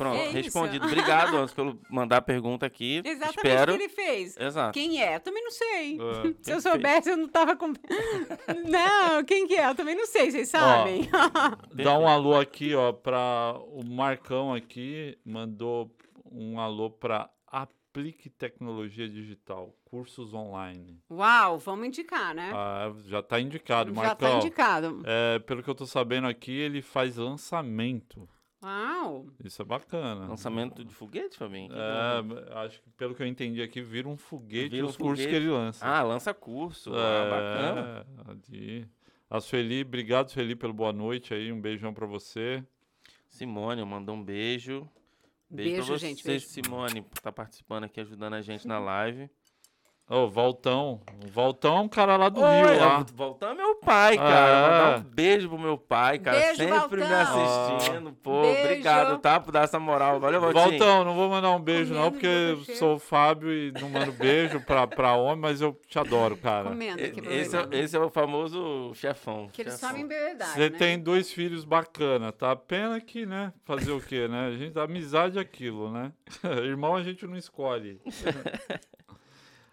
Pronto, É isso. respondido. Obrigado, Anderson, pelo mandar a pergunta aqui. Exatamente Espero. o que ele fez. Exato. Quem é? Eu também não sei. É. Se eu soubesse, eu não tava com. não, quem que é? Eu também não sei, vocês sabem. Dá um alô aqui, ó, pra o Marcão aqui, mandou um alô pra Aplique Tecnologia Digital, cursos online. Uau, vamos indicar, né? Ah, já tá indicado, Já Marcão. tá indicado. É, pelo que eu tô sabendo aqui, ele faz lançamento. Uau. Isso é bacana. Lançamento de foguete, Fabinho? Que que É, acho que pelo que eu entendi aqui, vira um foguete Vira um os cursos foguete. que ele lança. Ah, lança curso. Ah, bacana. É, ali. A Sueli, obrigado, Sueli, pelo boa noite aí. Um beijão pra você. Simone mandou um beijo. Beijo, Beijo, pra você, gente, beijo. Simone, por estar participando aqui, ajudando a gente na live. Ô, Valtão. O Valtão é um cara lá do Oi, Rio, lá. Voltando meu pai, cara. Ah. Mandar um beijo pro meu pai, cara. Beijo, sempre me Valtão. assistindo. Pô, Beijo. obrigado, tá? Por dar essa moral. Valeu, Valtinho. Valtão, não vou mandar um beijo não, Comendo porque de eu sou o Fábio e não mando beijo pra, pra homem, mas eu te adoro, cara. Pra Esse é, esse é o famoso chefão. Que eles chefão. sabem verdade. Você né? tem dois filhos bacana, tá? Pena que, né? Fazer o quê, né? A gente, a amizade é aquilo, né? Irmão a gente não escolhe.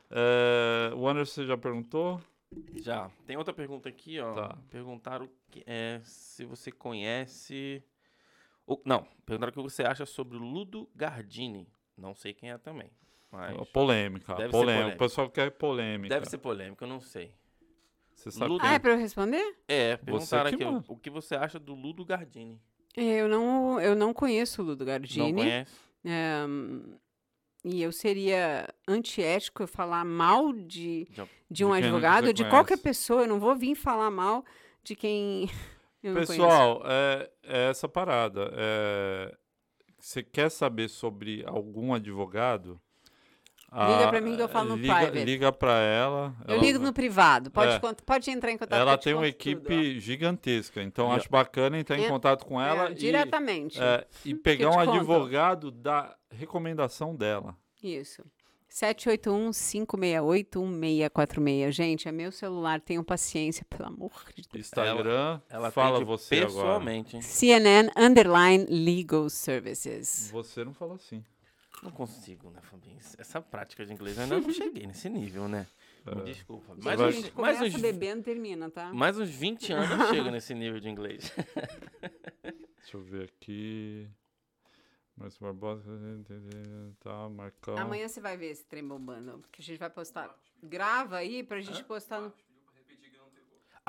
É, o Anderson já perguntou? Já. Tem outra pergunta aqui, ó. Tá. Perguntaram que, é, se você conhece. o- não, perguntaram o que você acha sobre o Ludo Gardini. Não sei quem é também. Mas Polêmica, Deve polêmica. polêmica. O pessoal quer polêmica. deve ser polêmico, eu não sei. Você sabe Ludo-? Ah, é pra eu responder? É, perguntaram aqui o, o que você acha do Ludo Gardini. Eu não, eu não conheço o Ludo Não Gardini. conhece? É, e eu seria antiético eu falar mal de, De- de um de advogado, de qualquer pessoa. Eu não vou vir falar mal de quem eu não conheço. Pessoal, é, é essa parada. É, você quer saber sobre algum advogado? Liga Ah, pra mim que eu falo no liga, private. Liga pra ela. Eu ela- ligo no privado. Pode, É. cont- pode entrar em contato. que Ela te tem uma conto tudo, equipe gigantesca, então E- acho bacana entrar em É, contato com ó. ela É, e, diretamente. é, e pegar um te conto. advogado da recomendação dela. Isso. 781-568-1646. Gente, é meu celular. Tenham paciência, pelo amor de Deus. Instagram, Ela fala atende você agora. pessoalmente, hein? CNN Underline Legal Services. Você não falou assim. Não consigo, né, Fabinho? Essa prática de inglês eu ainda não cheguei nesse nível, né? Me desculpa. Você Mais vai- a uns, gente mais, começa uns, bebendo, termina, tá? mais uns 20 anos eu chego nesse nível de inglês. Deixa eu ver aqui. Márcio Barbosa, tá, Marcão. Amanhã você vai ver esse trem bombando, porque a gente vai postar. Grava aí pra gente postar no.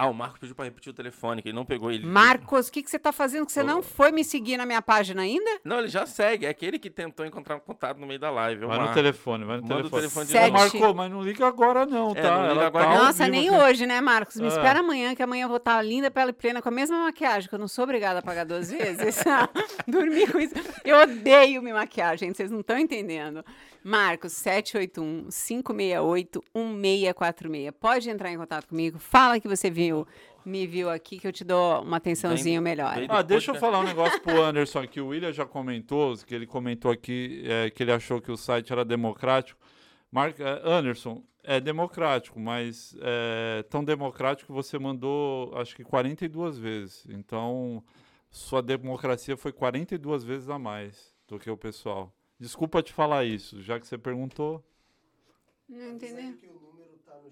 Ah, o Marcos pediu pra repetir o telefone, que ele não pegou ele. Marcos, o que, que você tá fazendo que você Ô. não foi me seguir na minha página ainda? Não, ele já segue. É aquele que tentou encontrar um contato no meio da live. é Vai no Marcos. telefone, vai no Manda o telefone. telefone de Sete. Ô, Marco, mas não liga agora não, É, tá? não liga agora tá Nossa, nem aqui. hoje, né, Marcos? Me Ah. espera amanhã, que amanhã eu vou estar linda, pele plena, com a mesma maquiagem, que eu não sou obrigada a pagar duas vezes. Dormir com isso. Eu odeio me maquiar, gente, vocês não estão entendendo. Marcos, 781-568-1646. Pode entrar em contato comigo, fala que você viu, me viu aqui, que eu te dou uma atençãozinho melhor. bem- Ah, deixa eu Podcast. falar um negócio pro Anderson aqui. O William já comentou, que ele comentou aqui é, que ele achou que o site era democrático. Mar é, Anderson, é democrático, mas é tão democrático que você mandou, acho que 42 vezes. Então, sua democracia foi 42 vezes a mais do que o pessoal. Desculpa te falar isso, já que você perguntou. Não entendeu? que o número tá no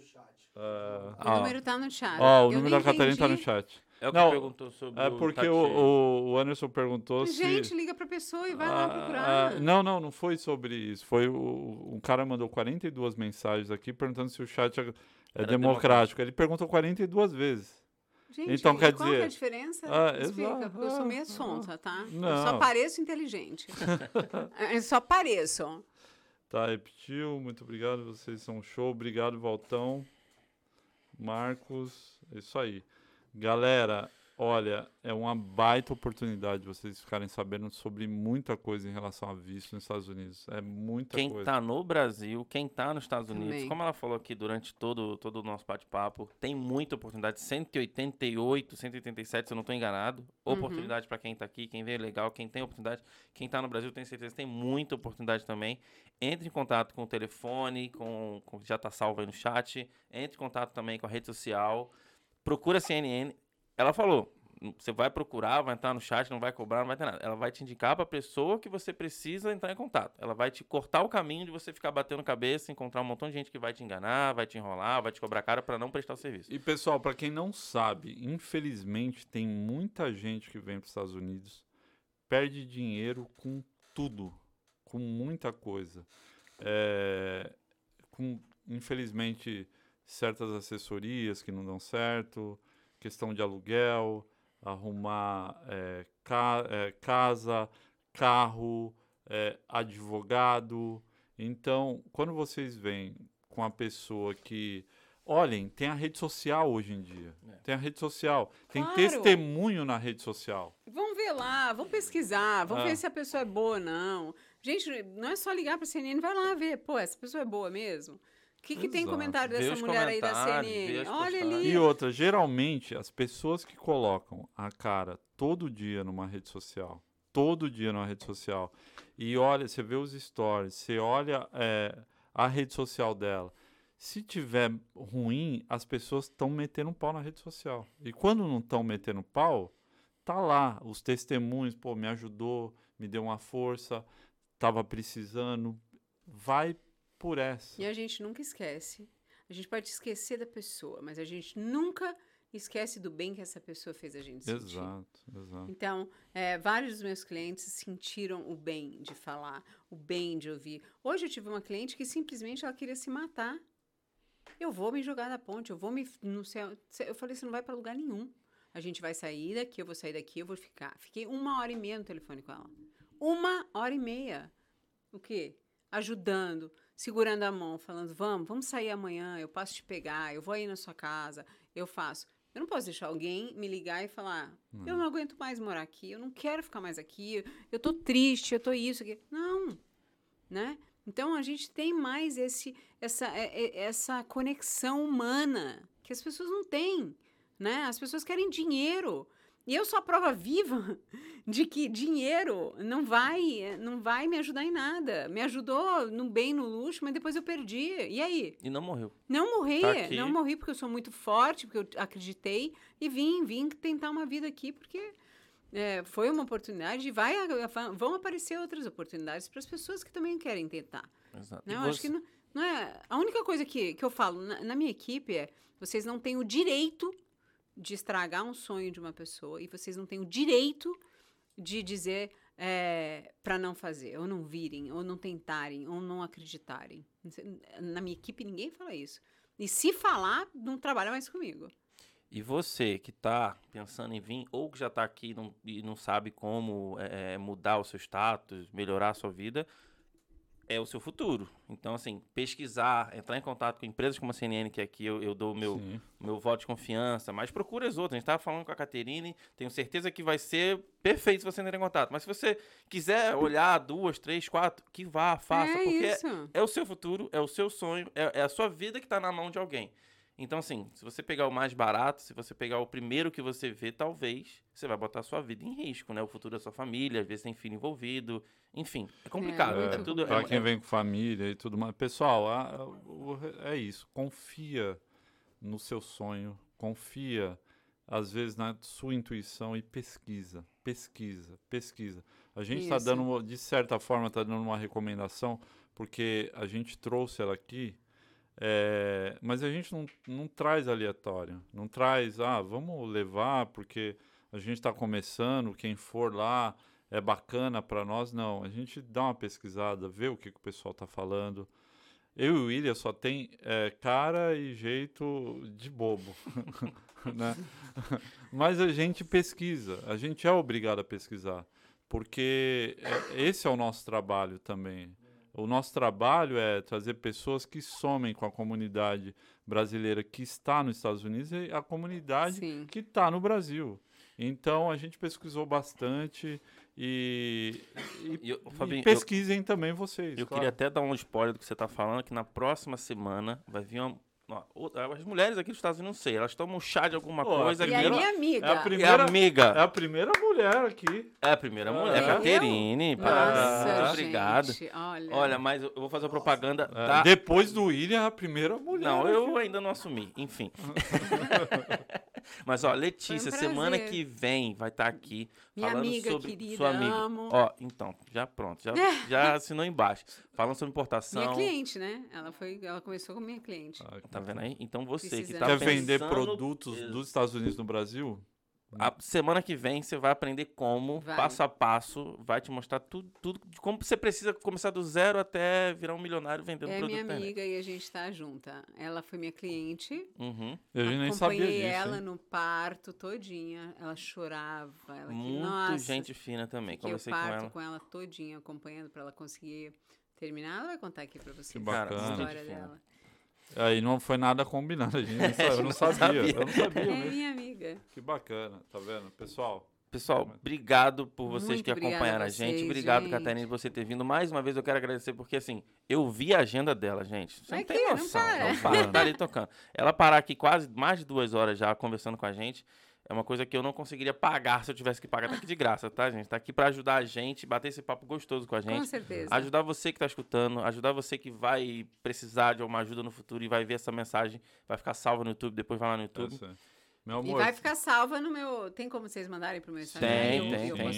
é, O ah, número tá no chat. ó, o Eu número da Catarina tá no chat. É o que Não, perguntou sobre É porque o, o, o Anderson perguntou se... Gente, liga pra pessoa e vai lá Ah, procurar. ah, não, não, não foi sobre isso. Foi o, um cara mandou 42 mensagens aqui perguntando se o chat é, é Era democrático. Ele perguntou 42 vezes. Gente, Então, quer qual que é a dizer- diferença? Ah, Explica, exato. porque eu sou meio sonsa, tá? Eu Não. só pareço inteligente. eu só pareço. Tá, repetiu. Muito obrigado. Vocês são show. Obrigado, Valtão. Marcos. É isso aí. Galera, olha, é uma baita oportunidade de vocês ficarem sabendo sobre muita coisa em relação a visto nos Estados Unidos. É muita Quem coisa. tá no Brasil, quem tá nos Estados Unidos, Também. como ela falou aqui durante todo, todo o nosso bate-papo, tem muita oportunidade. 188, 187, se eu não tô enganado. Uhum. Oportunidade pra quem tá aqui, quem veio legal, quem tem oportunidade. Quem tá no Brasil, tenho certeza que tem muita oportunidade também. Entre em contato com o telefone, com, com já tá salvo aí no chat. Entre em contato também com a rede social. Procura a CNN. Ela falou, você vai procurar, vai entrar no chat, não vai cobrar, não vai ter nada. Ela vai te indicar para a pessoa que você precisa entrar em contato. Ela vai te cortar o caminho de você ficar batendo cabeça, encontrar um montão de gente que vai te enganar, vai te enrolar, vai te cobrar cara para não prestar o serviço. E pessoal, para quem não sabe, infelizmente tem muita gente que vem para os Estados Unidos, perde dinheiro com tudo, com muita coisa. É, com, infelizmente, certas assessorias que não dão certo, questão de aluguel, arrumar é, ca- é, casa, carro, é, advogado. Então, quando vocês vêm com a pessoa que. Olhem, tem a rede social hoje em dia. É. Tem a rede social. Tem Claro. testemunho na rede social. Vamos ver lá, vamos pesquisar, vamos Ah. ver se a pessoa é boa ou não. Gente, não é só ligar pra CNN, vai lá ver. Pô, essa pessoa é boa mesmo? O que, que tem comentário dessa mulher aí da CNN? Olha ali. E outra, geralmente, as pessoas que colocam a cara todo dia numa rede social, todo dia numa rede social, e olha, você vê os stories, você olha é, a rede social dela, se tiver ruim, as pessoas estão metendo um pau na rede social. E quando não estão metendo pau, tá lá os testemunhos, pô, me ajudou, me deu uma força, tava precisando, vai por essa. E a gente nunca esquece. A gente pode esquecer da pessoa, mas a gente nunca esquece do bem que essa pessoa fez a gente sentir. Exato, exato. Então, é, vários dos meus clientes sentiram o bem de falar, o bem de ouvir. Hoje eu tive uma cliente que simplesmente ela queria se matar. Eu vou me jogar da ponte, eu vou me no céu. Eu falei, você não vai para lugar nenhum. A gente vai sair daqui, eu vou sair daqui, eu vou ficar. Fiquei uma hora e meia no telefone com ela. Uma hora e meia. O quê? Ajudando, segurando a mão, falando, vamos, vamos sair amanhã, eu posso te pegar, eu vou aí na sua casa, eu faço. Eu não posso deixar alguém me ligar e falar, eu não aguento mais morar aqui, eu não quero ficar mais aqui, eu tô triste, eu tô isso aqui. Não, né? Então a gente tem mais esse, essa, é- é- essa conexão humana que as pessoas não têm, né? As pessoas querem dinheiro. E eu sou a prova viva de que dinheiro não vai, não vai me ajudar em nada. Me ajudou no bem, no luxo, mas depois eu perdi. E aí? E não morreu. Não morri, Tá não morri porque eu sou muito forte, porque eu acreditei e vim, vim tentar uma vida aqui porque é, foi uma oportunidade e vai, vão aparecer outras oportunidades para as pessoas que também querem tentar. Exato. Não, eu acho você- que não, não é. A única coisa que, que eu falo na, na minha equipe é: vocês não têm o direito de estragar um sonho de uma pessoa e vocês não têm o direito de dizer para não fazer, ou não virem, ou não tentarem, ou não acreditarem. Na minha equipe ninguém fala isso. E se falar, não trabalha mais comigo. E você que está pensando em vir, ou que já está aqui não, e não sabe como é, mudar o seu status, melhorar a sua vida, é o seu futuro. Então, assim, pesquisar, entrar em contato com empresas como a CNN, que aqui eu, eu dou o meu, meu voto de confiança, mas procure as outras. A gente estava falando com a Caterine, tenho certeza que vai ser perfeito se você entrar em contato. Mas se você quiser olhar duas, três, quatro, que vá, faça, É porque isso. é, é o seu futuro, é o seu sonho, é, é a sua vida que está na mão de alguém. Então, assim, se você pegar o mais barato, se você pegar o primeiro que você vê, talvez você vai botar a sua vida em risco, né? O futuro da sua família, às vezes tem filho envolvido, enfim, é complicado. muito É, tudo, Para é- quem é- vem com família e tudo mais. Pessoal, a- o- é isso. Confia no seu sonho. Confia, às vezes, na sua intuição e pesquisa. Pesquisa, pesquisa. A gente está dando, de certa forma, está dando uma recomendação, porque a gente trouxe ela aqui. É, mas a gente não, não traz aleatório. Não traz, ah, vamos levar porque a gente está começando, quem for lá é bacana para nós. Não, a gente dá uma pesquisada, vê o que, que o pessoal está falando. Eu e o William só tem é, cara e jeito de bobo, né? Mas a gente pesquisa, a gente é obrigado a pesquisar, porque é- esse é o nosso trabalho também. O nosso trabalho é trazer pessoas que somem com a comunidade brasileira que está nos Estados Unidos e a comunidade Sim. que está no Brasil. Então a gente pesquisou bastante e, e, E eu- e Fabinho, eu- pesquisem também vocês. Eu claro. queria até dar um spoiler do que você está falando, que na próxima semana vai vir uma. As mulheres aqui dos Estados Unidos, não sei, elas tomam chá de alguma Pô, a coisa. E primeira- aí, minha amiga. é a a primeira, amiga. é a primeira mulher aqui. É a primeira mulher, É. Caterine. Nossa, parabéns, Obrigado. olha. Olha, mas eu eu vou fazer a propaganda É, da. Depois do William, a primeira mulher. Não, aqui. eu ainda não assumi. Enfim. Mas, ó, Letícia, um semana que vem vai estar aqui Minha falando amiga sobre querida, sua amiga. amo. Ó, então, já pronto, já, já assinou embaixo. Falando sobre importação. Minha cliente, né? Ela, foi, ela começou com minha cliente. Ah, Tá vendo aí? Então você que Precisando. tá Quer pensando... vender produtos dos Estados Unidos no Brasil? A semana que vem você vai aprender como, Vai. passo a passo, vai te mostrar tudo, tudo de como você precisa começar do zero até virar um milionário vendendo É produto. minha na internet. amiga e a gente tá junta. Ela foi minha cliente. Uhum. Gente nem sabia Acompanhei disso. ela hein? no parto todinha. Ela chorava. Ela que, Muito nossa, gente fina também. Conversei com parto ela. com ela todinha, acompanhando pra ela conseguir terminar. Ela vai contar aqui pra vocês Que bacana. a história dela. Aí não foi nada combinado, a gente não sabia, eu não sabia. Eu não sabia É mesmo. minha amiga. Que bacana, tá vendo? Pessoal, Pessoal, obrigado por vocês Muito que acompanharam a a gente. Obrigado, gente. Catarina, por você ter vindo. Mais uma vez eu quero agradecer, porque assim, eu vi a agenda dela, gente. Você não tem não noção. para. Não para, tá ali tocando. Ela parar aqui quase mais de duas horas já conversando com a gente. É uma coisa que eu não conseguiria pagar se eu tivesse que pagar. Tá aqui de graça, tá, gente? Tá aqui pra ajudar a gente, bater esse papo gostoso com a Com gente. certeza. Ajudar você que está escutando, ajudar você que vai precisar de alguma ajuda no futuro e vai ver essa mensagem, vai ficar salva no YouTube, depois vai lá no YouTube. essa- meu E amor. vai ficar salva no meu. Tem como vocês mandarem pro meu Instagram? Tem, e eu, tem, e eu tem.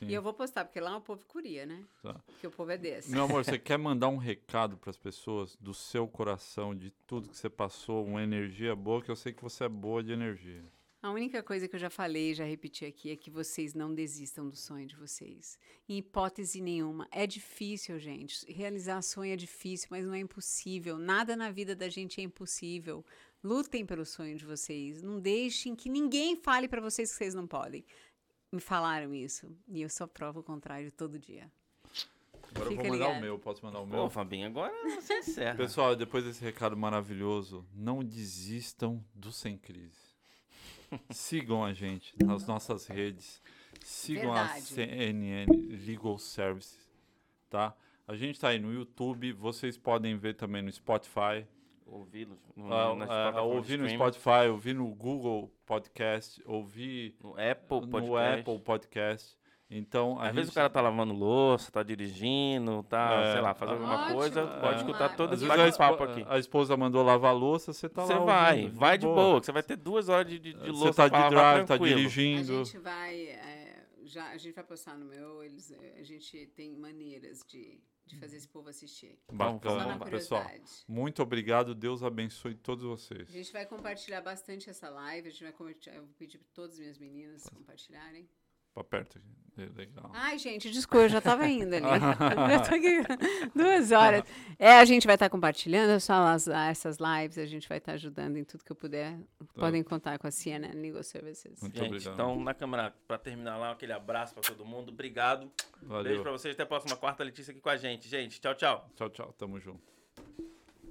Sim. E eu vou postar, porque lá o povo curia, né? Tá. Porque o povo é desse. Meu amor, você quer mandar um recado para as pessoas do seu coração, de tudo que você passou, uma energia boa, que eu sei que você é boa de energia. A única coisa que eu já falei, já repeti aqui, é que vocês não desistam do sonho de vocês. Em hipótese nenhuma. É difícil, gente. Realizar sonho é difícil, mas não é impossível. Nada na vida da gente é impossível. Lutem pelo sonho de vocês. Não deixem que ninguém fale pra vocês que vocês não podem. Me falaram isso. E eu só provo o contrário todo dia. Agora eu Fica vou mandar ligado. o meu, posso mandar o meu? Fabinho, agora você encerra. Pessoal, depois desse recado maravilhoso, não desistam do Sem Crise. Sigam a gente nas nossas redes. Sigam a Verdade. CNN Legal Services, tá? A gente tá aí no YouTube, vocês podem ver também no Spotify, Ouvi-los no, ah, ah, ouvir no Spotify, ouvir no Google Podcast, ouvir no Apple no Podcast. Apple Podcast. Então, a Às gente... vezes o cara tá lavando louça, tá dirigindo, tá, É. sei lá, fazendo alguma Ótimo. coisa, pode É. escutar todo esse vezes a, bate-papo aqui. a esposa mandou lavar a louça, você tá Você lá vai, ouvindo, vai de boa, que você vai ter duas horas de, de, de louça Você tá pra de lavar drive, tá tranquilo. A dirigindo. gente vai. é, já, a gente vai postar no meu. Eles, é, a gente tem maneiras de, de fazer esse povo assistir. Vamos, Só Bacana, na pessoal. Muito obrigado, Deus abençoe todos vocês. A gente vai compartilhar bastante essa live. A gente vai compartilhar. Eu vou pedir para todas as minhas meninas compartilharem. Pra perto. É Legal. Ai, gente, desculpa, eu já estava indo ali. já tô aqui duas horas. É, a gente vai estar compartilhando essas, essas lives, a gente vai estar ajudando em tudo que eu puder. Podem contar com a CNN Legal Services. Muito Gente, obrigado. então na câmera, pra terminar lá, aquele abraço pra todo mundo. Obrigado. Valeu. Beijo pra vocês. Até a próxima quarta, Letícia aqui com a gente. Gente, tchau, tchau. Tchau, tchau. Tamo junto.